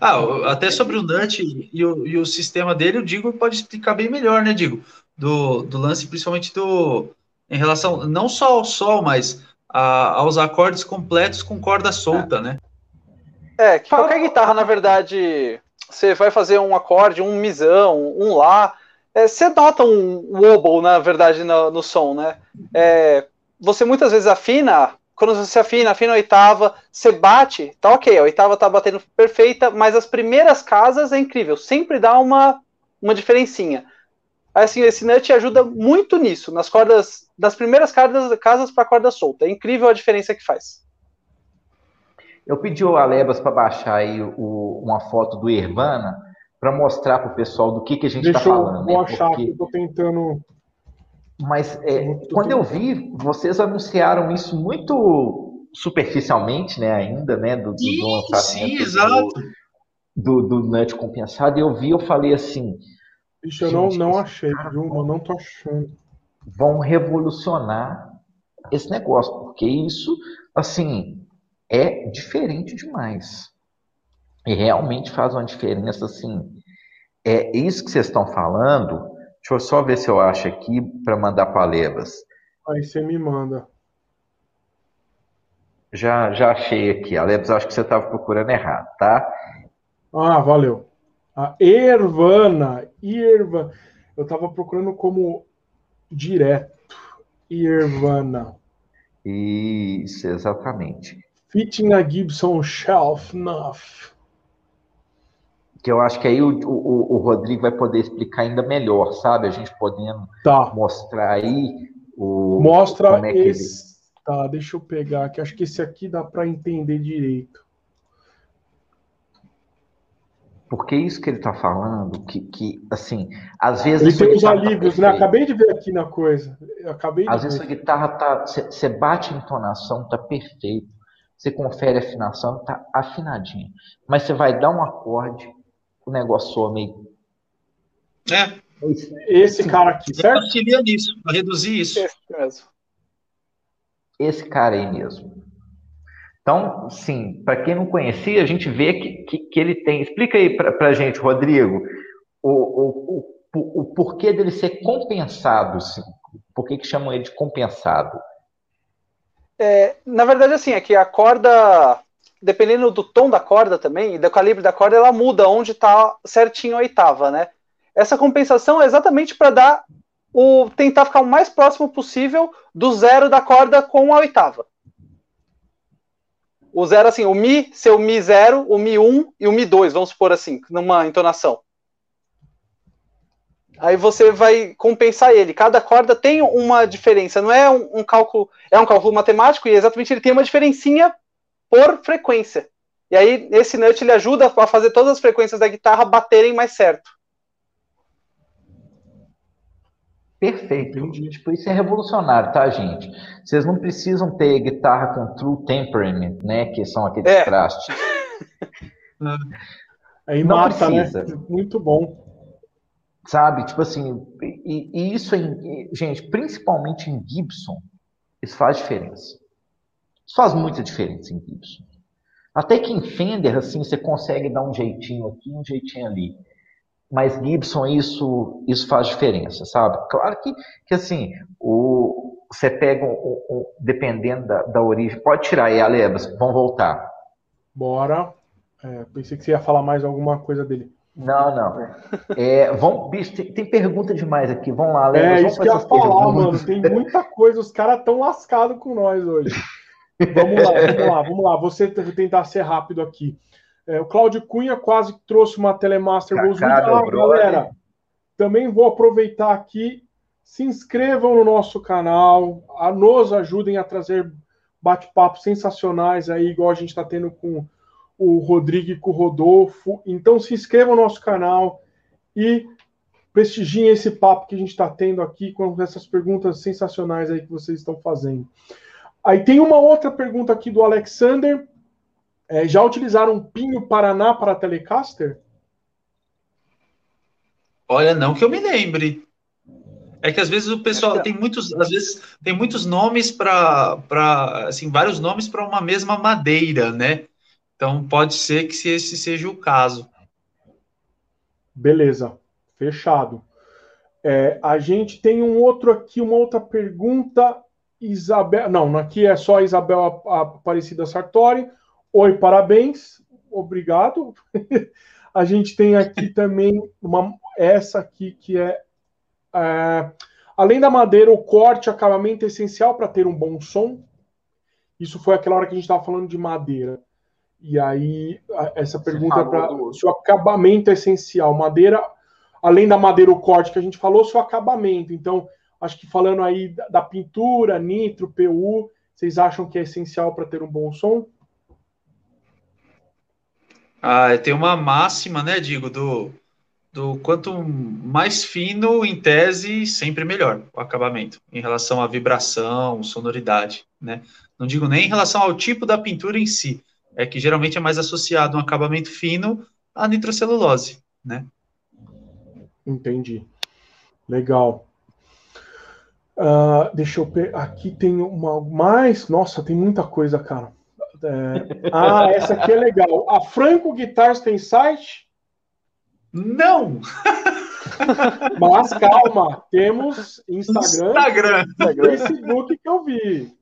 Ah, até sobre o Nut e o, e o sistema dele, o Digo pode explicar bem melhor, né, Digo? Do, do lance, principalmente do. Em relação não só ao sol, mas a, aos acordes completos com corda solta, né? É, que qualquer guitarra, na verdade, você vai fazer um acorde, um misão, um lá. É, você nota um wobble, na verdade, no, no som, né? É, você muitas vezes afina quando você afina, afina a oitava, você bate, tá ok, a oitava tá batendo perfeita, mas as primeiras casas é incrível, sempre dá uma, uma diferencinha. Assim, esse nut ajuda muito nisso, nas cordas, das primeiras casas, casas para corda solta. É incrível a diferença que faz. Eu pedi o Alebas para baixar aí o, uma foto do Irvana para mostrar para o pessoal do que, que a gente está falando. Deixa eu né? achar Porque... que eu tô tentando mas é, quando eu vi, vocês anunciaram isso muito superficialmente, né, ainda, né, do, do, sim, do lançamento sim, exato. Do, do, do net compensado, e eu vi, eu falei assim... Isso eu não, não achei, viu? Eu não tô achando. Vão revolucionar esse negócio, porque isso, assim, é diferente demais. E realmente faz uma diferença, assim... É isso que vocês estão falando Deixa eu só ver se eu acho aqui para mandar para Lebas. Aí você me manda. Já, já achei aqui. A Lebas, acho que você estava procurando errado, tá? Ah, valeu. A Ervana. Irva. Eu estava procurando como direto. Irvana. Isso, exatamente. Fitting a Gibson Shelf Nuff que eu acho que aí o, o, o, Rodrigo vai poder explicar ainda melhor, sabe? A gente podendo tá. mostrar aí o. Mostra é esse. Ele... Tá, deixa eu pegar aqui. Acho que esse aqui dá para entender direito. Porque isso que ele está falando, que, que, assim, às vezes. Ele tem os tá alívios, tá né? Acabei de ver aqui na coisa. Acabei às vezes ver. a guitarra tá. Você bate a entonação, tá perfeito. você confere a afinação, tá afinadinho. Mas você vai dar um acorde, o negócio soa meio. É. Esse cara aqui, certo? Eu auxilia nisso, para reduzir isso. Esse mesmo. Esse cara aí mesmo. Então, sim, para quem não conhecia, a gente vê que, que, que ele tem. Explica aí para a gente, Rodrigo, o, o, o, o, porquê dele ser compensado, sim. Por que, que chamam ele de compensado? É, na verdade, assim, é que a corda, dependendo do tom da corda também, e do calibre da corda, ela muda onde está certinho a oitava, né? Essa compensação é exatamente para dar o tentar ficar o mais próximo possível do zero da corda com a oitava. O zero, assim, o Mi ser o Mi zero, o Mi 1 e o Mi 2, vamos supor assim, numa entonação. Aí você vai compensar ele. Cada corda tem uma diferença, não é um, um, cálculo, é um cálculo matemático e exatamente ele tem uma diferencinha por frequência. E aí esse nut ele ajuda a fazer todas as frequências da guitarra baterem mais certo. Perfeito. Tipo, isso é revolucionário, tá, gente? Vocês não precisam ter guitarra com true temperament, né? Que são aqueles é. trastes. Aí não mata, né? precisa. né? Muito bom. Sabe? Tipo assim, e, e isso, em, gente, principalmente em Gibson, isso faz diferença. Isso faz muita diferença em Gibson. Até que em Fender, assim, você consegue dar um jeitinho aqui, um jeitinho ali mas Gibson isso isso faz diferença, sabe? Claro que, que assim, o, você pega, o, o dependendo da, da origem, pode tirar aí, Alebas, vamos voltar. Bora. É, pensei que você ia falar mais alguma coisa dele. Não, não. É, vamos, bicho, tem, tem, pergunta demais aqui. Vamos lá, Alebas. É, vamos isso que eu ia falar, mano. Tem muita coisa, os caras estão lascados com nós hoje. Vamos lá, vamos lá, vamos lá. Você tentar ser rápido aqui. É, o Cláudio Cunha quase trouxe uma Telemaster Rosewood. Ah, galera, também vou aproveitar aqui. Se inscrevam no nosso canal, a, nos ajudem a trazer bate-papos sensacionais aí, igual a gente está tendo com o Rodrigo e com o Rodolfo. Então se inscrevam no nosso canal e prestigiem esse papo que a gente está tendo aqui com essas perguntas sensacionais aí que vocês estão fazendo. Aí tem uma outra pergunta aqui do Alexander. É, já utilizaram Pinho Paraná para Telecaster? Olha, não que eu me lembre. É que às vezes o pessoal tem muitos, às vezes tem muitos nomes para, para assim, vários nomes para uma mesma madeira, né? Então pode ser que esse seja o caso. Beleza, fechado. É, a gente tem um outro aqui, uma outra pergunta. Isabel, não, aqui é só Isabel Aparecida Sartori. Oi, parabéns, obrigado. a gente tem aqui também uma, essa aqui que é, é além da madeira, o corte, acabamento é essencial para ter um bom som. Isso foi aquela hora que a gente estava falando de madeira. E aí, essa pergunta é para se o acabamento é essencial. Madeira, além da madeira, o corte que a gente falou, se o acabamento. Então, acho que falando aí da, da pintura, nitro, PU, vocês acham que é essencial para ter um bom som? Ah, tem uma máxima, né, digo, do, do quanto mais fino, em tese, sempre melhor o acabamento, em relação à vibração, sonoridade, né? Não digo nem em relação ao tipo da pintura em si, é que geralmente é mais associado um acabamento fino à nitrocelulose, né? Entendi. Legal. Uh, deixa eu ver. Aqui tem uma mais. Nossa, tem muita coisa, cara. É... Ah, essa aqui é legal. A Franco Guitars tem site? Não! Mas calma, temos Instagram, Instagram. Facebook que eu vi.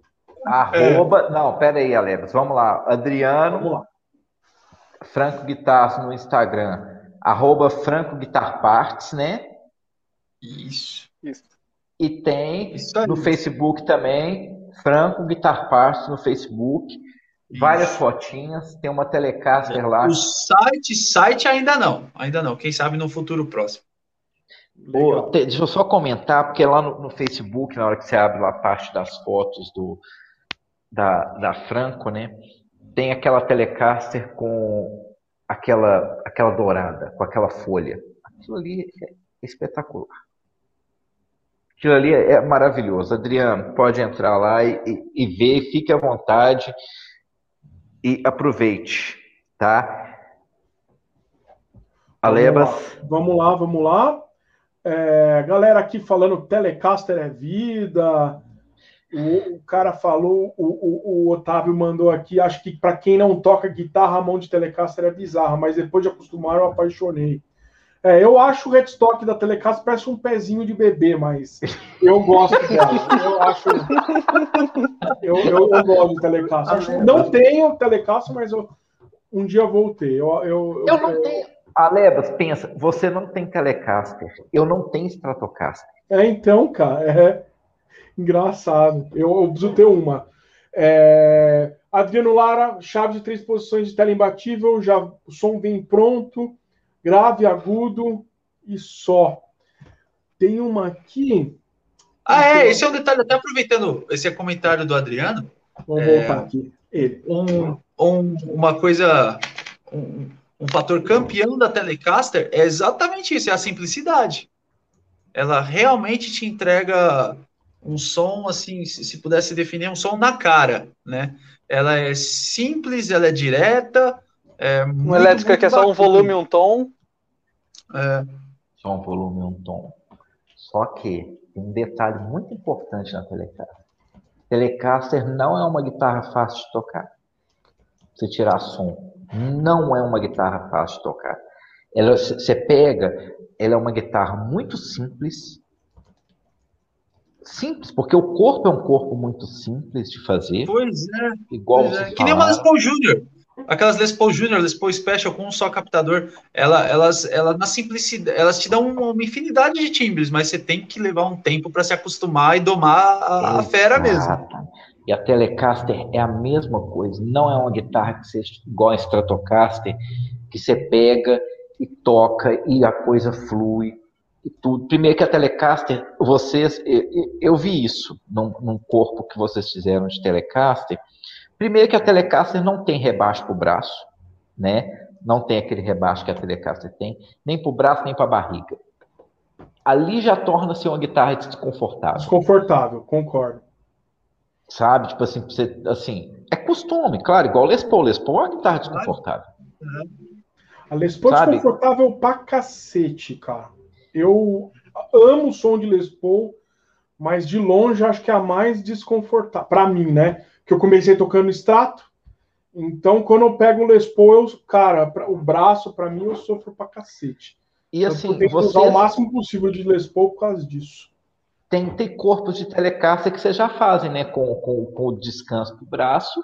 Arroba, é. não, pera aí, Alex, vamos lá. Adriano, vamos lá. Franco Guitars no Instagram, arroba Franco Guitar Parts, né? Isso. Isso. E tem no Facebook também, Franco Guitar Parts no Facebook. Várias fotinhas, tem uma Telecaster lá. O site, site ainda não, ainda não. Quem sabe no futuro próximo. deixa eu só comentar, porque lá no, no, Facebook, na hora que você abre lá a parte das fotos do, da, da Franco, né? Tem aquela Telecaster com aquela, aquela dourada, com aquela folha. Aquilo ali é espetacular. Aquilo ali é maravilhoso. Adriano, pode entrar lá e, e, e ver, fique à vontade e aproveite, tá? Alebas. Vamos lá, vamos lá. É, galera aqui falando Telecaster é vida. O, o cara falou, o, o, o, Otávio mandou aqui. Acho que para quem não toca guitarra, a mão de Telecaster é bizarra, mas depois de acostumar, eu apaixonei. É, eu acho o headstock da Telecaster parece um pezinho de bebê, mas eu gosto dela. Eu acho. Eu, eu, eu gosto de Telecaster. Não tenho Telecaster, mas eu, um dia vou ter. Eu, eu, eu não tenho. Alebas, pensa, você não tem Telecaster, eu não tenho Stratocaster. É, então, cara, é engraçado. Eu, eu preciso ter uma. É... Adriano Lara, chave de três posições de tela imbatível, já o som vem pronto, grave, agudo e só. Tem uma aqui. Ah, é, esse é um detalhe, até aproveitando esse comentário do Adriano. Vamos é, voltar aqui. Ele. Um, um, uma coisa. Um, um fator campeão da Telecaster é exatamente isso, é a simplicidade. Ela realmente te entrega um som assim, se pudesse definir um som na cara, né? Ela é simples, ela é direta. É uma elétrica que é só um volume e um tom. É. Só um volume e um tom. Só que tem um detalhe muito importante na Telecaster. Telecaster não é uma guitarra fácil de tocar. Você tirar som não é uma guitarra fácil de tocar. Ela, você pega, ela é uma guitarra muito simples. Simples, porque o corpo é um corpo muito simples de fazer. Pois é. Igual pois é. Que nem uma Les Paul Jr. Aquelas Les Paul Jr., Les Paul Special com um só captador, ela, elas, ela na simplicidade, elas te dão uma infinidade de timbres, mas você tem que levar um tempo para se acostumar e domar a, a fera mesmo. E a Telecaster é a mesma coisa, não é uma guitarra que você igual a Stratocaster, que você pega e toca e a coisa flui e tudo. Primeiro que a Telecaster, vocês, eu, vi isso num, num, corpo que vocês fizeram de Telecaster. Primeiro que a Telecaster não tem rebaixo para o braço, né? Não tem aquele rebaixo que a Telecaster tem, nem para o braço, nem para a barriga. Ali já torna-se uma guitarra desconfortável. Desconfortável, concordo. Sabe? Tipo assim, você, assim, é costume, claro, igual Les Paul. Les Paul é uma guitarra desconfortável. A Les Paul é desconfortável pra cacete, cara. Eu amo o som de Les Paul, mas de longe acho que é a mais desconfortável. Pra mim, né? Que eu comecei tocando extrato. Então, quando eu pego o Les Paul, eu, cara, o braço, para mim, eu sofro pra cacete. E assim, eu tenho que usar o máximo possível de Les Paul por causa disso tem, tem corpos de telecaster que você já fazem, né? Com, com, com o descanso do braço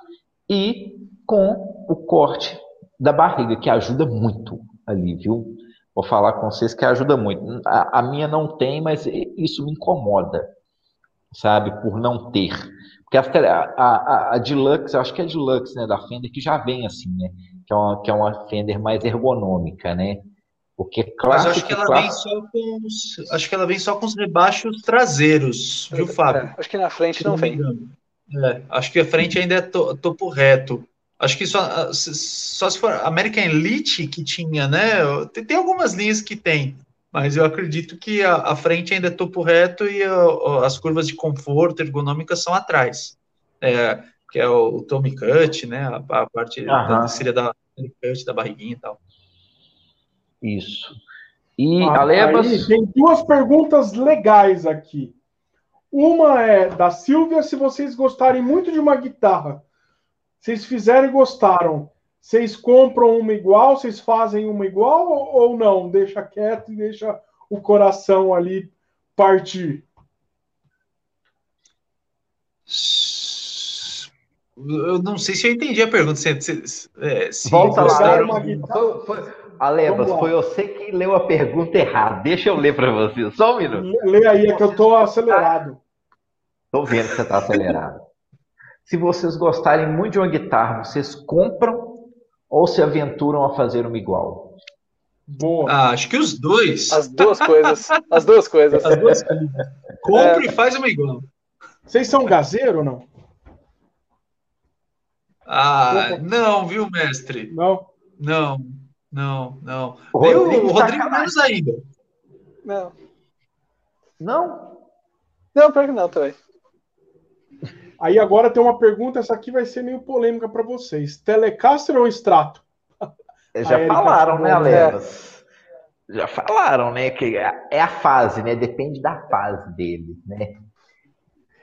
e com o corte da barriga, que ajuda muito ali, viu? Vou falar com vocês que ajuda muito. A, a minha não tem, mas isso me incomoda, sabe? Por não ter. Porque a, a, a, Deluxe, eu acho que é a Deluxe, né, da Fender, que já vem assim, né? Que é uma, que é uma Fender mais ergonômica, né? Porque clássico, Mas acho que ela clássico... vem só com os, acho que ela vem só com os rebaixos traseiros, viu, Fábio? É, acho que na frente não, não vem. É, acho que a frente ainda é to, topo reto. Acho que só, só se for American Elite que tinha, né? Tem, tem algumas linhas que tem, mas eu acredito que a, a frente ainda é topo reto e a, as curvas de conforto ergonômicas são atrás. É, que é o, o Tommy Cut, né? A, a parte da, seria da Cut, da barriguinha e tal. Isso. E ah, Alebas. Aí, tem duas perguntas legais aqui. Uma é da Silvia, se vocês gostarem muito de uma guitarra, vocês fizeram e gostaram, vocês compram uma igual, vocês fazem uma igual ou não? Deixa quieto e deixa o coração ali partir. Eu não sei se eu entendi a pergunta. Se, se, é, se Volta lá. Uma guitarra... foi, foi, Alebas, foi você que leu a pergunta errada. Deixa eu ler para você, só um minuto. Lê aí, é que eu estou acelerado. Estou vendo que você está acelerado. Se vocês gostarem muito de uma guitarra, vocês compram ou se aventuram a fazer uma igual? Boa. Ah, acho que os dois. As duas coisas. As duas coisas. As duas coisas. Compre é. e faz uma igual. Vocês são gazeiro ou não? Ah, não, viu, mestre? Não. Não. Não, não. O Rodrigo, o Rodrigo menos ainda. Não. Não? Não, pior que não também. Aí agora tem uma pergunta, essa aqui vai ser meio polêmica para vocês. Telecaster ou extrato? Já falaram, né, Alevas? Já falaram, né? Que é a fase, né? Depende da fase dele, né?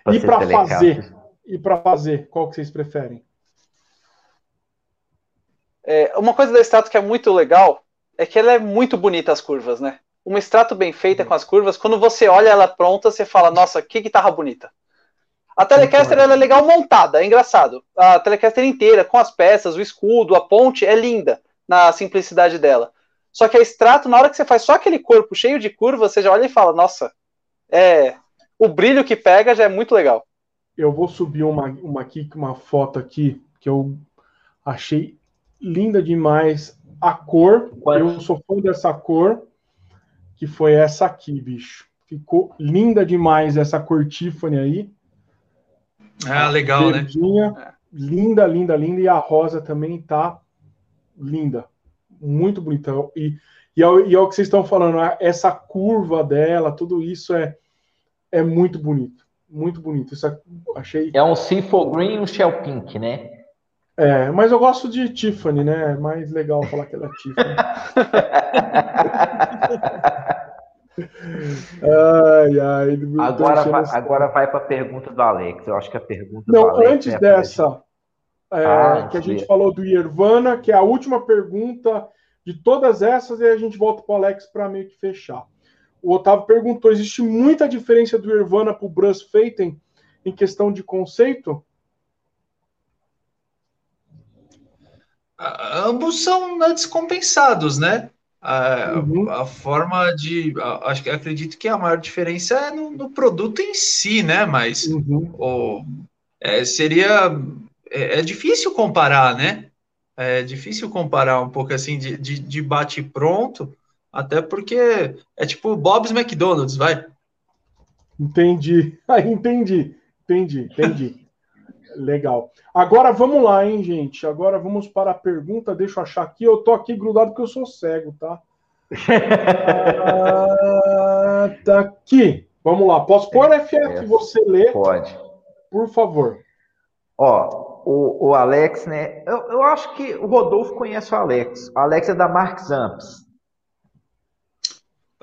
Pra e para fazer? E para fazer, qual que vocês preferem? É, uma coisa da extrato que é muito legal é que ela é muito bonita as curvas, né? Uma extrato bem feita com as curvas, quando você olha ela pronta, você fala, nossa, que guitarra bonita. A Telecaster ela é legal montada, é engraçado. A Telecaster inteira, com as peças, o escudo, a ponte, é linda na simplicidade dela. Só que a extrato, na hora que você faz só aquele corpo cheio de curvas, você já olha e fala, nossa, é o brilho que pega já é muito legal. Eu vou subir uma, uma aqui, uma foto aqui que eu achei linda demais. A cor, eu sou fã dessa cor, que foi essa aqui, bicho. Ficou linda demais essa cor Tiffany aí. Ah, legal, né? verdinha, né? Linda, linda, linda. E a rosa também tá linda. Muito bonita. E, e, é, e é o que vocês estão falando, essa curva dela, tudo isso é, é muito bonito. Muito bonito. Isso é, achei. É um Seafoam Green e um Shell Pink, né? É, mas eu gosto de Tiffany, né? É mais legal falar que ela é Tiffany. ai, ai, agora, vai, agora vai para a pergunta do Alex. Eu acho que a pergunta Não, do Alex antes é dessa, é, ah, que a gente falou do Irvana, que é a última pergunta de todas essas, e a gente volta para o Alex para meio que fechar. O Otávio perguntou: existe muita diferença do Irvana para o Bruce Feiten em questão de conceito? ambos são descompensados, né? A, uhum. a forma de. Acho que acredito que a maior diferença é no, no produto em si, né? Mas uhum. o, é, seria. É, é, difícil comparar, né? É difícil comparar um pouco assim de, de, de bate-pronto, até porque é tipo Bob's McDonald's, vai. Entendi. Ah, entendi. Entendi, entendi. Legal. Agora vamos lá, hein, gente? Agora vamos para a pergunta. Deixa eu achar aqui. Eu tô aqui grudado porque eu sou cego, tá? ah, tá aqui. Vamos lá. Posso pôr FF é, você ler? Pode. Por favor. Ó, o, o Alex, né? Eu, eu acho que o Rodolfo conhece o Alex. O Alex é da Marx Amps.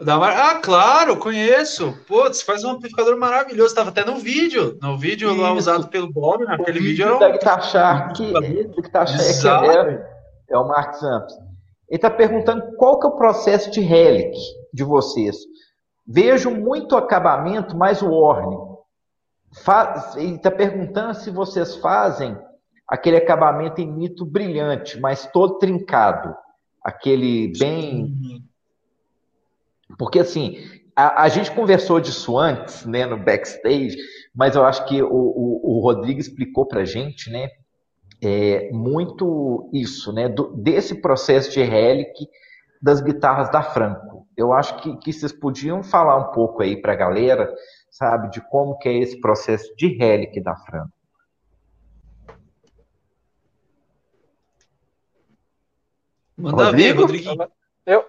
Ah, claro, conheço. Putz, faz um amplificador maravilhoso. Estava até no vídeo. No vídeo lá usado pelo Bob, naquele o vídeo. vídeo era um... Guitar Shark, Guitar Shark é, é o Marx Amps. Ele está perguntando qual que é o processo de Relic de vocês. Vejo muito acabamento, mas o Orne. Faz... Ele está perguntando se vocês fazem aquele acabamento em mito brilhante, mas todo trincado. Aquele bem... porque, assim, a, a, gente conversou disso antes, né, no backstage, mas eu acho que o, o, o Rodrigo explicou para a gente, né, é, muito isso, né, do, desse processo de relic das guitarras da Franco. Eu acho que, que vocês podiam falar um pouco aí para a galera, sabe, de como que é esse processo de relic da Franco. Manda Rodrigo? ver, Rodrigo. Eu,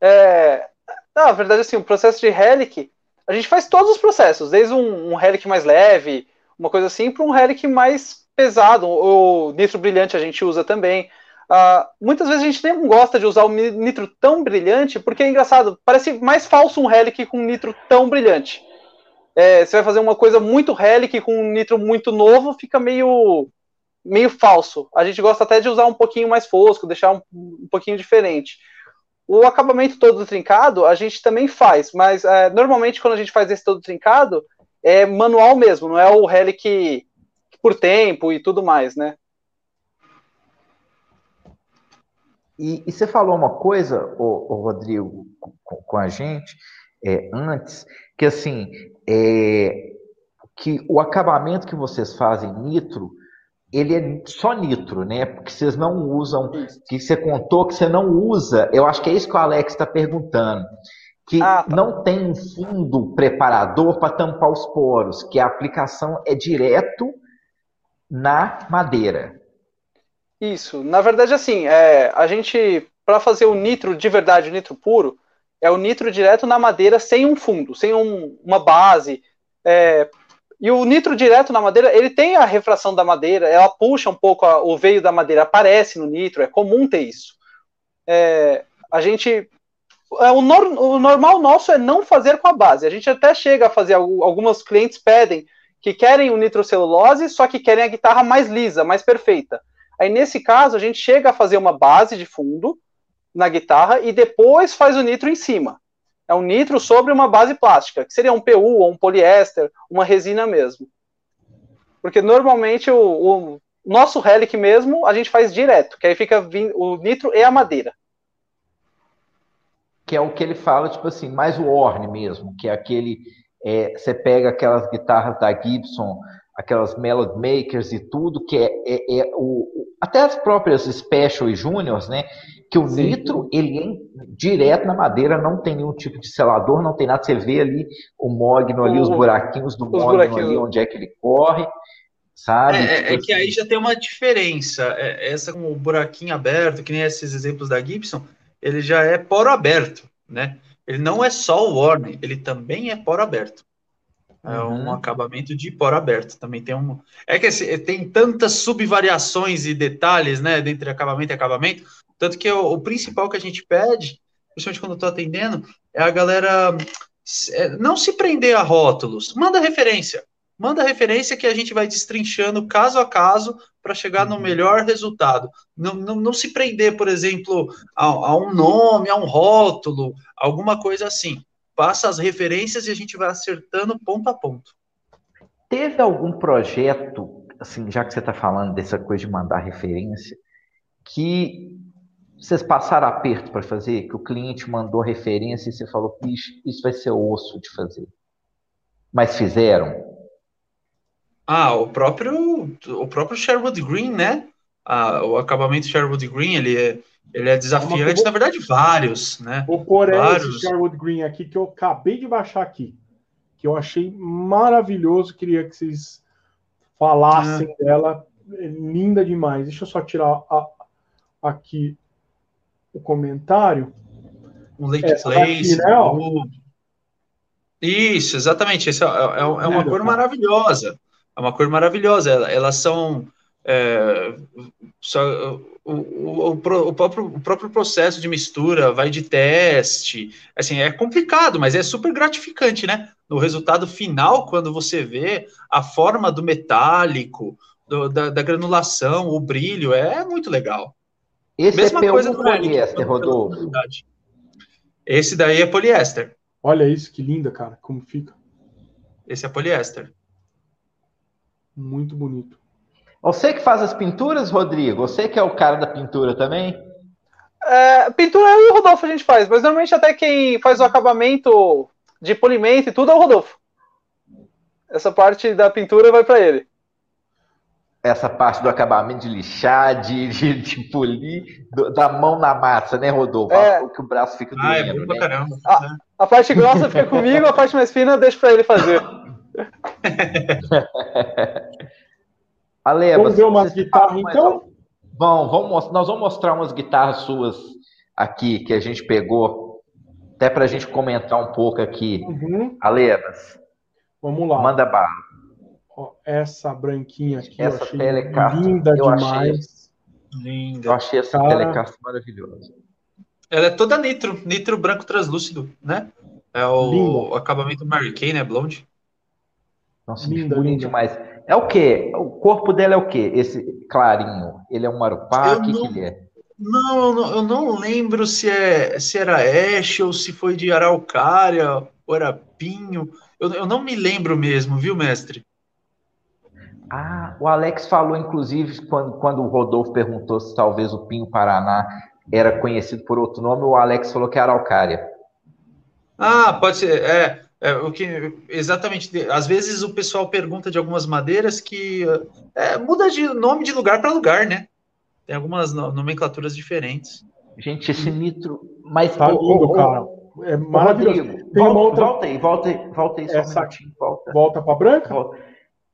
é, na verdade, assim, o processo de relic, a gente faz todos os processos, desde um, um relic mais leve, uma coisa assim, para um relic mais pesado. O nitro brilhante a gente usa também. Uh, muitas vezes a gente nem gosta de usar o nitro tão brilhante, porque é engraçado, parece mais falso um relic com um nitro tão brilhante. É, você vai fazer uma coisa muito relic com um nitro muito novo, fica meio meio falso. A gente gosta até de usar um pouquinho mais fosco, deixar um, um pouquinho diferente. O acabamento todo trincado a gente também faz, mas é, normalmente quando a gente faz esse todo trincado é manual mesmo, não é o relic por tempo e tudo mais, né? E, e você falou uma coisa, o, Rodrigo, com, com, a gente é, antes, que assim, é, que o acabamento que vocês fazem nitro ele é só nitro, né? Porque vocês não usam, que você contou que você não usa. Eu acho que é isso que o Alex está perguntando. Que ah, tá. não tem um fundo preparador para tampar os poros, que a aplicação é direto na madeira. Isso. Na verdade, assim, é, a gente, para fazer o nitro de verdade, o nitro puro, é o nitro direto na madeira sem um fundo, sem um, uma base. É, E o nitro direto na madeira, ele tem a refração da madeira, ela puxa um pouco a, o veio da madeira, aparece no nitro, é comum ter isso. É, a gente. É, o, nor, o, normal nosso é não fazer com a base. A gente até chega a fazer, algumas clientes pedem que querem o nitrocelulose, só que querem a guitarra mais lisa, mais perfeita. Aí nesse caso, a gente chega a fazer uma base de fundo na guitarra e depois faz o nitro em cima. É um nitro sobre uma base plástica, que seria um PU ou um poliéster, uma resina mesmo. Porque normalmente o, o nosso relic mesmo a gente faz direto, que aí fica o nitro e a madeira. Que é o que ele fala, tipo assim, mais o orne mesmo, que é aquele. É, você pega aquelas guitarras da Gibson, aquelas Melody Makers e tudo, que é, é, é o, até as próprias Special e Juniors, né? Que o Sim. nitro, ele é direto na madeira, não tem nenhum tipo de selador, não tem nada. Você vê ali o mogno ali, os buraquinhos do mogno ali, onde é que ele corre, sabe? É, tipo é que assim. aí já tem uma diferença. É, essa com o buraquinho aberto, que nem esses exemplos da Gibson, ele já é poro aberto, né? Ele não é só o Warner, ele também é poro aberto. É um uhum. acabamento de poro aberto. Também tem um. É que assim, tem tantas subvariações e detalhes, né, entre acabamento e acabamento. Tanto que o, o principal que a gente pede, principalmente quando eu estou atendendo, é a galera é, não se prender a rótulos. Manda referência. Manda referência que a gente vai destrinchando caso a caso para chegar no uhum. melhor resultado. Não, não, não se prender, por exemplo, a, a um nome, a um rótulo, alguma coisa assim passa as referências e a gente vai acertando ponto a ponto. Teve algum projeto, assim, já que você está falando dessa coisa de mandar referência, que vocês passaram aperto para fazer, que o cliente mandou referência e você falou, bicho, isso vai ser osso de fazer. Mas fizeram? Ah, o próprio, o próprio Sherwood Green, né? Ah, o acabamento Sherwood Green, ele é, ele é desafiante, na verdade, vários, né? Vou pôr vários. esse Sherwood Green aqui que eu acabei de baixar aqui, que eu achei maravilhoso, queria que vocês falassem ah. dela, é linda demais. Deixa eu só tirar a, aqui o comentário. Um Lake Essa Place. Aqui, né. Isso, exatamente. Essa é, é, é uma cor maravilhosa. É uma cor maravilhosa. Elas são é, só, o, o, o, próprio, o próprio processo de mistura vai de teste, assim, é complicado, mas é super gratificante, né? No resultado final, quando você vê a forma do metálico, do, da, da, granulação, o brilho, é muito legal. Esse Mesma é coisa do poliéster, Rodolfo? Esse daí é poliéster. Olha isso, que linda, cara, como fica. Esse é poliéster. Muito bonito. Você que faz as pinturas, Rodrigo? Você que é o cara da pintura também? É, pintura eu e o Rodolfo a gente faz, mas normalmente até quem faz o acabamento de polimento e tudo é o Rodolfo. Essa parte da pintura vai para ele. Essa parte do acabamento de lixar, de, de, de polir, do, da mão na massa, né, Rodolfo? É. Que o braço fica doendo, ah, é bom pra né? caramba. A, a parte grossa fica comigo, a parte mais fina eu deixo para ele fazer. Ale, vamos ver umas guitarras então? Bom, vamos, nós vamos mostrar umas guitarras suas aqui que a gente pegou, até para a gente comentar um pouco aqui. Uhum. Alebas, vamos lá. Manda bala. Essa branquinha aqui, essa Telecaster, linda eu demais. Achei, linda. Eu achei essa Cara... Maravilhosa. Ela é toda nitro, nitro branco translúcido, né? É o, o acabamento Mary Kay, né? Blonde. Nossa, linda, linda demais. É o quê? O corpo dela é o quê? Esse clarinho. Ele é um marupá? O que, que ele é? Não, eu não lembro se, é, se era Ash ou se foi de Araucária ou era Pinho. Eu, eu não me lembro mesmo, viu, mestre? Ah, o Alex falou, inclusive, quando, quando o Rodolfo perguntou se talvez o Pinho Paraná era conhecido por outro nome, o Alex falou que era Araucária. Ah, pode ser. É, é, o que exatamente. Às vezes o pessoal pergunta de algumas madeiras que é, muda de nome de lugar para lugar, né? Tem algumas nomenclaturas diferentes. Gente, esse nitro. Mas tá lindo, cara. É maravilhoso. Rodrigo, Tem volta, outra... volta aí, volta aí, volta aí só essa... um minutinho, volta. Volta para branca? Volta.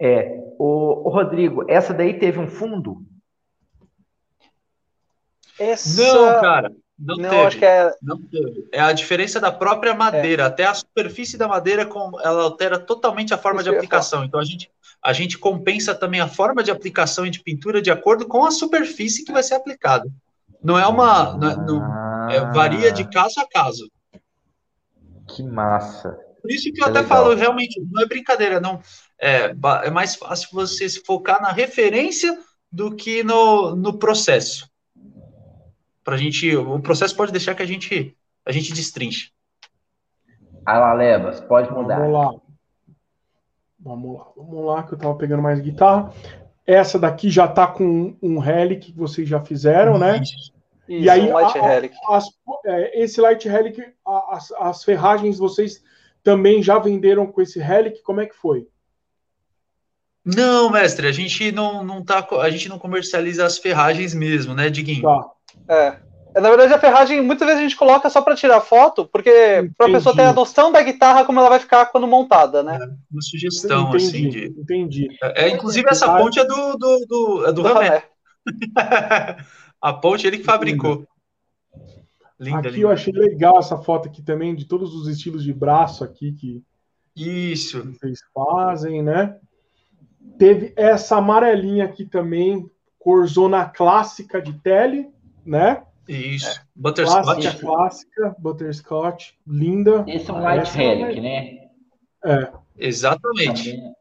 É, o, o, Rodrigo, essa daí teve um fundo? Essa... Não, cara. Não, Não, teve. acho que é. Não teve. É a diferença da própria madeira. Até a superfície da madeira, com- ela altera totalmente a forma Isso de eu aplicação. Então a gente, a gente compensa também a forma de aplicação e de pintura de acordo com a superfície que vai ser aplicada. Não é uma. não é- não- é, varia de caso a caso. Que massa. Por isso que eu É até legal. falo, realmente, não é brincadeira, não. É, é mais fácil você se focar na referência do que no, no processo. Pra gente, o processo pode deixar que a gente, a gente destrinche. Alalebas, pode mudar. Vamos lá. Vamos lá, vamos lá, que eu tava pegando mais guitarra. Essa daqui já tá com um, relic que vocês já fizeram, né? Isso, E aí, um Light a- a- Relic. As- é, esse Light Relic, a- as, as ferragens vocês também já venderam com esse Relic? Como é que foi? Não, mestre, a gente não, não tá, a gente não comercializa as ferragens mesmo, né, Diguinho? Tá. É. É, Na verdade, a ferragem muitas vezes a gente coloca só para tirar foto, porque para a pessoa ter a noção da guitarra como ela vai ficar quando montada, né? Uma sugestão, entendi, assim, de... entendi. É, inclusive, essa ponte é do, do, do, é do Do Ramé. Ramé. a ponte ele que fabricou. Linda, aqui eu linda. achei legal essa foto aqui também, de todos os estilos de braço aqui que Isso. vocês fazem, né? Teve essa amarelinha aqui também, corzona clássica de tele, né? Isso. Clássica, Butterscotch. clássica, butterscotch, linda. Esse é um light Essa relic, né? É, Exatamente. Também,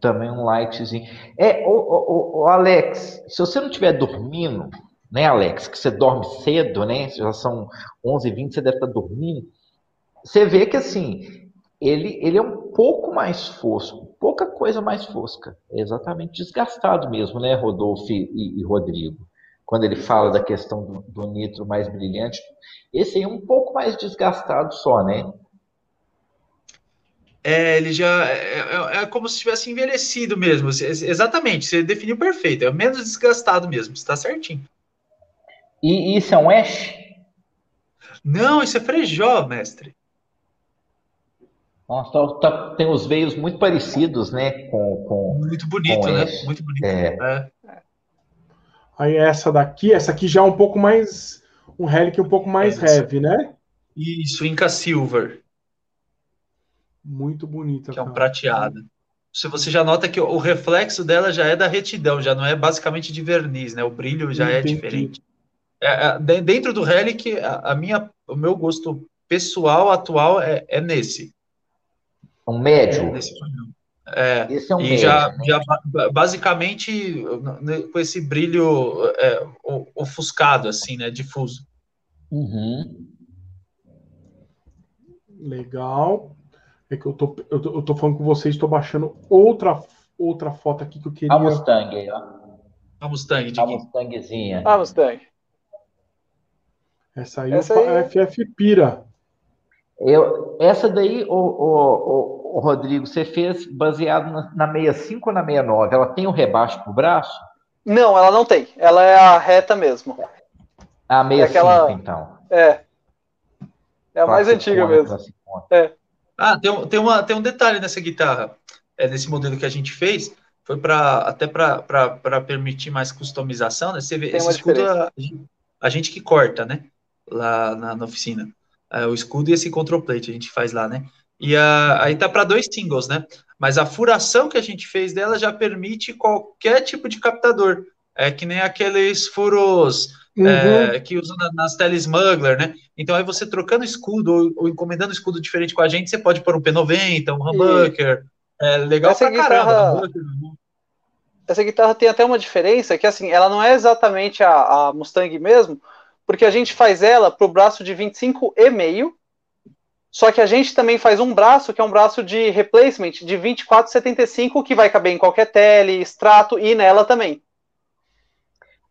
também um lightzinho. É, ô, Alex, se você não estiver dormindo, né, Alex, que você dorme cedo, né? Já são 11h20, você deve estar dormindo. Você vê que assim, ele, ele é um pouco mais fosco, pouca coisa mais fosca. É exatamente desgastado mesmo, né, Rodolfo e, e Rodrigo? Quando ele fala da questão do, do nitro mais brilhante, esse aí é um pouco mais desgastado só, né? É, ele já é, é- é como se tivesse envelhecido mesmo. Exatamente, você definiu perfeito. É menos desgastado mesmo, está certinho. E isso é um ash? Não, isso é frejó, mestre. Nossa, tá- tá- tem os veios muito parecidos, né? Com, com, Muito bonito, Com né? esse. Muito bonito. é, É. Aí essa daqui, essa aqui já é um pouco mais. Um relic um pouco mais Essa. heavy, né? Isso, Inca Silver, Muito bonita. que é um cara. prateado. Se você já nota que o reflexo dela já é da retidão, já não é basicamente de verniz, né? O brilho já é Entendi. diferente. É, é, de- dentro do Relic, a, a minha, o meu gosto pessoal atual é, é nesse. Um médio. padrão. É, Esse é um e médio. já, né? já ba- basicamente né, com esse brilho é, ofuscado, assim, né? Difuso. Uhum. Legal. É que eu tô, eu tô, eu tô falando com vocês, estou baixando outra, outra foto aqui que eu queria. A Mustang aí, ó. A Mustang de A. Mustangzinha. Ah, Mustang. Essa aí Essa aí- FF Pira. Eu, essa daí, o, o, o, Rodrigo, você fez baseado na, na 65 ou na 69? Ela tem o rebaixo pro braço? Não, ela não tem. Ela é a reta mesmo. A 65, aquela- então. É. É a mais antiga mesmo. classicona. Ah, tem, um- tem, uma, tem um detalhe nessa guitarra, é, nesse modelo que a gente fez, foi para até para permitir mais customização, né? Você vê, Tem esse escudo a, gente- a gente que corta, né? Lá na, na oficina. É, o escudo e esse control plate a gente faz lá, né? E a, aí tá para dois singles, né? Mas a furação que a gente fez dela já permite qualquer tipo de captador. É que nem aqueles furos Uhum. é, que usa na- nas telesmuggler, né? Então aí você trocando escudo ou, ou encomendando escudo diferente com a gente, você pode pôr um P90, um humbucker. É legal Essa pra caramba. guitarra- humbucker, né? Essa guitarra tem até uma diferença, que assim, ela não é exatamente a, a Mustang mesmo, porque a gente faz ela pro braço de 25 e meio, só que a gente também faz um braço que é um braço de replacement de 24,75 que vai caber em qualquer tele, extrato e nela também.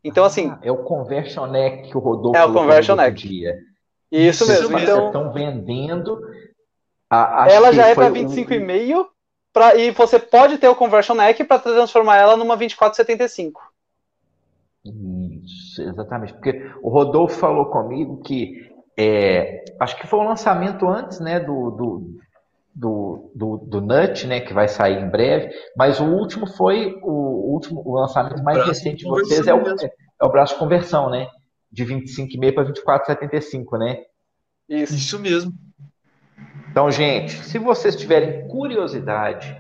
Então assim, Ah, é o Conversion Neck que o Rodolfo É o falou Conversion Neck. dia. isso Isso mesmo. Então estão vendendo. a- ela já é para um- 25,5 pra, e você pode ter o conversion neck para transformar ela numa 2475. Isso, exatamente. Porque o Rodolfo falou comigo que é, acho que foi o lançamento antes né, do, do, do, do, do Nut, né, que vai sair em breve, mas o último foi o último o lançamento mais Braço recente de vocês é o, é o braço de conversão, né? de 25,5 para 24,75, né? Isso. Isso mesmo. Então, gente, se vocês tiverem curiosidade,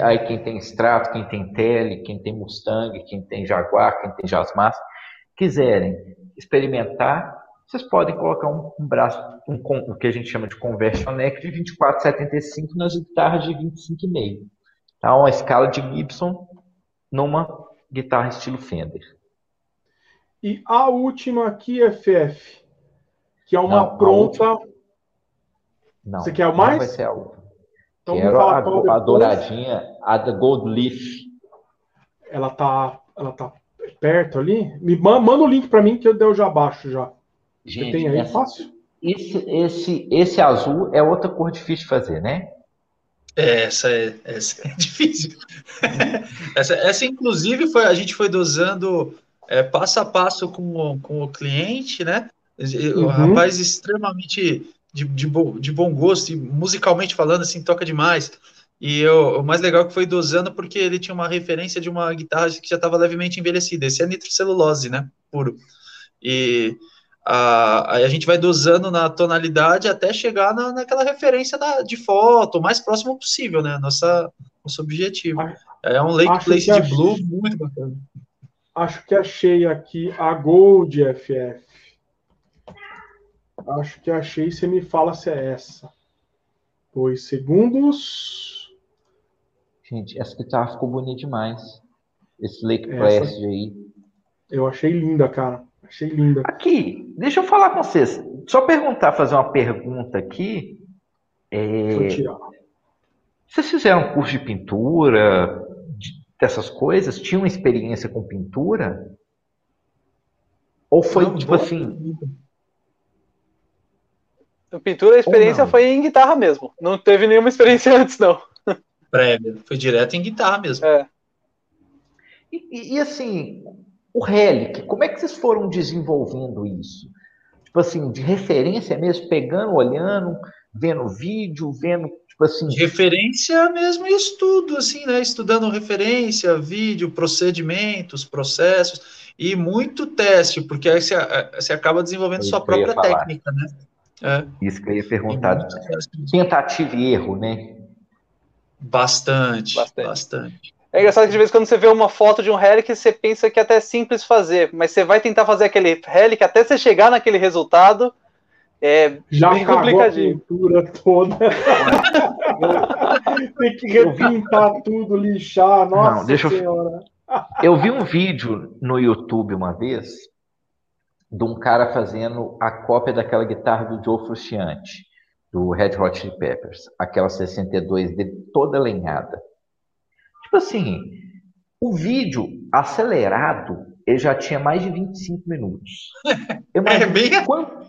aí quem tem Strato, quem tem Tele, quem tem Mustang, quem tem Jaguar, quem tem Jasmar, quiserem experimentar, vocês podem colocar um, um braço, um, o que a gente chama de conversion neck de 24,75 nas guitarras de 25,5. Tá? Uma escala de Gibson numa guitarra estilo Fender. E a última aqui, FF, que é uma não, pronta. Não, Você quer o mais? Vai ser a última. Então, Quero a, a douradinha, a Gold Leaf. Ela tá, ela tá perto ali. Me manda o link para mim que eu deu já abaixo já. Gente, tem aí essa, fácil? Esse, esse, esse azul é outra cor difícil de fazer, né? É, essa é, essa é difícil. essa, essa, inclusive, foi, a gente foi dosando é, passo a passo com, com o cliente, né? O uhum. rapaz extremamente de, de, bo, de bom gosto, e musicalmente falando, assim, toca demais. E eu, o mais legal é que foi dosando porque ele tinha uma referência de uma guitarra que já estava levemente envelhecida. Esse é nitrocelulose, né? Puro. E a, aí a gente vai dosando na tonalidade até chegar na, naquela referência da, de foto, o mais próximo possível, né? Nossa, nosso objetivo. É um Lake Place de Blue muito bacana. Acho que achei aqui a Gold FF. Acho que achei. Você me fala se é essa. Dois segundos. Gente, essa guitarra ficou bonita demais. Esse Lake Place aí. Eu achei linda, cara. Achei linda. Aqui, deixa eu falar com vocês. Só perguntar, fazer uma pergunta aqui. É... Deixa eu tirar. Vocês fizeram curso de pintura, dessas coisas? Tinham experiência com pintura? Ou foi não, tipo assim. Pintura, a experiência foi em guitarra mesmo. Não teve nenhuma experiência antes, não. Prévia. Foi direto em guitarra mesmo. É. E, e, assim, o Relic, como é que vocês foram desenvolvendo isso? Tipo assim, de referência mesmo, pegando, olhando, vendo vídeo, vendo Tipo assim. Referência mesmo e estudo, assim, né? Estudando referência, vídeo, procedimentos, processos e muito teste, porque aí você, você acaba desenvolvendo sua própria técnica, né? É. Isso que eu ia perguntar. Tentativa e erro, né? Bastante, bastante, bastante. É engraçado que de vez em quando você vê uma foto de um relic, você pensa que é até simples fazer, mas você vai tentar fazer aquele relic até você chegar naquele resultado, é Já bem complicadinho. a pintura toda. Tem que repintar tudo, lixar. Nossa Não, deixa senhora. Eu... eu vi um vídeo no YouTube uma vez de um cara fazendo a cópia daquela guitarra do Joe Frusciante, do Red Hot Chili Peppers, aquela 62 dele toda lenhada. Tipo assim, o vídeo acelerado ele já tinha mais de 25 minutos. Eu é imagino, bem quanto...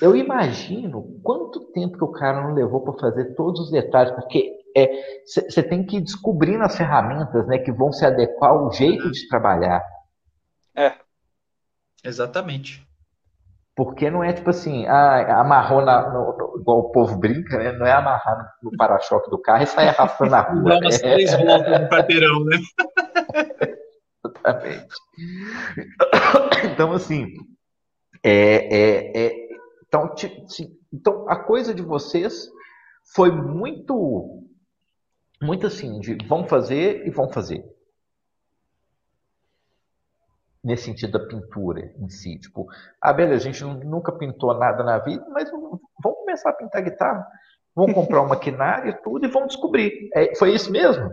Eu imagino quanto tempo que o cara não levou para fazer todos os detalhes, porque você é, tem que ir descobrindo as ferramentas né, que vão se adequar ao jeito de trabalhar. É, exatamente. Porque não é tipo assim, ah, amarrou na, no, no, igual o povo brinca, né? Não é amarrar no, para-choque do carro e sair arrastando na rua. Dá umas três voltas no quarteirão, né? Exatamente. Então, assim, é, é, é então, então, a coisa de vocês foi muito, muito assim, de vão fazer e vão fazer. Nesse sentido da pintura em si. Tipo, ah, beleza, a gente nunca pintou nada na vida, mas vamos começar a pintar guitarra. Vamos comprar um maquinário e tudo e vamos descobrir. É, foi isso mesmo?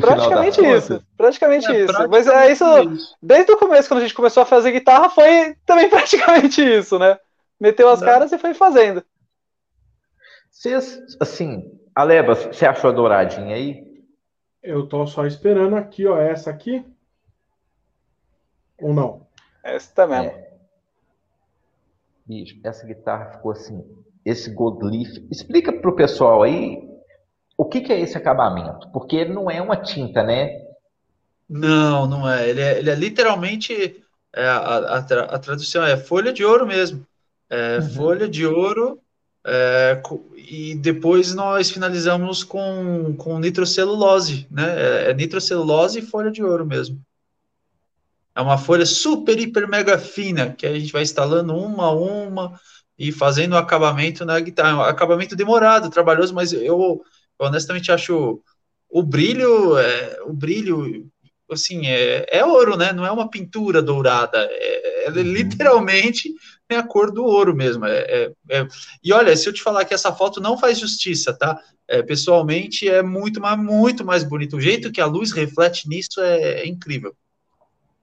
praticamente isso, praticamente é, isso. Praticamente Mas é isso, isso, desde o começo, quando a gente começou a fazer guitarra, foi também praticamente isso, né? Meteu as Não. caras e foi fazendo. Vocês, assim, Aleba, você achou a douradinha aí? Eu tô só esperando aqui, ó, essa aqui. Ou não? Essa também. É. Bicho, essa guitarra ficou assim, esse gold leaf. Explica pro pessoal aí o que, que, é esse acabamento? Porque ele não é uma tinta, né? Não, não é. Ele é, ele é literalmente é, a, a, a, tradução é folha de ouro mesmo. É, uhum. Folha de ouro é, e depois nós finalizamos com, com nitrocelulose, né? É, é nitrocelulose e folha de ouro mesmo. É uma folha super, hiper, mega fina, que a gente vai instalando uma a uma e fazendo o acabamento na guitarra. É um acabamento demorado, trabalhoso, mas eu, eu honestamente acho o brilho, é, o brilho, assim, é, é, ouro, né? Não é uma pintura dourada, é, é uhum. literalmente tem a cor do ouro mesmo. É, é, é, e olha, se eu te falar que essa foto não faz justiça, tá? É, pessoalmente é muito, mais, muito mais bonito. O jeito que a luz reflete nisso é, incrível.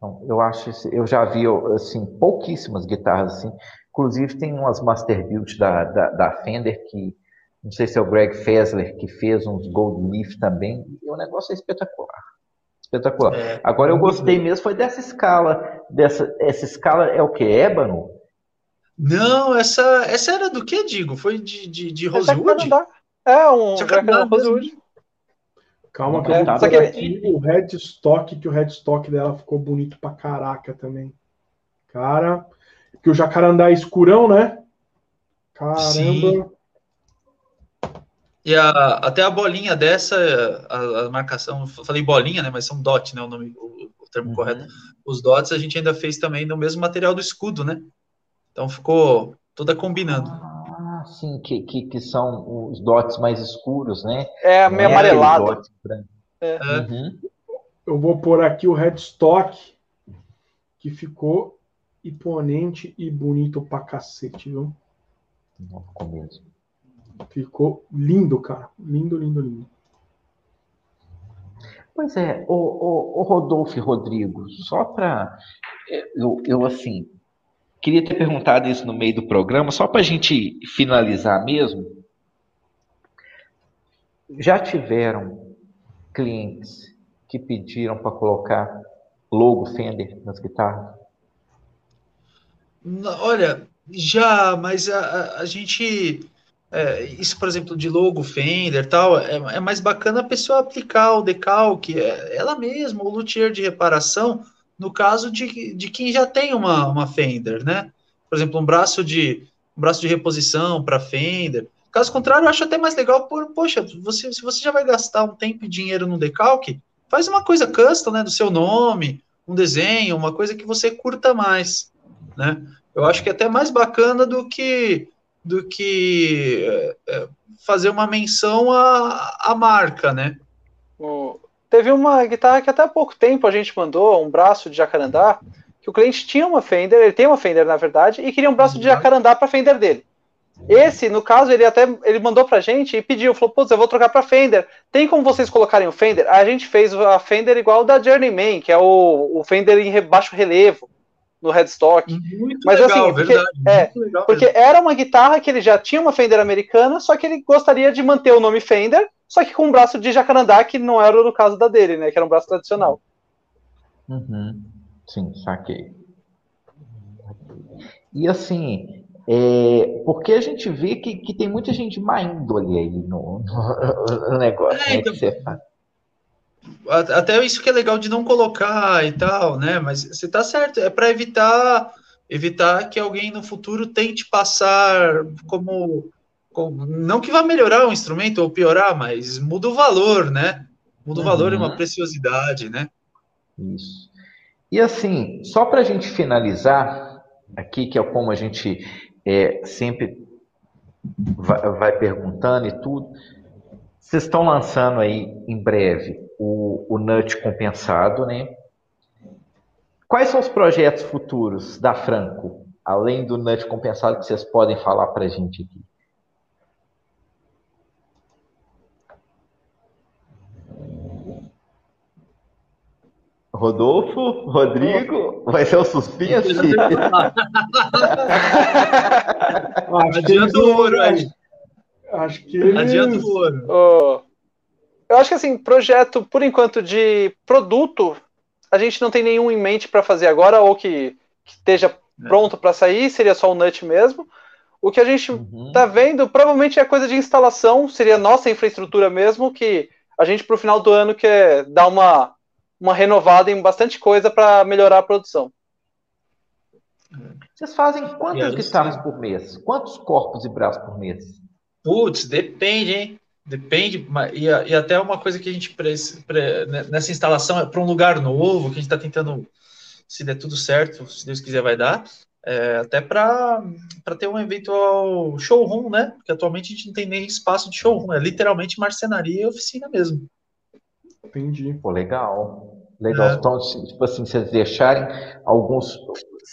Eu acho, eu já vi assim pouquíssimas guitarras assim. Inclusive tem umas Master Build da, da, da Fender que não sei se é o Greg Fessler que fez uns Gold Leaf também. E o negócio é espetacular. Espetacular. É, Agora eu gostei mesmo foi dessa escala. Dessa, essa escala é o que? Ébano? Não, essa, essa era do que, digo? Foi de, de, de Rosewood? É, um Rosewood. Calma que eu vou é, que aqui o headstock, que o headstock dela ficou bonito pra caraca também. Cara, que o jacarandá é escurão, né? Caramba. Sim. E a, até a bolinha dessa, a, a, marcação, falei bolinha, né? Mas são dot, né? O nome, o, o termo uhum. correto. Os dots a gente ainda fez também no mesmo material do escudo, né? Então ficou toda combinando. Ah, sim, que, que, que são os dots mais escuros, né? É, meio é amarelado. É. Uhum. Eu vou pôr aqui o headstock, que ficou imponente e bonito pra cacete, viu? Não ficou mesmo. Ficou lindo, cara. Lindo, lindo, lindo. Pois é, o, o, o Rodolfo e Rodrigo, só para. Eu, eu, assim, queria ter perguntado isso no meio do programa, só para a gente finalizar mesmo. Já tiveram clientes que pediram para colocar logo Fender nas guitarras? Olha, já, mas a, a, gente é, isso, por exemplo, de logo, Fender tal, é, é, mais bacana a pessoa aplicar o decalque, é, ela mesma, o luthier de reparação, no caso de, de quem já tem uma, uma Fender, né? Por exemplo, um braço de um braço de reposição para Fender. Caso contrário, eu acho até mais legal, por, poxa, você, se você já vai gastar um tempo e dinheiro no decalque, faz uma coisa custom, né, do seu nome, um desenho, uma coisa que você curta mais, né? Eu acho que é até mais bacana do que do que é, é, fazer uma menção à, à marca, né? Teve uma guitarra que até há pouco tempo a gente mandou, um braço de jacarandá, que o cliente tinha uma Fender, ele tem uma Fender na verdade, e queria um braço de uhum. jacarandá para Fender dele. Esse, no caso, ele até ele mandou pra gente e pediu, falou, putz, eu vou trocar pra Fender. Tem como vocês colocarem o Fender? A gente fez a Fender igual da Journeyman, que é o, o Fender em baixo relevo no headstock. Muito Mas legal, assim, porque, é, porque era uma guitarra que ele já tinha uma Fender americana, só que ele gostaria de manter o nome Fender, só que com um braço de jacarandá, que não era no caso da dele, né? Que era um braço tradicional. Uhum. Sim, saquei. E assim, é, porque a gente vê que, que tem muita gente má índole aí no, no, no negócio. É, né, então, você até isso que é legal de não colocar e tal, né? Mas você tá certo, é para evitar evitar que alguém no futuro tente passar como, não que vá melhorar o instrumento ou piorar, mas muda o valor, né? Muda uhum. o valor e uma preciosidade, né? Isso. E assim, só para a gente finalizar aqui, que é como a gente é, sempre vai, vai perguntando e tudo, vocês estão lançando aí em breve o, o NUT compensado, né? Quais são os projetos futuros da Franco, além do NUT compensado, que vocês podem falar para a gente aqui? Rodolfo, Rodrigo, vai ser o suspense? Adianta o ouro aí. Acho que eles... Adianta o ouro. Oh, eu acho que assim, projeto, por enquanto, de produto, a gente não tem nenhum em mente para fazer agora, ou que, que esteja é. pronto para sair, seria só o Nut mesmo. O que a gente uhum. tá vendo provavelmente é coisa de instalação, seria nossa infraestrutura mesmo, que a gente pro final do ano quer dar uma, uma renovada em bastante coisa para melhorar a produção. Vocês fazem quantas guitarras por mês? Quantos corpos e braços por mês? Putz, depende, hein? Depende, e, e até uma coisa que a gente, né, nessa instalação, é para um lugar novo, que a gente está tentando se der tudo certo, se Deus quiser vai dar, é, até para ter um eventual showroom, né? Porque atualmente a gente não tem nem espaço de showroom, é literalmente marcenaria e oficina mesmo. Entendi. Pô, legal. Legal. É. Então, tipo assim, vocês deixarem alguns.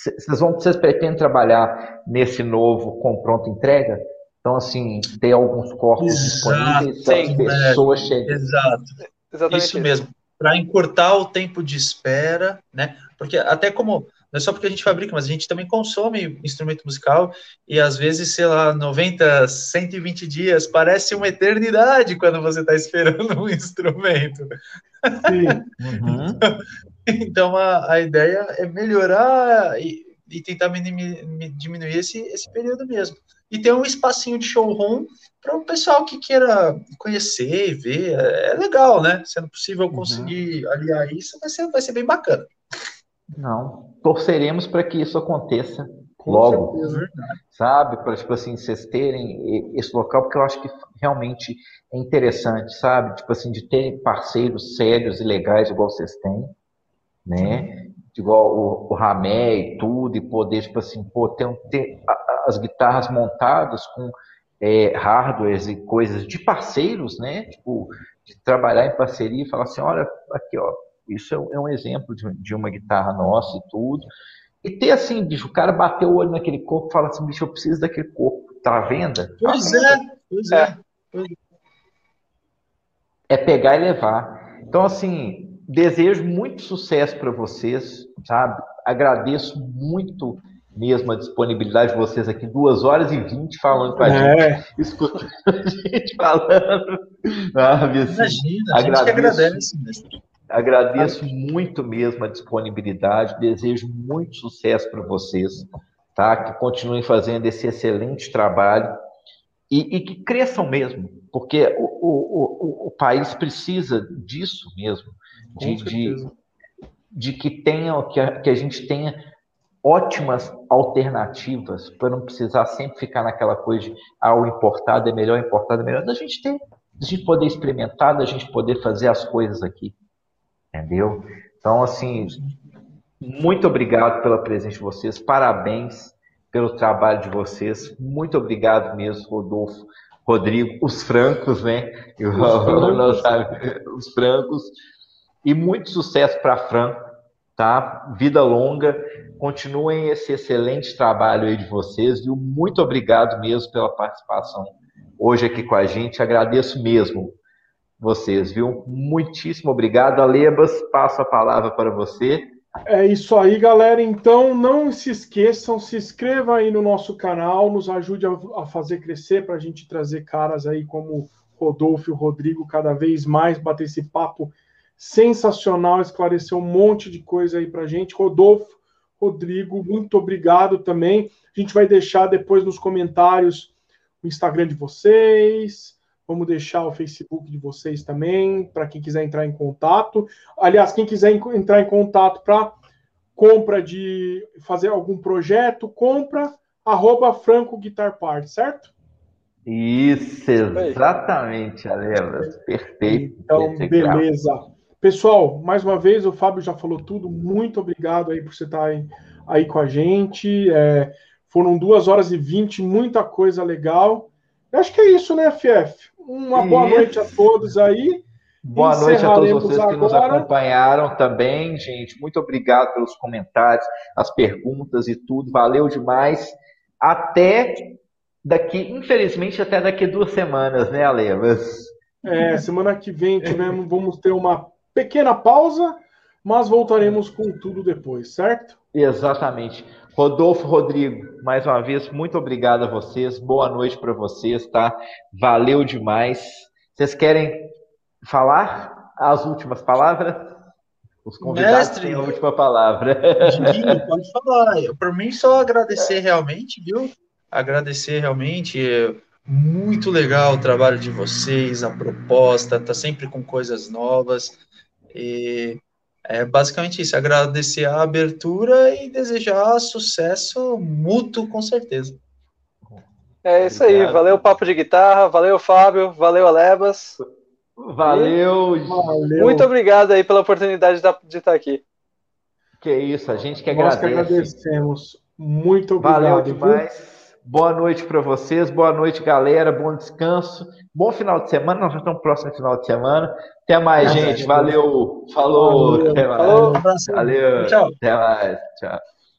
Vocês vão, vocês pretendem trabalhar nesse novo com pronta entrega? Então, assim, ter alguns corpos Exato, disponíveis para as pessoas chegarem. Exato. Exatamente isso mesmo. Para encurtar o tempo de espera, né? Porque até como não é só porque a gente fabrica, mas a gente também consome instrumento musical e às vezes, sei lá, 90, 120 dias parece uma eternidade quando você está esperando um instrumento. Sim. Uhum. então, então a, a ideia é melhorar e, e tentar diminuir esse, esse período mesmo. E ter um espacinho de showroom para o pessoal que queira conhecer e ver. É, é legal, né? Sendo possível uhum. conseguir uhum. aliar isso, vai ser, vai ser bem bacana. Não, torceremos para que isso aconteça Com logo, certeza. sabe? Para tipo assim vocês terem esse local, porque eu acho que realmente é interessante, sabe? Tipo assim de ter parceiros sérios e legais igual vocês têm, né? Igual o, o Ramé e tudo, e poder tipo assim, pô, ter, ter as guitarras montadas com é, hardwares e coisas de parceiros, né? Tipo, de trabalhar em parceria e falar assim, olha, aqui, ó, isso é, é um exemplo de, uma guitarra nossa e tudo. E ter assim, bicho, o cara bateu o olho naquele corpo e fala assim, bicho, eu preciso daquele corpo. Tá à venda? Tá pois é, pois é. É pegar e levar. Então, assim, desejo muito sucesso para vocês, sabe? Agradeço muito mesmo a disponibilidade de vocês aqui, duas horas e vinte falando com a é. gente, escutando a gente falando. Assim, Imagina, a gente que agradece. Mesmo. Agradeço muito mesmo a disponibilidade, desejo muito sucesso para vocês, tá? Que continuem fazendo esse excelente trabalho e, e que cresçam mesmo, porque o, o, o, o, país precisa disso mesmo, de, de, de, que tenha, que a, que a gente tenha ótimas alternativas para não precisar sempre ficar naquela coisa de ah, o importado é melhor, o importado é melhor, da gente ter, da gente poder experimentar, da gente poder fazer as coisas aqui. Entendeu? Então, assim, muito obrigado pela presença de vocês, parabéns pelo trabalho de vocês, muito obrigado mesmo, Rodolfo, Rodrigo, os francos, né? Os francos, os francos. e muito sucesso para Franco, tá? Vida longa, continuem esse excelente trabalho aí de vocês, viu? Muito obrigado mesmo pela participação hoje aqui com a gente, agradeço mesmo vocês, viu? Muitíssimo obrigado. Alebas, passo a palavra para você. É isso aí, galera. Então, não se esqueçam, se inscreva aí no nosso canal, nos ajude a, fazer crescer para a gente trazer caras aí como Rodolfo e Rodrigo cada vez mais, bater esse papo sensacional, esclarecer um monte de coisa aí para a gente. Rodolfo, Rodrigo, muito obrigado também. A gente vai deixar depois nos comentários o Instagram de vocês, Vamos deixar o Facebook de vocês também, para quem quiser entrar em contato. Aliás, quem quiser entrar em contato para compra de fazer algum projeto, compra arroba Franco Guitar Part, certo? Isso, exatamente, Alevas. Perfeito. Então, beleza. Pessoal, mais uma vez, o Fábio já falou tudo. Muito obrigado aí por você estar aí, aí com a gente. É, foram duas horas e vinte, muita coisa legal. Eu acho que é isso, né, Fief? Uma boa noite a todos aí. Boa noite a todos vocês agora. que nos acompanharam também, gente. Muito obrigado pelos comentários, as perguntas e tudo. Valeu demais. Até daqui, infelizmente, até daqui duas semanas, né, Alevas? É, semana que vem tivemos, vamos ter uma pequena pausa, mas voltaremos com tudo depois, certo? Exatamente. Rodolfo, Rodrigo, mais uma vez, muito obrigado a vocês. Boa noite para vocês, tá? Valeu demais. Vocês querem falar as últimas palavras? Os convidados Mestre, têm a última palavra. pode falar. Para mim, só agradecer realmente, viu? Agradecer realmente. Muito legal o trabalho de vocês, a proposta, tá sempre com coisas novas. E é basicamente isso, agradecer a abertura e desejar sucesso mútuo, com certeza. É isso aí, valeu o papo de guitarra, valeu Fábio, valeu Alebas. Valeu, valeu. Muito obrigado aí pela oportunidade de estar aqui. Que isso, a gente que Nós agradece. que agradecemos. Muito obrigado. Valeu viu? demais. Boa noite para vocês, boa noite, galera. Bom descanso. Bom final de semana. Nós já estamos próximo final de semana. Até mais, gente. Valeu. Falou. Valeu. Até mais. Falou. Valeu. Tchau. Até mais. Tchau.